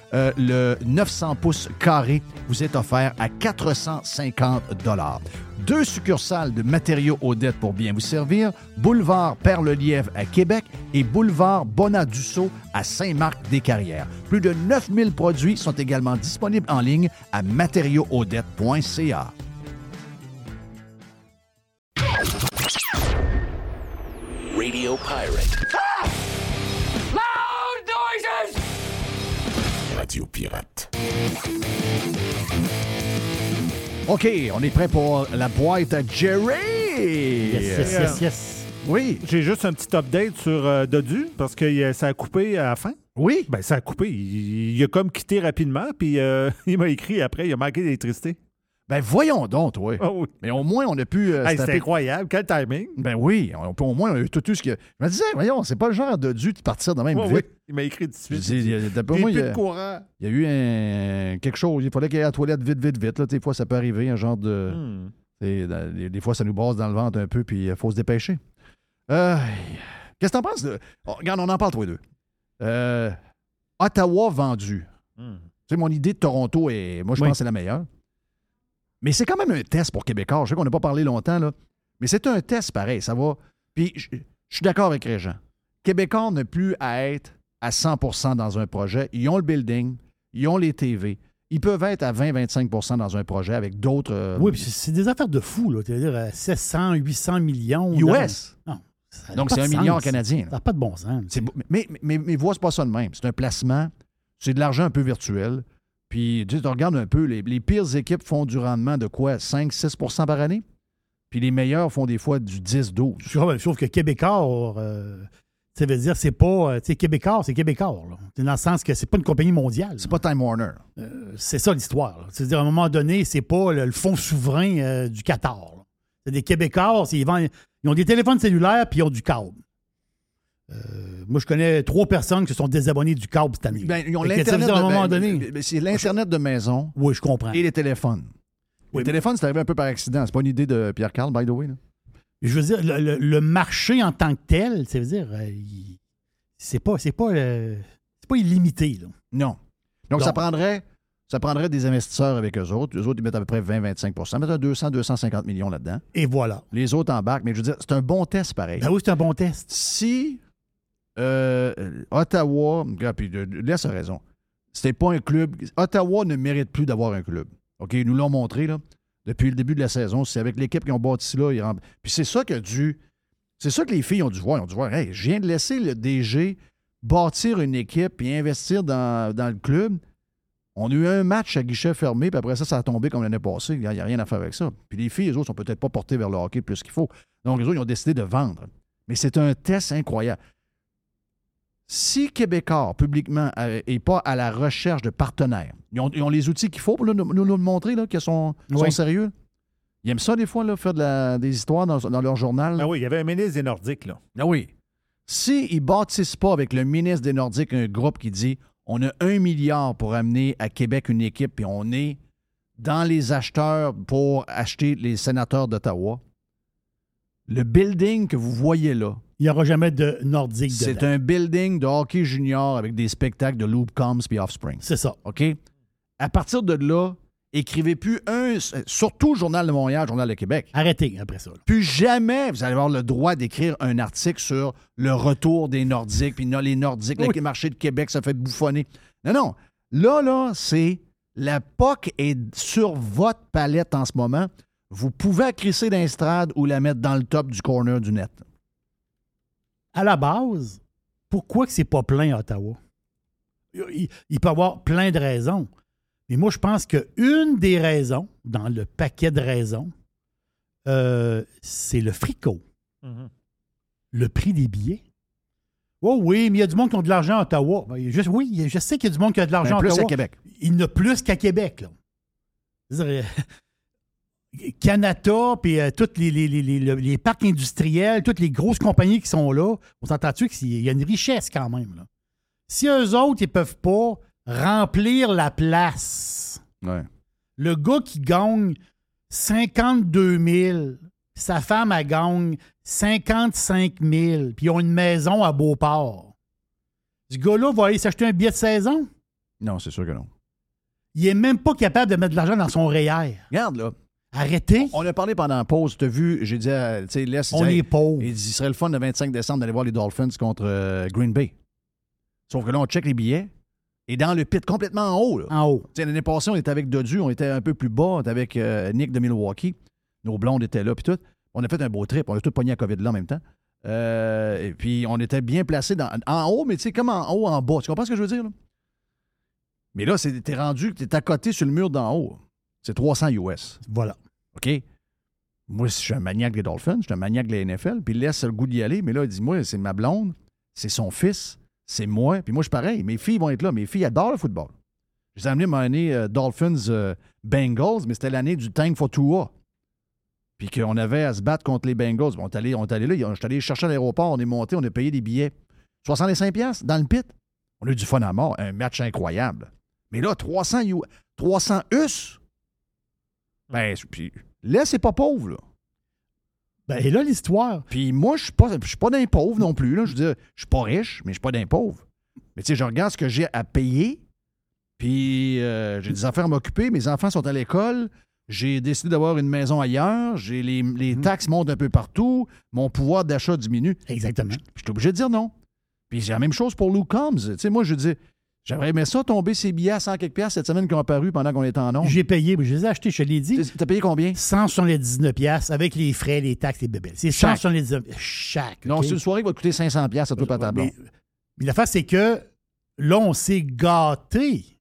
Euh, le 900 pouces carré vous est offert à 450 Deux succursales de matériaux Odette pour bien vous servir, boulevard Perle-Lièvre à Québec et boulevard Bonadusseau à Saint-Marc-des-Carrières. Plus de 9000 produits sont également disponibles en ligne à matériauxodette.ca. Radio Pirate. Pirate. OK, on est prêt pour la boîte à Jerry! Yes, yes, yes, yes. Oui. J'ai juste un petit update sur euh, Dodu parce que euh, ça a coupé à la fin. Oui. Ben, ça a coupé. Il, il a comme quitté rapidement, puis euh, il m'a écrit après, il a manqué d'électricité. Ben voyons donc, toi. Oh oui. Mais au moins, on a pu. euh, Hey, c'est incroyable. Quel timing. Ben oui, on, au moins, on a eu tout, tout ce que. Je me disais, voyons, c'est pas le genre de dû de partir de même Ouais, vite. oui. Il m'a écrit tout de suite. il y a- moi, il y a- de courant. Il y a eu un, quelque chose. Il fallait qu'il y ait la toilette vite, vite, vite. Là, des fois, ça peut arriver, un genre de. Hmm. dans- Des, des fois, ça nous brasse dans le ventre un peu, puis il faut se dépêcher. Euh, Qu'est-ce que t'en penses? De... Oh, regarde, on en parle, toi les deux. Euh, Ottawa vendu. Hmm. Tu sais, mon idée de Toronto, est, moi, je Oui. pense que c'est la meilleure. Mais c'est quand même un test pour Québécois. Je sais qu'on n'a pas parlé longtemps, là. Mais c'est un test pareil. Ça va. Puis, je je suis d'accord avec Régent. Québécois n'a plus à être à 100% dans un projet. Ils ont le building, ils ont les TV. Ils peuvent être à 20-25% dans un projet avec d'autres. euh, Oui, puis c'est- des affaires de fou, là. C'est-à-dire à 700, 800 millions. US. Non. ça n'a Donc, c'est un milliard sens. canadien. Ça n'a pas de bon sens. Beau- mais, mais, mais vois, c'est pas ça de même. C'est un placement. C'est de l'argent un peu virtuel. Puis, tu regardes un peu, les, les pires équipes font du rendement de quoi? 5-6% par année? Puis les meilleurs font des fois du 10-12. Sauf que Québécois, euh, ça veut dire c'est pas. euh, Tu sais, Québécois, c'est Québécois. là. C'est dans le sens que c'est pas une compagnie mondiale. C'est pas Time Warner. Euh, c'est ça l'histoire. C'est-à-dire, à un moment donné, c'est pas le, le fonds souverain euh, du Qatar. C'est des Québécois, ils, vendent- ils ont des téléphones cellulaires puis ils ont du câble. Euh, moi, je connais trois personnes qui se sont désabonnées du câble cette année. Ben, ils ont l'Internet à un moment ben, donné. ben, C'est l'Internet de maison Oui, je comprends. et les téléphones. Oui, les téléphones, c'est arrivé un peu par accident. C'est pas une idée de Pierre Carl, by the way. là. Je veux dire, le, le- le marché en tant que tel, ça veut dire, euh, c'est pas, c'est pas, euh, c'est pas illimité. là. Non. Donc, ça prendrait ça prendrait des investisseurs avec eux autres. Les autres, ils mettent à peu près 20-25% Ils mettent un 200-250 millions là-dedans. Et voilà. Les autres embarquent. Mais je veux dire, c'est un bon test pareil. Ben oui, c'est un bon test. Si euh, euh, Ottawa, puis de- laisse raison, c'était pas un club. Ottawa ne mérite plus d'avoir un club. OK, ils nous l'ont montré depuis le début de la saison. C'est avec l'équipe qui ont bâti là. Puis c'est ça que dû. C'est ça que les filles ont dû voir. Ils ont dû voir, hey, je viens de laisser le DG bâtir une équipe et investir dans, dans le club. On a eu un match à guichet fermé, puis après ça, ça a tombé comme l'année passée. Il n'y a rien à faire avec ça. Puis les filles, les autres, sont peut-être pas portées vers le hockey plus qu'il faut. Donc, les autres, ils ont décidé de vendre. Mais c'est un test incroyable. Si Québécois, publiquement, n'est pas à la recherche de partenaires, ils ont, ils ont les outils qu'il faut pour nous, nous- nous le montrer, qu'ils sont, sérieux. Ils aiment ça, des fois, là, faire de la- des histoires dans, dans leur journal. Ah oui, il y avait un ministre des Nordiques, là. Ah oui. S'ils ne bâtissent pas avec le ministre des Nordiques un groupe qui dit on a un milliard pour amener à Québec une équipe, puis on est dans les acheteurs pour acheter les sénateurs d'Ottawa, le building que vous voyez là, Il n'y aura jamais de Nordique c'est un building de hockey junior avec des spectacles de Loop Combs puis Offspring. C'est ça. OK? À partir de là, écrivez plus un, surtout Journal de Montréal, Journal de Québec. Arrêtez après ça. là. Plus jamais vous allez avoir le droit d'écrire un article sur le retour des Nordiques, puis non, les Nordiques, Oui. les marchés de Québec, ça fait bouffonner. Non, non. Là, là, c'est la POC est sur votre palette en ce moment. Vous pouvez la crisser d'instrade ou la mettre dans le top du corner du net. À la base, pourquoi que c'est pas plein à Ottawa? Il, il peut y avoir plein de raisons. Mais moi, je pense qu'une des raisons, dans le paquet de raisons, euh, c'est le fricot, le prix des billets. Oh oui, mais il y a du monde qui a de l'argent à Ottawa. Ben, je- oui, je sais qu'il y a du monde qui a de l'argent Ben, à plus Ottawa. à Québec. Il y en a plus qu'à Québec. Là. Canada, puis euh, tous les, les- les- les- le- les parcs industriels, toutes les grosses compagnies qui sont là, on s'entend-tu qu'il y a une richesse quand même. Là. Si eux autres, ils peuvent pas remplir la place, Ouais. le gars qui gagne 52 000, sa femme, elle gagne 55 000, puis ils ont une maison à Beauport. Ce gars-là va aller s'acheter un billet de saison? Non, c'est sûr que non. Il est même pas capable de mettre de l'argent dans son REER. Regarde, là. Arrêtez. On a parlé pendant la pause. Tu as vu, j'ai dit, à- tu sais, il On est pauvres. Il dit, il serait le fun le 25 décembre d'aller voir les Dolphins contre euh, Green Bay. Sauf que là, on check les billets. Et dans le pit, complètement en haut. Là. En haut. Tu sais, L'année passée, on était avec Dodu, on était un peu plus bas, on était avec euh, Nick de Milwaukee. Nos blondes étaient là, puis tout. On a fait un beau trip. On a tout pogné à COVID là en même temps. Euh, et puis, on était bien placés dans- en haut, mais tu sais, comme en haut, en bas. Tu comprends ce que je veux dire? Là? Mais là, t'es rendu, t'es à côté sur le mur d'en haut. C'est 300 US. Voilà. OK? Moi, je suis un maniaque des Dolphins, je suis un maniaque de la NFL, puis il laisse le goût d'y aller, mais là, il dit, moi, c'est ma blonde, c'est son fils, c'est moi, puis moi, je suis pareil. Mes filles vont être là. Mes filles adorent le football. Je les ai amenés mon année euh, Dolphins euh, Bengals, mais c'était l'année du Tank for Tua. Puis qu'on avait à se battre contre les Bengals. On est allé, on est allé là, je suis allé chercher à l'aéroport, on est monté, on a payé des billets. 65$ piastres dans le pit. On a eu du fun à mort, un match incroyable. Mais là, 300, U- 300 US. Ben, puis là, c'est pas pauvre, là. Ben, et là, l'histoire. Puis moi, je suis pas, je suis pas d'un pauvre non plus. Là. Je veux dire, je suis pas riche, mais je suis pas d'un pauvre. Mais tu sais, je regarde ce que j'ai à payer. Puis euh, j'ai des affaires à m'occuper. Mes enfants sont à l'école. J'ai décidé d'avoir une maison ailleurs. J'ai les, les taxes montent un peu partout. Mon pouvoir d'achat diminue. Exactement. Je je suis obligé de dire non. Puis c'est la même chose pour Lou Combs. Tu sais, moi, je dis, j'aurais aimé ça tomber ces billets à 100 quelques piastres cette semaine qui ont apparu pendant qu'on était en ondes. J'ai payé, mais je les ai achetés, je te l'ai dit. T'as payé combien? 179 piastres avec les frais, les taxes, les bébés. C'est Chaque. 179 chaque. Non, c'est une soirée qui va te coûter 500 piastres à toi, pas ta blonde. Mais, mais l'affaire, c'est que là, on s'est gâté.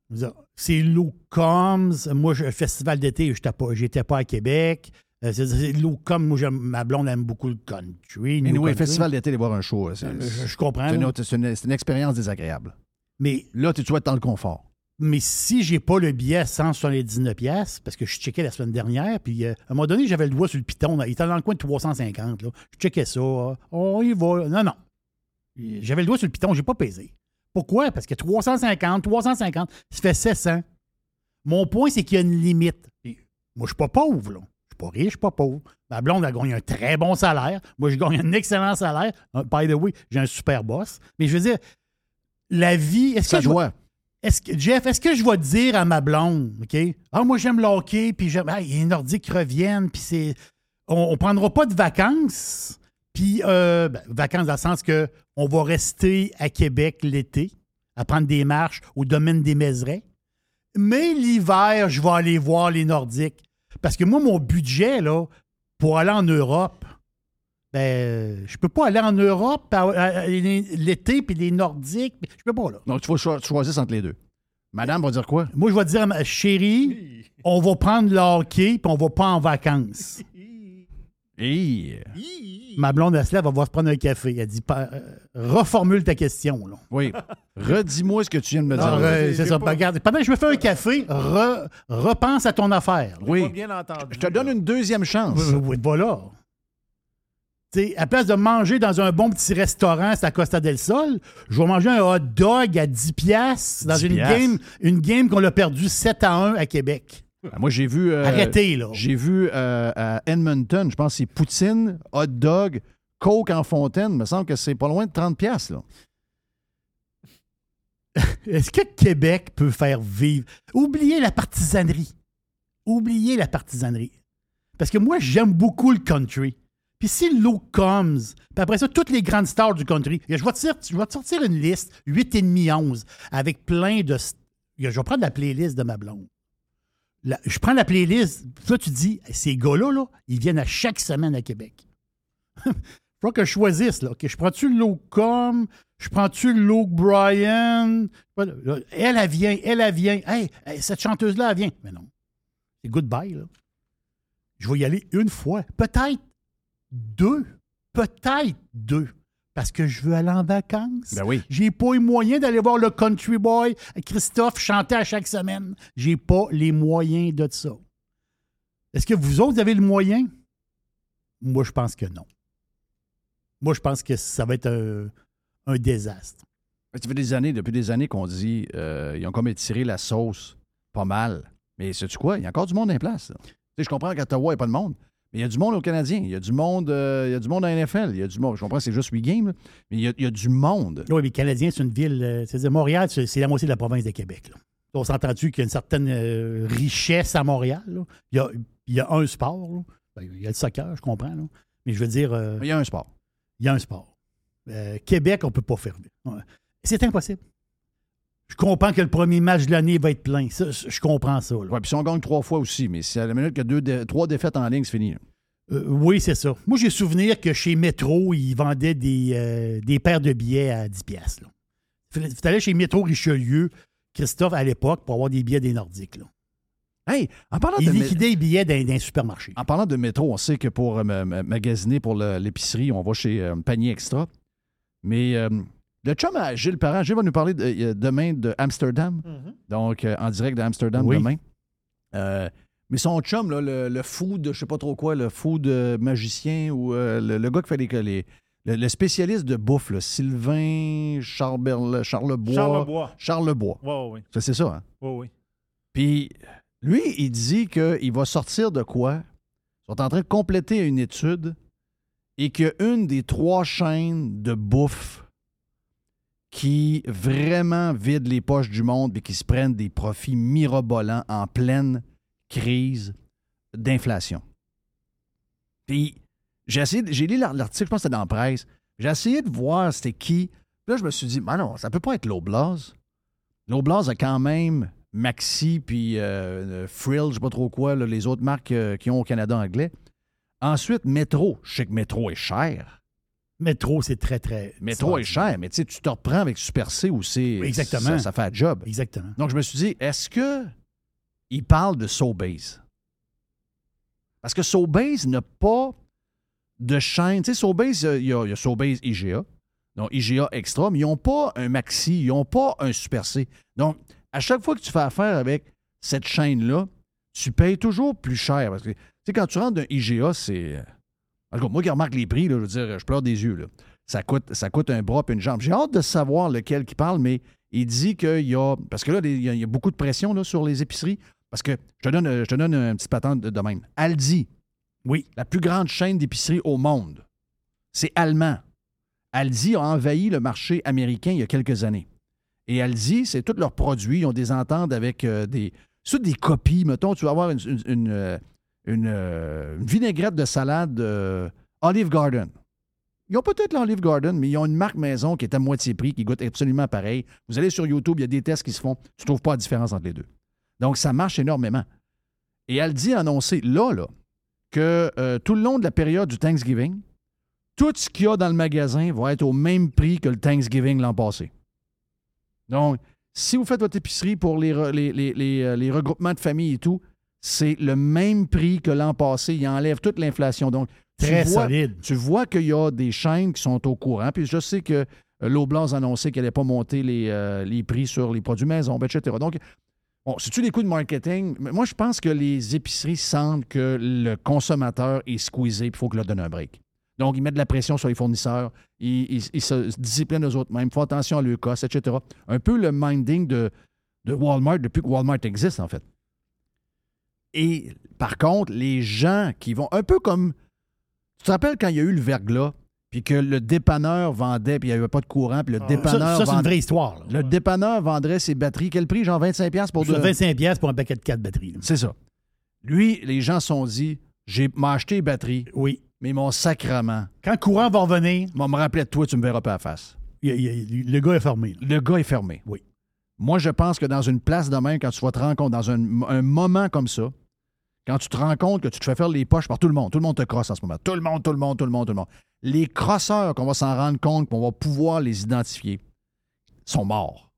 C'est Lou Combs. Moi, je- le festival d'été, je n'étais pas, j'étais pas à Québec. Euh, c'est- Lou Combs. Moi, ma blonde aime beaucoup le country. Mais nous, le festival d'été, aller voir un show, Euh, je- je comprends, une, une- c'est une expérience désagréable. Mais Là, tu dois être dans le confort. Mais si j'ai pas le billet à 179 pièces parce que je checkais la semaine dernière, puis euh, à un moment donné, j'avais le doigt sur le piton. là. Il était dans le coin de 350. Là. Je checkais ça. euh, On y va. Non, non. J'avais le doigt sur le piton, j'ai pas pesé. Pourquoi? Parce que 350, 350, ça fait 700. Mon point, c'est qu'il y a une limite. Et moi, je suis pas pauvre, là. Je suis pas riche, je suis pas pauvre. Ma blonde, elle gagne un très bon salaire. Moi, je gagne un excellent salaire. Uh, by the way, j'ai un super boss. Mais je veux dire, la vie. Est-ce Ça que doit. est-ce que, Jeff, est-ce que je vais dire à ma blonde, OK? Ah, moi, j'aime le hockey, puis j'aime. Ah, les Nordiques reviennent, puis c'est. On, on prendra pas de vacances, puis euh, ben, vacances dans le sens que on va rester à Québec l'été, à prendre des marches au domaine des Méserets. Mais l'hiver, je vais aller voir les Nordiques. Parce que moi, mon budget, là, pour aller en Europe, ben, je peux pas aller en Europe à- à- à- l'été, puis les Nordiques. Je peux pas, là. Donc, faut cho- choisir entre les deux. Madame va dire quoi? Moi, je vais dire à ma chérie, on va prendre le hockey, puis on va pas en vacances. Hey. Ma blonde, elle va se prendre un café. Elle dit, pas- euh, reformule ta question. Là. Oui. Redis-moi ce que tu viens de me dire. Euh, c'est ça. Regarde, pendant que je me fais un café, re- repense à ton affaire. là. Oui. bien entendu. Je te donne une deuxième chance. Oui, oui, voilà. À place de manger dans un bon petit restaurant, c'est à Costa del Sol, je vais manger un hot dog à 10 piastres dans 10 une piastres? game, une game qu'on a perdu 7 à 1 à Québec. Ah, Moi, j'ai vu. euh, Arrêtez, là. J'ai vu euh, à Edmonton, je pense que c'est poutine, hot dog, coke en fontaine. Il me semble que c'est pas loin de 30$, piastres, là. Est-ce que Québec peut faire vivre? Oubliez la partisanerie. Oubliez la partisanerie. Parce que moi, j'aime beaucoup le country. Puis si l'eau comes, puis après ça, toutes les grandes stars du country, je vais te, sortir- une liste, 8,5, 11, avec plein de... Je vais prendre la playlist de ma blonde. Je prends la playlist, toi tu dis, ces gars-là, là, ils viennent à chaque semaine à Québec. Il faut que je choisisse. Là. Je prends-tu l'eau com? Je prends-tu l'eau Brian? Elle, elle vient, elle, elle vient. Cette chanteuse-là, elle vient. Mais non. C'est goodbye, là. Je vais y aller une fois. Peut-être deux. Peut-être deux. Parce que je veux aller en vacances. Ben oui. J'ai pas les moyens d'aller voir le country boy Christophe chanter à chaque semaine. J'ai pas les moyens de ça. Est-ce que vous autres avez le moyen? Moi, je pense que non. Moi, je pense que ça va être un, un désastre. Ça fait des années, depuis des années qu'on dit euh, ils ont comme étiré la sauce pas mal. Mais sais-tu quoi? Il y a encore du monde en place. je comprends qu'à Ottawa, il n'y a pas de monde. Mais il y a du monde au Canadien. Il y a du monde, euh, il y a du monde à NFL. Il y a du monde. Je comprends c'est juste 8 games, là, mais il y, a, il y a du monde. Oui, mais Canadien, c'est une ville. euh, C'est-à-dire, Montréal, c'est la moitié de la province de Québec. là. On s'entend-tu qu'il y a une certaine euh, richesse à Montréal? là? Il, y a, il y a un sport. là. Ben, il y a le soccer, je comprends. Mais je veux dire. euh, Il y a un sport. il y a un sport. Euh, Québec, on ne peut pas fermer. Ouais. C'est impossible. Je comprends que le premier match de l'année va être plein. Ça, je comprends ça. Ouais, puis si on gagne trois fois aussi, mais si à la minute qu'il y a deux dé- trois défaites en ligne, c'est fini. Euh, oui, c'est ça. Moi, j'ai souvenir que chez Métro, ils vendaient des, euh, des paires de billets à 10 piastres. Tu allais chez Métro Richelieu, Christophe, à l'époque, pour avoir des billets des Nordiques. Là. Hey, en parlant Ils de. liquidaient les billets les supermarchés. En parlant de métro, on sait que pour euh, ma- ma- magasiner pour l'épicerie, on va chez euh, Panier Extra. Mais euh, le chum à Gilles Parent, Gilles va nous parler de- euh, demain de Amsterdam. Donc, euh, en direct d'Amsterdam Oui. demain. Euh, mais son chum, là, le, le fou de je sais pas trop quoi, le fou de magicien ou euh, le, le gars qui fait les, les- le, le spécialiste de bouffe, là, Sylvain Charberle- Charlebois. Charlebois. Charlebois. Oui, oui. Ça, C'est ça, hein? Oui, oui. Puis, lui, il dit qu'il va sortir de quoi? Ils sont en train de compléter une étude et qu'une des trois chaînes de bouffe qui vraiment vident les poches du monde et qui se prennent des profits mirobolants en pleine crise d'inflation. Puis, j'ai essayé, j'ai lu l'ar- l'article, je pense que c'était dans la presse. J'ai essayé de voir c'était qui. Puis là, je me suis dit, ben non, ça peut pas être l'Oblast. L'Oblast a quand même Maxi puis euh, euh, Frill, je sais pas trop quoi, les autres marques euh, qui ont au Canada anglais. Ensuite, Métro. Je sais que Métro est cher. Métro, c'est très, très. Métro est cher, mais tu sais, tu te reprends avec Super C c'est. Exactement. Ça, ça fait un job. Exactement. Donc, je me suis dit, est-ce que il parle de Sobase? Parce que Sobase n'a pas de chaîne. Tu sais, Sobase, il y a, il y a Sobase IGA, donc IGA Extra, mais ils n'ont pas un Maxi, ils n'ont pas un Super C. Donc, à chaque fois que tu fais affaire avec cette chaîne-là, tu payes toujours plus cher. Parce que, tu sais, quand tu rentres d'un IGA, c'est. En tout cas, moi qui remarque les prix, là, je veux dire, je pleure des yeux. là. ça coûte, ça coûte un bras et une jambe. J'ai hâte de savoir lequel qui parle, mais il dit qu'il y a. Parce que là, il y a, il y a beaucoup de pression là, sur les épiceries. Parce que je te donne, je te donne un petit patente de domaine. Aldi. Oui. La plus grande chaîne d'épicerie au monde. C'est allemand. Aldi a envahi le marché américain il y a quelques années. Et Aldi, c'est tous leurs produits. Ils ont des ententes avec euh, des. C'est des copies. Mettons, tu vas avoir une, une, une, euh, une, euh, une vinaigrette de salade euh, Olive Garden. Ils ont peut-être l'Olive Garden, mais ils ont une marque maison qui est à moitié prix, qui goûte absolument pareil. Vous allez sur YouTube, il y a des tests qui se font. Tu ne trouves pas la différence entre les deux. Donc, ça marche énormément. Et Aldi a annoncé là, là, que euh, tout le long de la période du Thanksgiving, tout ce qu'il y a dans le magasin va être au même prix que le Thanksgiving l'an passé. Donc, si vous faites votre épicerie pour les regroupements de famille et tout, c'est le même prix que l'an passé. Il enlève toute l'inflation. Donc, tu Très vois- solide. Tu vois qu'il y a des chaînes qui sont au courant. Puis je sais que euh, Loblaws a annoncé qu'elle n'allait pas monter les, euh, les prix sur les produits maison, ben, etc. Donc, bon, c'est-tu des coups de marketing? Moi, je pense que les épiceries sentent que le consommateur est squeezé il faut que leur donne un break. Donc, ils mettent de la pression sur les fournisseurs, ils, ils- ils se disciplinent eux autres mêmes, ils font attention à leur cost, etc. Un peu le minding de, de Walmart depuis que Walmart existe, en fait. Et par contre, les gens qui vont, un peu comme, tu te rappelles quand il y a eu le verglas, puis que le dépanneur vendait, puis il n'y avait pas de courant, puis le Ah, dépanneur ça, ça, c'est une vraie histoire. là. Le dépanneur vendrait ses batteries. Quel prix? Genre 25$ pour deux. 25 pièces pour un paquet de 4 batteries. C'est ça. Lui, les gens se sont dit, j'ai acheté les batteries. Oui. Mais mon sacrement. Quand le courant va revenir. M'a me rappeler de toi, tu me verras pas à la face. il- il- le gars est fermé. là. Le gars est fermé. Oui. Moi, je pense que dans une place de même, quand tu vas te rendre compte, dans un, un moment comme ça, quand tu te rends compte que tu te fais faire les poches par tout le monde, tout le monde te crosse en ce moment. Tout le monde, tout le monde, tout le monde, tout le monde. Les crosseurs qu'on va s'en rendre compte, qu'on va pouvoir les identifier, sont morts.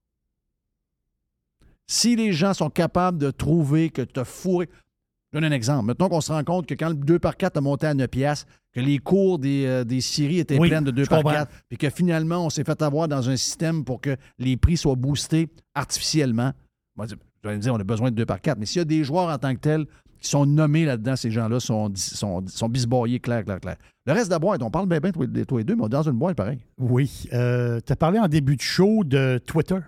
Si les gens sont capables de trouver que tu as fourré. Je donne un exemple. Mettons qu'on se rend compte que quand le 2 par 4 a monté à 9 piastres, que les cours des, euh, des scieries étaient Oui, pleines de 2 je par comprends. 4, puis que finalement, on s'est fait avoir dans un système pour que les prix soient boostés artificiellement. Moi, je vais dire, on a besoin de 2 par 4, mais s'il y a des joueurs en tant que tels qui sont nommés là-dedans, ces gens-là sont, sont, sont bisboyés, clair, clair, clair. Le reste de la boîte, on parle bien, bien, toi, toi et deux, mais dans une boîte pareil. Oui. tu as parlé en début de show de Twitter.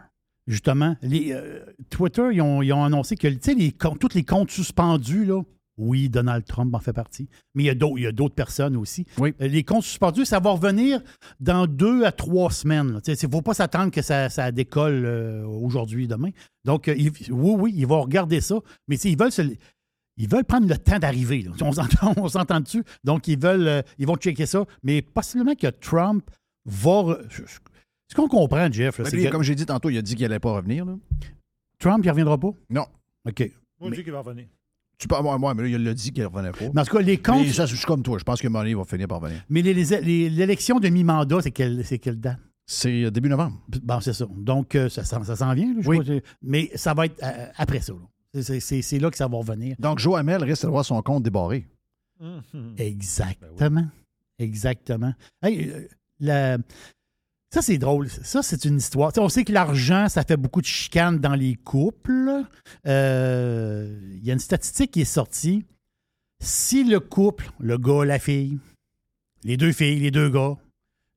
Justement, les, euh, Twitter, ils ont, ils ont annoncé que tu sais, les tous les comptes suspendus, là, oui, Donald Trump en fait partie, mais il y a d'autres, personnes aussi. Euh, Les comptes suspendus, ça va revenir dans deux à trois semaines. là. Tu sais, Il ne faut pas s'attendre que ça, ça décolle euh, aujourd'hui, demain. Donc, euh, oui, oui, ils vont regarder ça, mais ils veulent se, ils veulent prendre le temps d'arriver. là. On s'entend, dessus. Donc, ils veulent, euh, ils vont checker ça. Mais possiblement que Trump va. re- Ce qu'on comprend, Jeff, là, c'est lui, que Comme j'ai dit tantôt, il a dit qu'il n'allait pas revenir. là. Trump, il reviendra pas? Non. OK. Moi, je dis qu'il va revenir. Tu peux, ouais, ouais, mais là, il l'a dit qu'il ne revenait pas. Mais en tout cas, les comptes- Mais ça, je suis comme toi. Je pense que Money va finir par revenir. Mais les- les- les- l'élection de mi-mandat, c'est quelle, date? C'est euh, début novembre. Bon, c'est ça. Donc, euh, ça, s'en- ça s'en vient. là, je Oui. crois. mais ça va être euh, après ça. là. C'est- là que ça va revenir. Donc, Joe Hamel risque d'avoir son compte débarré. Exactement. Exactement. Hey, euh, la- Ça, c'est drôle. Ça, c'est une histoire. On sait que l'argent, ça fait beaucoup de chicanes dans les couples. Euh, Il y a une statistique qui est sortie. Si le couple, le gars, la fille, les deux filles, les deux gars,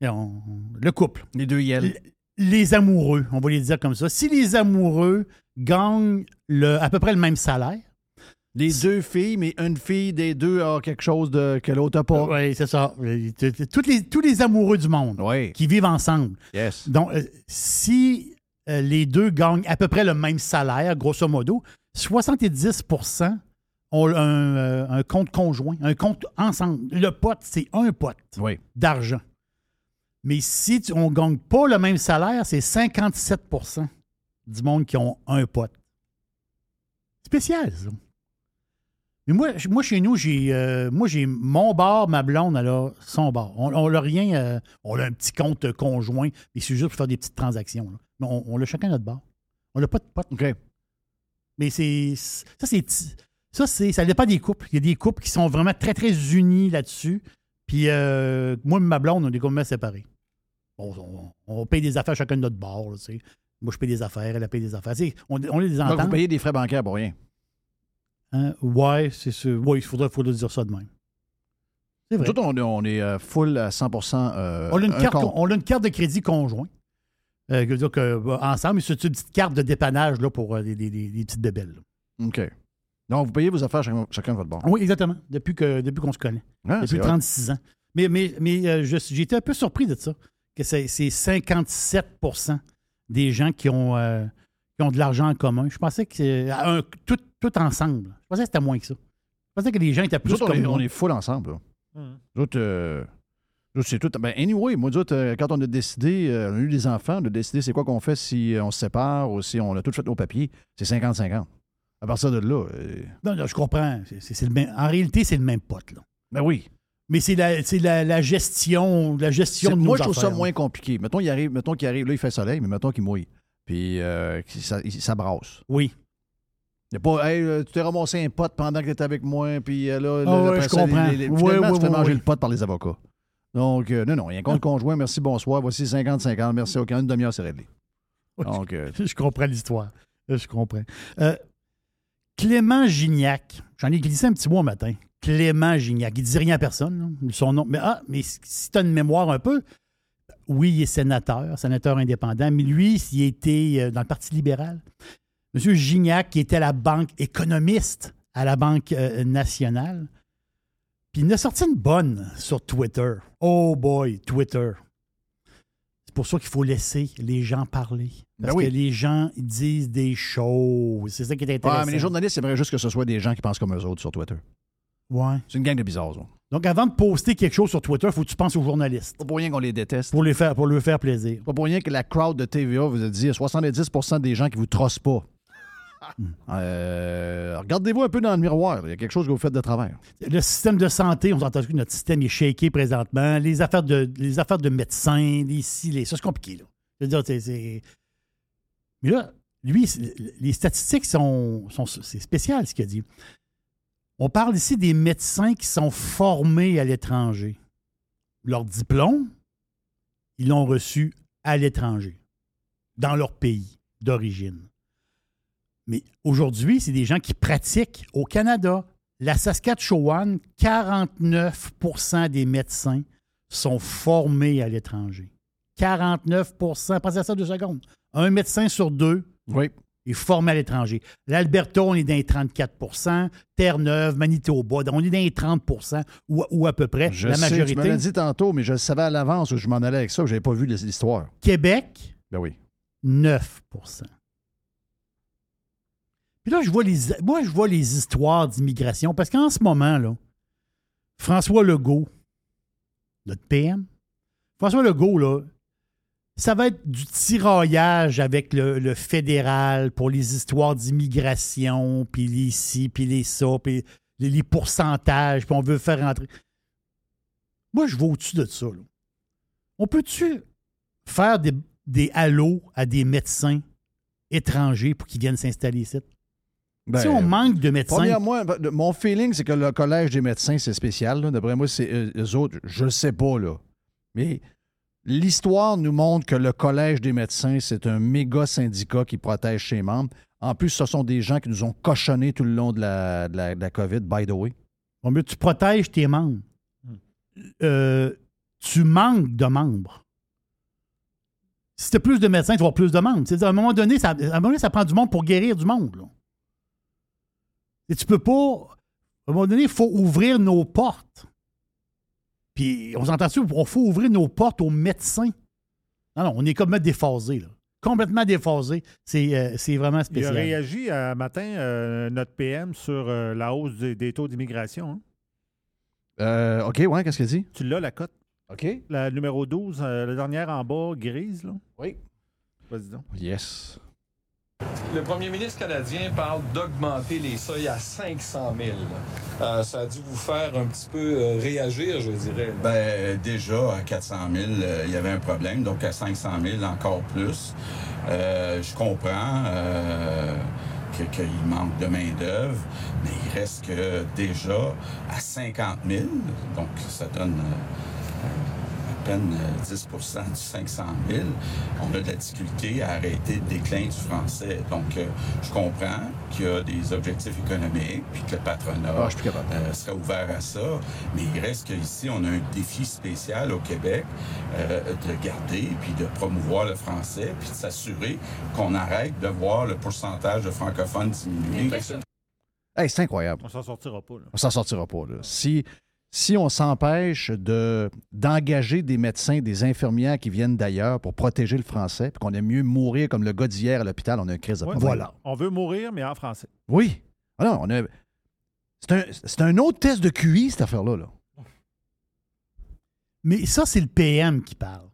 on- le couple, les deux yels, les amoureux, on va les dire comme ça. Si les amoureux gagnent le, à peu près le même salaire, Les deux filles, mais une fille des deux a quelque chose de, que l'autre n'a pas. Oui, c'est ça. Tous les, tous les amoureux du monde qui vivent ensemble. Yes. Donc, euh, si euh, les deux gagnent à peu près le même salaire, grosso modo, 70% ont un, euh, un compte conjoint, un compte ensemble. Le pote, c'est un pote d'argent. Mais si tu- on ne gagne pas le même salaire, c'est 57 du monde qui ont un pote. Spécial, ça. Mais moi, moi chez nous, j'ai euh, moi j'ai mon bar, ma blonde, elle a son bar. On, on l'a rien, euh, on a un petit compte conjoint, mais c'est juste pour faire des petites transactions. là. Mais on, on l'a chacun notre bar. On n'a pas de pote. Mais c'est ça, c'est ça, c'est ça dépend des couples. Il y a des couples qui sont vraiment très très unis là-dessus. Puis euh, moi et ma blonde, on est complètement séparés. On, on- on paye des affaires chacun de notre bar. là, tu sais. Moi, je paye des affaires, elle a payé des affaires. Tu sais, on, on est des Donc, ententes. vous payez des frais bancaires pour rien. Hein? Ouais, c'est sûr. Oui, il faudrait, faudrait dire ça de même. C'est vrai. Nous on, est- on est euh, full à 100 euh, On a, une un carte, compte. on a une carte de crédit conjoint. Euh, donc, euh, ensemble, c'est une petite carte de dépannage là, pour des petites bébelles. là. OK. Donc, vous payez vos affaires chacun, chacun de votre bord. Oui, exactement. Depuis que depuis qu'on se connaît. Ah, depuis hot. 36 ans. Mais, mais, mais j'ai été un peu surpris de ça. Que c'est c'est 57 des gens qui ont, euh, qui ont de l'argent en commun. Je pensais que c'est un- tout, tout ensemble. Je pensais que c'était moins que ça. Je pensais que les gens étaient Nous plus autres, on, comme est, on est full ensemble. là. Hum. Nous autres, euh, nous autres, c'est tout. Ben, anyway, moi, nous autres, euh, quand on a décidé, euh, on a eu des enfants, on a décidé c'est quoi qu'on fait si euh, on se sépare ou si on a tout fait nos papiers. C'est 50-50. À partir de là. euh, Non, non, je comprends. C'est- c'est- c'est le même- en réalité, c'est le même pote. Là. Ben oui. Mais c'est la, la, la gestion, la gestion de moi, nos je trouve ça moins compliqué. Mettons, il arrive, mettons qu'il arrive, là, il fait soleil, mais mettons qu'il mouille. Puis euh, qu'il- ça, ça brasse. Oui. Il n'y a pas, hey, euh, tu t'es ramassé un pote pendant que tu étais avec moi, puis euh, là, Ah là, ouais, après je ça, comprends. les- les- Ouais, finalement, ouais, tu fais ouais, manger ouais. le pote par les avocats. Donc, euh, non, non, il y a un compte conjoint, merci, bonsoir, voici 50-50, merci, OK, une demi-heure, c'est réglé. Donc, euh, Je comprends l'histoire. Je comprends. Clément Gignac, j'en ai glissé un petit mot un matin. Clément Gignac, il ne dit rien à personne, là, son nom. Mais, ah, mais si tu as une mémoire un peu, oui, il est sénateur, sénateur indépendant, mais lui, il était euh, dans le Parti libéral. Monsieur Gignac, qui était à la banque économiste à la Banque euh, nationale, puis il a sorti une bonne sur Twitter. Oh boy, Twitter. C'est pour ça qu'il faut laisser les gens parler. Parce Ben oui. que les gens disent des choses. C'est ça qui est intéressant. ouais, mais les journalistes, c'est vrai juste que ce soit des gens qui pensent comme eux autres sur Twitter. Ouais. C'est une gang de bizarres, ça. Donc, avant de poster quelque chose sur Twitter, il faut que tu penses aux journalistes. Pas pour rien qu'on les déteste. Pour, les faire, pour leur faire plaisir. Pas pour rien que la crowd de TVA vous a dit 70% des gens qui vous trossent pas. Euh, Regardez-vous un peu dans le miroir. Il y a quelque chose que vous faites de travers. Le système de santé, on entend que notre système est shaké présentement. Les affaires de, les affaires de médecins, les ci, les ça, c'est compliqué. Là. Je veux dire, c'est- c'est- Mais là, lui, c'est- les statistiques sont, sont c'est spécial ce qu'il a dit. On parle ici des médecins qui sont formés à l'étranger. Leur diplôme, ils l'ont reçu à l'étranger, dans leur pays d'origine. Mais aujourd'hui, c'est des gens qui pratiquent au Canada. La Saskatchewan, 49% des médecins sont formés à l'étranger. 49% Pensez à ça deux secondes. Un médecin sur deux oui. Est formé à l'étranger. L'Alberta, on est dans les 34% Terre-Neuve, Manitoba, on est dans les 30 ou, ou à peu près. Je la sais, tu me majorité. l'as dit tantôt, mais je le savais à l'avance où je m'en allais avec ça. Je n'avais pas vu l'histoire. Québec, Ben oui. 9% Puis là, je vois les, moi, je vois les histoires d'immigration parce qu'en ce moment, là, François Legault, notre PM, François Legault, là, ça va être du tiraillage avec le, le fédéral pour les histoires d'immigration, puis les ci, puis les ça, puis les, les pourcentages, puis on veut faire rentrer. Moi, je vais au-dessus de ça. là. On peut-tu faire des, des hallos à des médecins étrangers pour qu'ils viennent s'installer ici? Ben, si on manque de médecins. Premièrement, ben, mon feeling, c'est que le collège des médecins, c'est spécial. là. D'après moi, c'est euh, eux autres, je ne sais pas, là. Mais l'histoire nous montre que le collège des médecins, c'est un méga syndicat qui protège ses membres. En plus, ce sont des gens qui nous ont cochonnés tout le long de la, de la, de la COVID, by the way. Bon, mais tu protèges tes membres. Euh, tu manques de membres. Si tu as plus de médecins, tu vas avoir plus de membres. C'est-à-dire, à un moment donné, ça, à un moment donné, ça prend du monde pour guérir du monde. là. Et tu peux pas. À un moment donné, il faut ouvrir nos portes. Puis, on s'entend dessus, il faut ouvrir nos portes aux médecins? Non, non, on est comme déphasé, là. Complètement déphasé. C'est euh, c'est vraiment Il a spécial. réagi un matin, euh, notre PM, sur euh, la hausse des, des taux d'immigration. hein. Euh, OK, ouais, qu'est-ce qu'il dit? Tu l'as, la cote? OK. La numéro 12, euh, la dernière en bas, grise, là? Oui. Vas-y donc. Yes. Le premier ministre canadien parle d'augmenter les seuils à 500 000. Euh, ça a dû vous faire un petit peu euh, réagir, je dirais. Ben, déjà, à 400 000, euh, il y avait un problème. Donc, à 500 000, encore plus. Je comprends qu'il manque de main-d'œuvre, mais il reste que déjà à 50 000, donc ça donne peine euh, 10% du 500 000, on a de la difficulté à arrêter le déclin du français. Donc, euh, je comprends qu'il y a des objectifs économiques, puis que le patronat Ah, euh, serait ouvert à ça, mais il reste qu'ici, on a un défi spécial au Québec euh, de garder, puis de promouvoir le français, puis de s'assurer qu'on arrête de voir le pourcentage de francophones diminuer. Hey, c'est incroyable. On s'en sortira pas. Là. On s'en sortira pas. Là. Si, si on s'empêche de, d'engager des médecins, des infirmières qui viennent d'ailleurs pour protéger le français, puis qu'on aime mieux mourir comme le gars d'hier à l'hôpital, on a une crise de Ouais, problème. On veut mourir, mais en français. Oui. Non, on a... c'est, un, c'est un autre test de QI, cette affaire-là. Là. Mais ça, c'est le PM qui parle.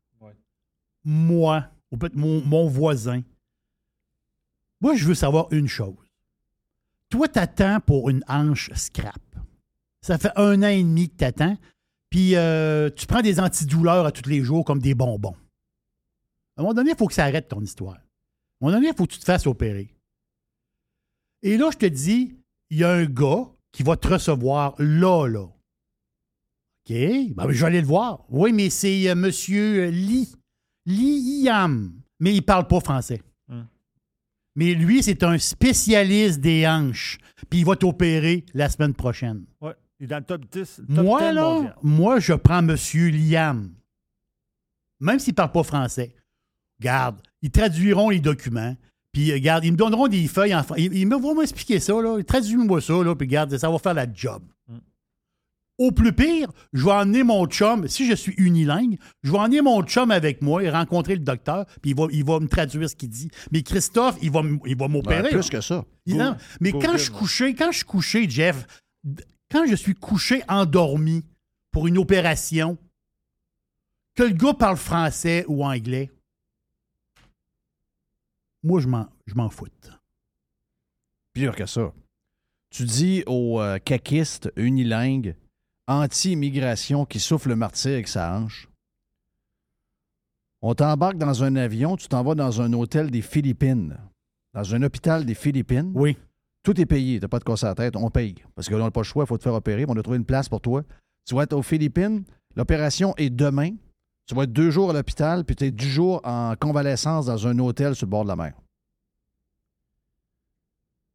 Moi, ou peut-être mon, mon voisin, moi, je veux savoir une chose. Toi, t'attends pour une hanche scrap. Ça fait un an et demi que t'attends, puis euh, tu prends des antidouleurs à tous les jours comme des bonbons. À un moment donné, il faut que ça arrête ton histoire. À un moment donné, il faut que tu te fasses opérer. Et là, je te dis, il y a un gars qui va te recevoir là, là. OK, ben, je vais aller le voir. Oui, mais c'est euh, Monsieur Lee. Lee Yam. Mais il parle pas français. Hum. Mais lui, c'est un spécialiste des hanches. Puis il va t'opérer la semaine prochaine. Ouais. Il est dans le top 10. le top Moi, 10 là, mondial. moi, je prends Monsieur Liam. Même s'il parle pas français. Garde, ils traduiront les documents. Puis, euh, garde, ils me donneront des feuilles en français. Ils, ils me vont m'expliquer ça, là. Traduis-moi ça, là. Puis, garde, ça va faire la job. Mm. Au plus pire, je vais emmener mon chum, si je suis unilingue, je vais emmener mon chum avec moi et rencontrer le docteur, puis il va, il va me traduire ce qu'il dit. Mais Christophe, il va, m- il va m'opérer. Ouais, plus là. que ça. Il- non, mais quand je suis couché, quand je suis couché, Jeff, quand je suis couché endormi pour une opération, que le gars parle français ou anglais, moi, je m'en, je m'en foute. Pire que ça. Tu dis aux euh, caquistes unilingues, anti-immigration qui souffle le martyr avec sa hanche. On t'embarque dans un avion, tu t'en vas dans un hôtel des Philippines, dans un hôpital des Philippines. Oui. Tout est payé, t'as pas de casse à la tête, on paye. Parce que là, on n'a pas le choix, il faut te faire opérer, mais on a trouvé une place pour toi. Tu vas être aux Philippines, l'opération est demain. Tu vas être deux jours à l'hôpital, puis tu es dix jours en convalescence dans un hôtel sur le bord de la mer.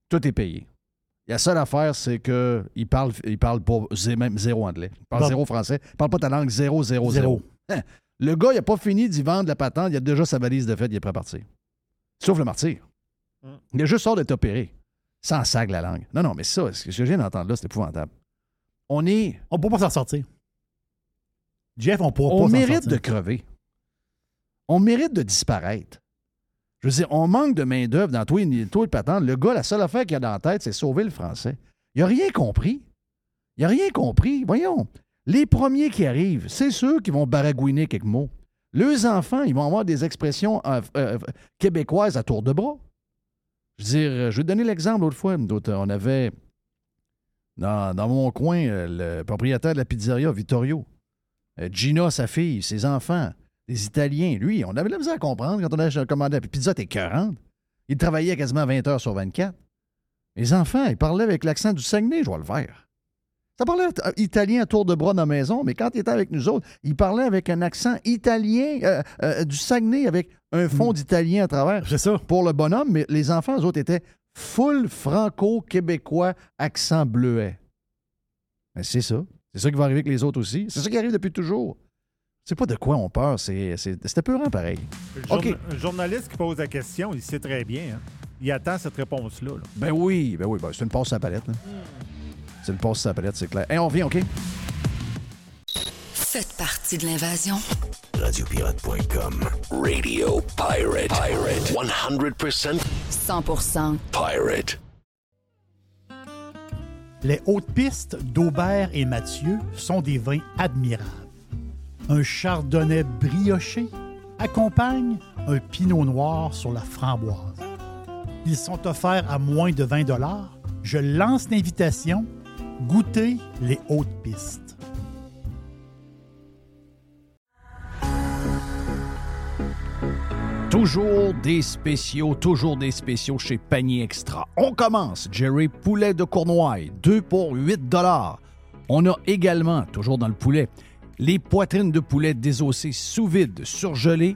Tout est payé. La seule affaire, c'est qu'il parle, il parle pas même zéro anglais. Il parle Bon. zéro français. Il parle pas ta langue zéro, zéro, zéro. Zéro. Le gars, il n'a pas fini d'y vendre la patente. Il a déjà sa valise de fête. Il est prêt à partir. Sauf le martyr. Mm. Il a juste hors d'être opéré. Sans sac la langue. Non, non, mais ça, ce que je viens d'entendre là, c'est épouvantable. On est. On ne peut pas s'en sortir. Jeff, on pourra On pas s'en mérite sortir. de crever. On mérite de disparaître. Je veux dire, on manque de main-d'œuvre dans tout les, tout les patentes. Le gars, la seule affaire qu'il a dans la tête, c'est sauver le français. Il n'a rien compris. Il n'a rien compris. Voyons. Les premiers qui arrivent, c'est ceux qui vont baragouiner quelques mots. Leurs enfants, ils vont avoir des expressions euh, euh, québécoises à tour de bras. Je veux dire, euh, je vais te donner l'exemple l'autre fois. On avait dans, dans mon coin euh, le propriétaire de la pizzeria, Vittorio. Euh, Gina, sa fille, ses enfants, les Italiens. Lui, on avait de la à comprendre quand on a commandé la pizza, t'es 40. Il travaillait quasiment 20 heures sur 24. Les enfants, ils parlaient avec l'accent du Saguenay, je vois le faire. Ça parlait euh, italien à tour de bras dans la maison, mais quand il était avec nous autres, il parlait avec un accent italien euh, euh, du Saguenay, avec un fond d'italien à travers. C'est ça. Pour le bonhomme, mais les enfants, eux autres, étaient full franco-québécois, accent bleuet. Ben, c'est ça. C'est ça qui va arriver avec les autres aussi. C'est ça qui arrive depuis toujours. C'est pas de quoi on peur, c'est, c'est, c'était peurant pareil. Le journa- OK. Un journaliste qui pose la question, il sait très bien. hein. Il attend cette réponse-là. là. Ben oui, ben oui, ben c'est une passe à la palette. là. C'est une la palette, c'est clair. Et on revient, OK? Faites partie de l'invasion. Radiopirate.com. Radio Pirate. Pirate. 100% 100% pirate. Les hautes pistes d'Aubert et Mathieu sont des vins admirables. Un chardonnay brioché accompagne un pinot noir sur la framboise. Ils sont offerts à moins de 20 Je lance l'invitation. Goûtez les hautes pistes. Toujours des spéciaux, toujours des spéciaux chez Panier Extra. On commence, Jerry Poulet de Cournoye, 2 pour 8 On a également, toujours dans le poulet, Les poitrines de poulet désossées sous vide, surgelées,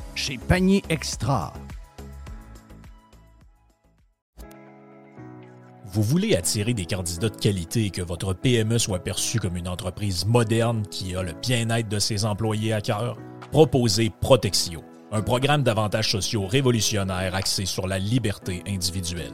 chez Panier Extra. Vous voulez attirer des candidats de qualité et que votre PME soit perçue comme une entreprise moderne qui a le bien-être de ses employés à cœur? Proposez Protexio, un programme d'avantages sociaux révolutionnaire axé sur la liberté individuelle.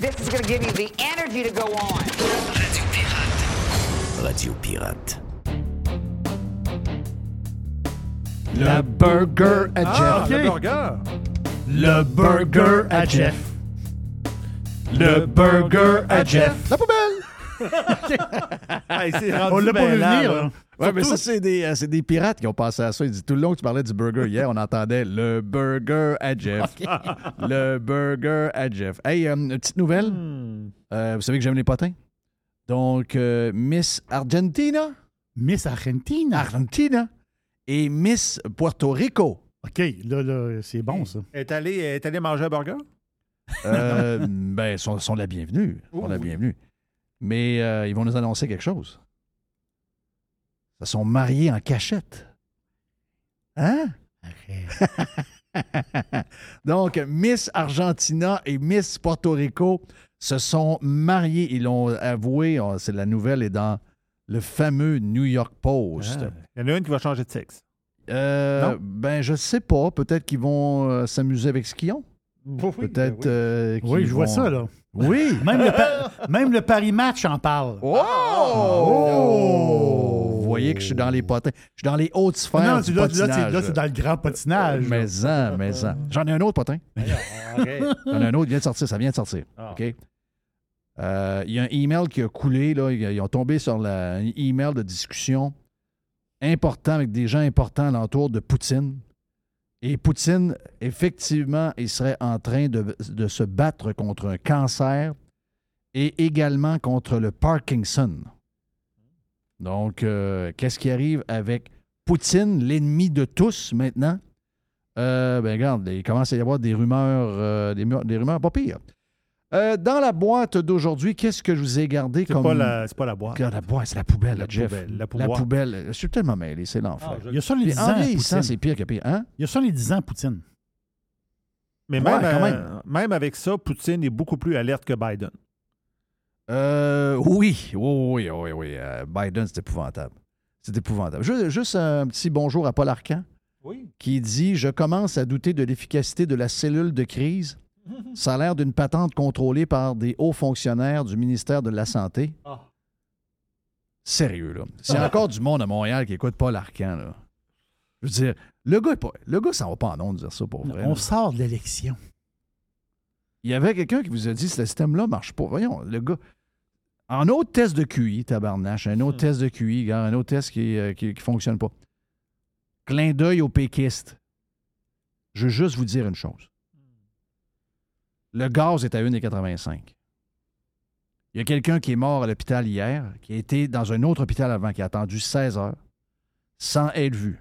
This is going to give you the energy to go on. Radio Pirate. Le burger à Ah, Jeff. le burger. Le burger à Jeff. Le burger à Jeff. La poubelle! Hey, c'est rendu On l'a pas vu venir. là. Ouais, mais ça, c'est des, euh, c'est des pirates qui ont pensé à ça. Ils disent tout le long que tu parlais du burger hier, on entendait le burger à Jeff. le burger à Jeff. Hey, euh, une petite nouvelle. Hmm. Euh, vous savez que j'aime les potins? Donc, euh, Miss Argentina. Miss Argentina. Argentina. Et Miss Puerto Rico. OK, là, là c'est bon, ça. Est allé, est allé manger un burger? Euh, ben, sont, sont la bienvenue. Sont la bienvenue. Mais euh, ils vont nous annoncer quelque chose. Ils se sont mariés en cachette. Hein? Donc, Miss Argentina et Miss Porto Rico se sont mariés. Ils l'ont avoué. on- C'est la nouvelle est dans le fameux New York Post. Ah, Il y en a une qui va changer de sexe. Euh, ben, je sais pas. Peut-être qu'ils vont euh, s'amuser avec ce qu'ils ont. Peut-être. oui. euh, Oui, je vois ça, là. Oui. Même le, pa- même le Paris Match en parle. Oh! Vous voyez que je suis dans les potins. Je suis dans les hautes sphères non, du là, là, patinage. c'est- là, c'est dans le grand patinage. Mais en, mais en. J'en ai un autre potin. J'en ai un autre, il vient de sortir, ça vient de sortir. Ah. OK? Euh, Il y a un email qui a coulé, là. Ils ils ont tombé sur la, un email de discussion important avec des gens importants alentour de Poutine. Et Poutine, effectivement, il serait en train de, de se battre contre un cancer et également contre le Parkinson. Donc, euh, qu'est-ce qui arrive avec Poutine, l'ennemi de tous maintenant? Euh, ben regarde, il commence à y avoir des rumeurs, euh, des, rumeurs pas pires. Euh, dans la boîte d'aujourd'hui, qu'est-ce que je vous ai gardé C'est comme... pas la, c'est pas la boîte. Regarde, la boîte, c'est la poubelle, La Jeff. poubelle, la poubelle. Je suis tellement mêlé, c'est l'enfer. Ah, je- Il y a ça les Puis 10 en ans, vieillissant, Poutine. c'est pire que pire. Hein? Il y a ça les 10 ans, Poutine. Mais Ouais, même, quand euh, même avec ça, Poutine est beaucoup plus alerte que Biden. Euh, oui, oui, oui, oui, oui. Euh, Biden, c'est épouvantable. C'est épouvantable. Juste, juste un petit bonjour à Paul Arcan Oui. qui dit Je commence à douter de l'efficacité de la cellule de crise. Ça a l'air d'une patente contrôlée par des hauts fonctionnaires du ministère de la Santé. Ah. Sérieux, là. C'est encore du monde à Montréal qui écoute Paul Arcan, là. Je veux dire, le gars, est pas, le gars, ça va pas en ondes dire ça pour vrai. On là. sort de l'élection. Il y avait quelqu'un qui vous a dit ce système-là marche pas. Voyons, le gars. En autre test de QI, tabarnache, un autre test de QI, gars, un autre test qui ne qui, qui fonctionne pas. Clin d'œil aux péquistes. Je veux juste vous dire une chose. Le gaz est à 1,85. Il y a quelqu'un qui est mort à l'hôpital hier, qui a été dans un autre hôpital avant, qui a attendu 16 heures, sans être vu.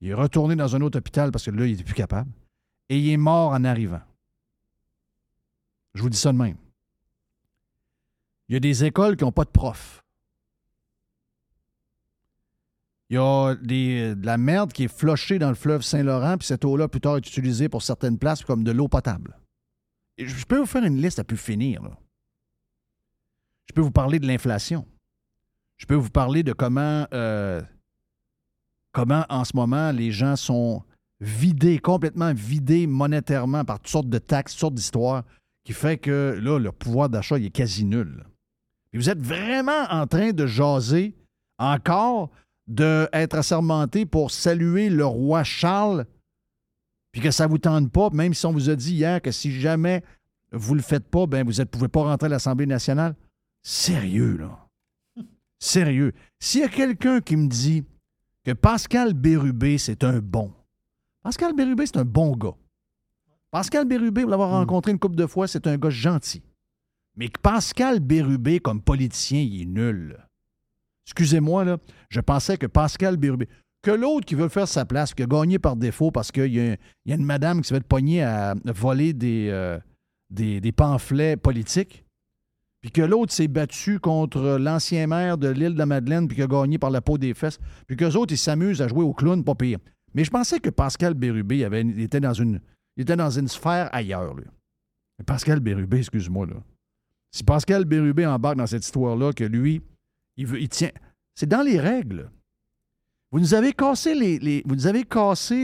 Il est retourné dans un autre hôpital parce que là, il n'était plus capable. Et il est mort en arrivant. Je vous dis ça de même. Il y a des écoles qui n'ont pas de profs. Il y a de la merde qui est flochée dans le fleuve Saint-Laurent, puis cette eau-là, plus tard, est utilisée pour certaines places comme de l'eau potable. Je peux vous faire une liste à plus finir. Je peux vous parler de l'inflation. Je peux vous parler de comment, euh, comment en ce moment les gens sont vidés, complètement vidés monétairement par toutes sortes de taxes, toutes sortes d'histoires, qui fait que là, le pouvoir d'achat est quasi nul. Et vous êtes vraiment en train de jaser encore d'être assermenté pour saluer le roi Charles, puis que ça ne vous tente pas, même si on vous a dit hier que si jamais vous ne le faites pas, ben vous ne pouvez pas rentrer à l'Assemblée nationale. Sérieux, là. Sérieux. S'il y a quelqu'un qui me dit que Pascal Bérubé, c'est un bon. Pascal Bérubé, c'est un bon gars. Pascal Bérubé, pour l'avoir rencontré une couple de fois, c'est un gars gentil. Mais que Pascal Bérubé, comme politicien, il est nul. Excusez-moi, là, je pensais que Pascal Bérubé, que l'autre qui veut faire sa place, qui a gagné par défaut parce qu'il y, a- une madame qui se fait pogner à voler des, euh, des, des pamphlets politiques, puis que l'autre s'est battu contre l'ancien maire de l'île de la Madeleine, puis qui a gagné par la peau des fesses, puis qu'eux autres, ils s'amusent à jouer au clown, pas pire. Mais je pensais que Pascal Bérubé était, dans une, était dans une sphère ailleurs. Mais Pascal Bérubé, excuse-moi, là. Si Pascal Bérubé embarque dans cette histoire-là, que lui, il, veut, il tient. C'est dans les règles. Vous nous avez cassé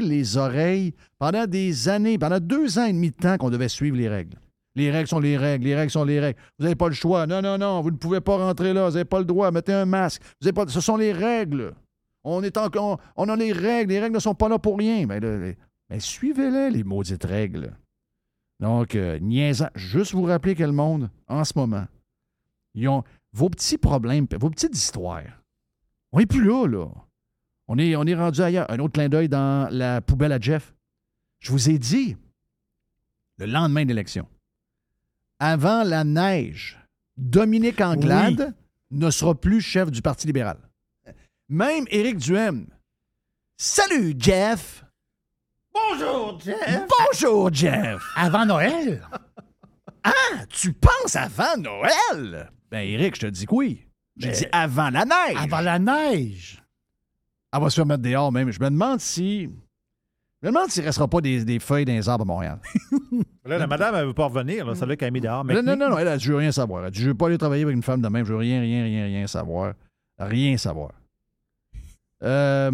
les, oreilles pendant des années, pendant deux ans et demi de temps qu'on devait suivre les règles. Les règles sont les règles, les règles sont les règles. Vous n'avez pas le choix. Non, non, non, vous ne pouvez pas rentrer là. Vous n'avez pas le droit. Mettez un masque. Ce sont les règles. On est encore. On a les règles. Les règles ne sont pas là pour rien. Mais suivez-les, les maudites règles. Donc, euh, niaisant. Juste vous rappeler que le monde, en ce moment, ils ont vos petits problèmes, vos petites histoires. On n'est plus là, là. On est, on est rendu ailleurs. Un autre clin d'œil dans la poubelle à Jeff. Je vous ai dit, le lendemain de l'élection, avant la neige, Dominique Anglade ne sera plus chef du Parti libéral. Même Éric Duhem. Salut, Jeff! Bonjour, Jeff! Bonjour, Jeff! Avant Noël? Ah, tu penses avant Noël? Ben, Éric, je te dis que oui. J'ai dit avant la neige. Avant la neige. Elle va se faire mettre dehors même. Je me demande si. Je me demande s'il ne restera pas des, des feuilles dans les arbres à Montréal. Là, la madame, elle ne veut pas revenir. Là. Ça veut qu'elle a mis dehors. non, non, non, non, elle a dit, je veux rien savoir. Elle a dit, je veux pas aller travailler avec une femme de même. Je veux rien, rien, rien, rien savoir. Rien savoir. Euh,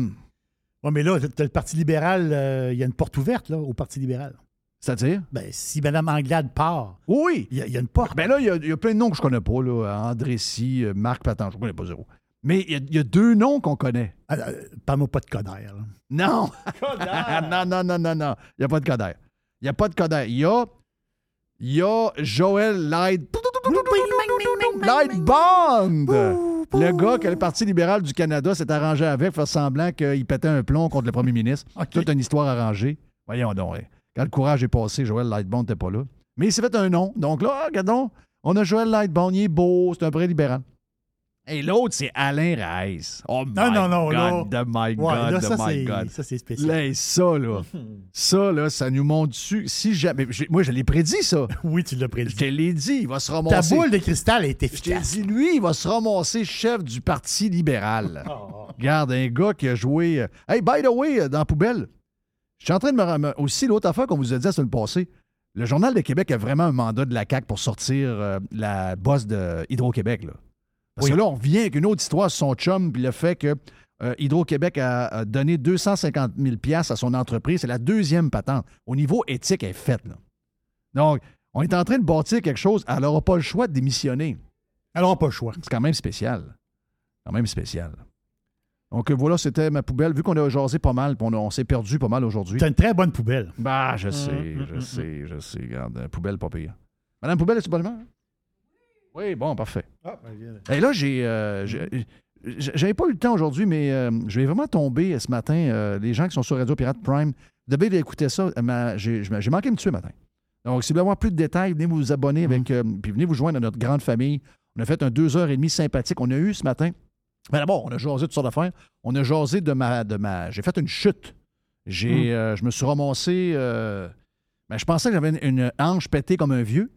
Oui, mais là, le Parti libéral, euh, il y a une porte ouverte là, au Parti libéral. C'est-à-dire? Ben, si Mme Anglade part, oui, il y, a- il y a une porte. Ben là, il y, a- il y a plein de noms que je connais pas. Là. André Si, euh, Marc Patan, je connais pas zéro. Mais il y a, il y a deux noms qu'on connaît. Ah, euh, Parle-moi pas de Coder. là. Non! non, non, non, non, non. Il n'y a pas de Coder. Il n'y a pas de Coder. Il y a, il y a Joël Light. Light Bond! Le gars que le Parti libéral du Canada s'est arrangé avec, faire semblant qu'il pétait un plomb contre le premier ministre. Toute une histoire arrangée. Voyons donc. hein. Quand le courage est passé, Joël Lightbond n'était pas là. Mais il s'est fait un nom. Donc là, ah, regardons, on a Joël Lightbond, il est beau, c'est un vrai libéral. Et l'autre, c'est Alain Reiss. Oh my Non, non, non, God, là. de my Ouais, God, là, ça, my God. ça, c'est spécial. Là, ça, là, ça, là, ça nous montre dessus. Si jamais, moi, je l'ai prédit, ça. Oui, tu l'as prédit. Je te l'ai dit, il va se Ta ramasser. boule de cristal est Je efficace. dit, lui, il va se ramasser chef du Parti libéral. Oh. Regarde, un gars qui a joué. euh, Hey, by the way, euh, dans la poubelle, je suis en train de me. Aussi, l'autre affaire qu'on vous a dit la semaine passée, le Journal de Québec a vraiment un mandat de la CAQ pour sortir euh, la bosse de Hydro-Québec. Là. Parce que là, on revient avec une autre histoire sur son chum, puis le fait que euh, Hydro-Québec a, a donné 250 000 à son entreprise. C'est la deuxième patente. Au niveau éthique, elle est faite. Là. Donc, on est en train de bâtir quelque chose. Elle n'aura pas le choix de démissionner. Elle n'aura pas le choix. C'est quand même spécial. Quand même spécial. Donc euh, voilà, c'était ma poubelle. Vu qu'on a jasé pas mal, puis on, a- on s'est perdu pas mal aujourd'hui. C'est une très bonne poubelle. Bah, je sais, je sais, je sais. Regarde, euh, poubelle pas pire. Madame Poubelle, est-tu bonne humeur? Oui, bon, parfait. Ah, ben. Et là, j'ai. euh, J'avais pas eu le temps aujourd'hui, mais euh, je vais vraiment tomber ce matin. euh, les gens qui sont sur Radio Pirate Prime, vous devez écouter ça. euh, J'ai manqué de me tuer ce matin. Donc, si vous voulez avoir plus de détails, venez vous abonner avec. euh, puis venez vous joindre à notre grande famille. On a fait un deux heures et demie sympathique. On a eu ce matin. Mais d'abord, on a jasé de toutes sortes d'affaires. On a jasé de ma. De ma J'ai fait une chute. J'ai, euh, je me suis ramassé. euh, ben, je pensais que j'avais une, une hanche pétée comme un vieux.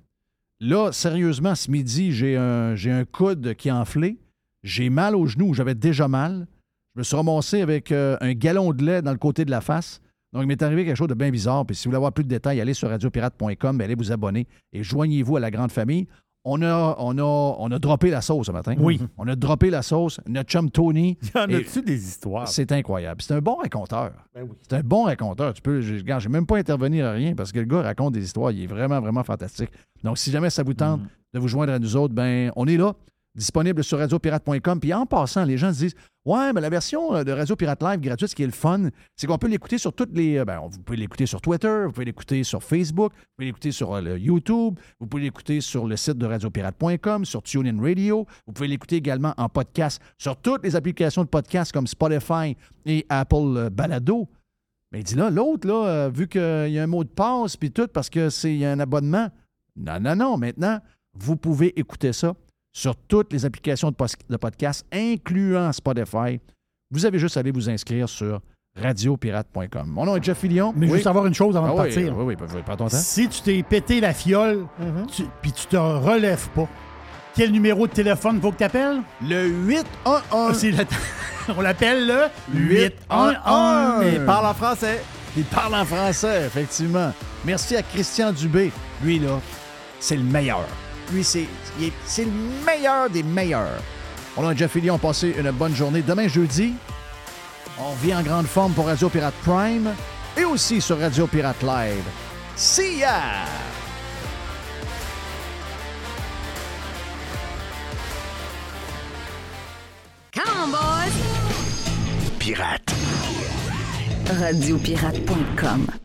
Là, sérieusement, ce midi, j'ai un, un coude qui est enflé. J'ai mal au genou, j'avais déjà mal. Je me suis ramassé avec euh, un galon de lait dans le côté de la face. Donc, il m'est arrivé quelque chose de bien bizarre. Puis, si vous voulez avoir plus de détails, allez sur radiopirate.com, allez vous abonner et joignez-vous à la grande famille. On a, on a, on a droppé la sauce ce matin. Oui. On a droppé la sauce. Notre chum Tony. Y en a-tu des histoires? C'est incroyable. C'est un bon raconteur. Ben oui. C'est un bon raconteur. Tu peux, je n'ai même pas intervenir à rien parce que le gars raconte des histoires. Il est vraiment, vraiment fantastique. Donc, si jamais ça vous tente Mm. de vous joindre à nous autres, ben, on est là, disponible sur radiopirate.com. Puis en passant, les gens se disent Ouais, mais la version euh, de Radio Pirate Live gratuite, ce qui est le fun, c'est qu'on peut l'écouter sur toutes les. euh, Ben, vous pouvez l'écouter sur Twitter, vous pouvez l'écouter sur Facebook, vous pouvez l'écouter sur euh, YouTube, vous pouvez l'écouter sur le site de radiopirate.com, sur TuneIn Radio. Vous pouvez l'écouter également en podcast sur toutes les applications de podcast comme Spotify et Apple Balado. Mais il dit là, l'autre, là, vu qu'il y a un mot de passe puis tout, parce que c'est un abonnement. Non, non, non. Maintenant, vous pouvez écouter ça sur toutes les applications de, podcast, incluant Spotify. Vous avez juste à aller vous inscrire sur radiopirate.com. Mon nom est Jeff Fillion. Mais Oui. juste savoir une chose avant Ah de partir. Oui, oui, oui, prends ton temps. Si tu t'es pété la fiole, tu- puis tu te relèves pas, quel numéro de téléphone faut que tu appelles? Le 811. On l'appelle le 811. Et parle en français. Il parle en français, effectivement. Merci à Christian Dubé. Lui, là, c'est le meilleur. Lui, c'est le meilleur des meilleurs. On a Jeff Fillion, passé une bonne journée. Demain, jeudi, on vient en grande forme pour Radio Pirate Prime et aussi sur Radio Pirate Live. See ya! Come on, boys! Pirate. Radiopirate.com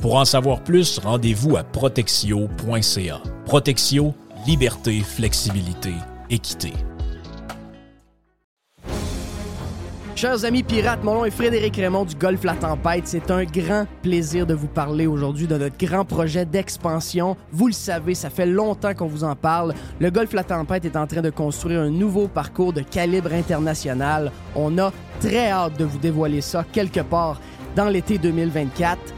Pour en savoir plus, rendez-vous à protexio.ca. Protexio, liberté, flexibilité, équité. Chers amis pirates, mon nom est Frédéric Raymond du Golfe La Tempête. C'est un grand plaisir de vous parler aujourd'hui de notre grand projet d'expansion. Vous le savez, ça fait longtemps qu'on vous en parle. Le Golfe La Tempête est en train de construire un nouveau parcours de calibre international. On a très hâte de vous dévoiler ça quelque part dans l'été 2024.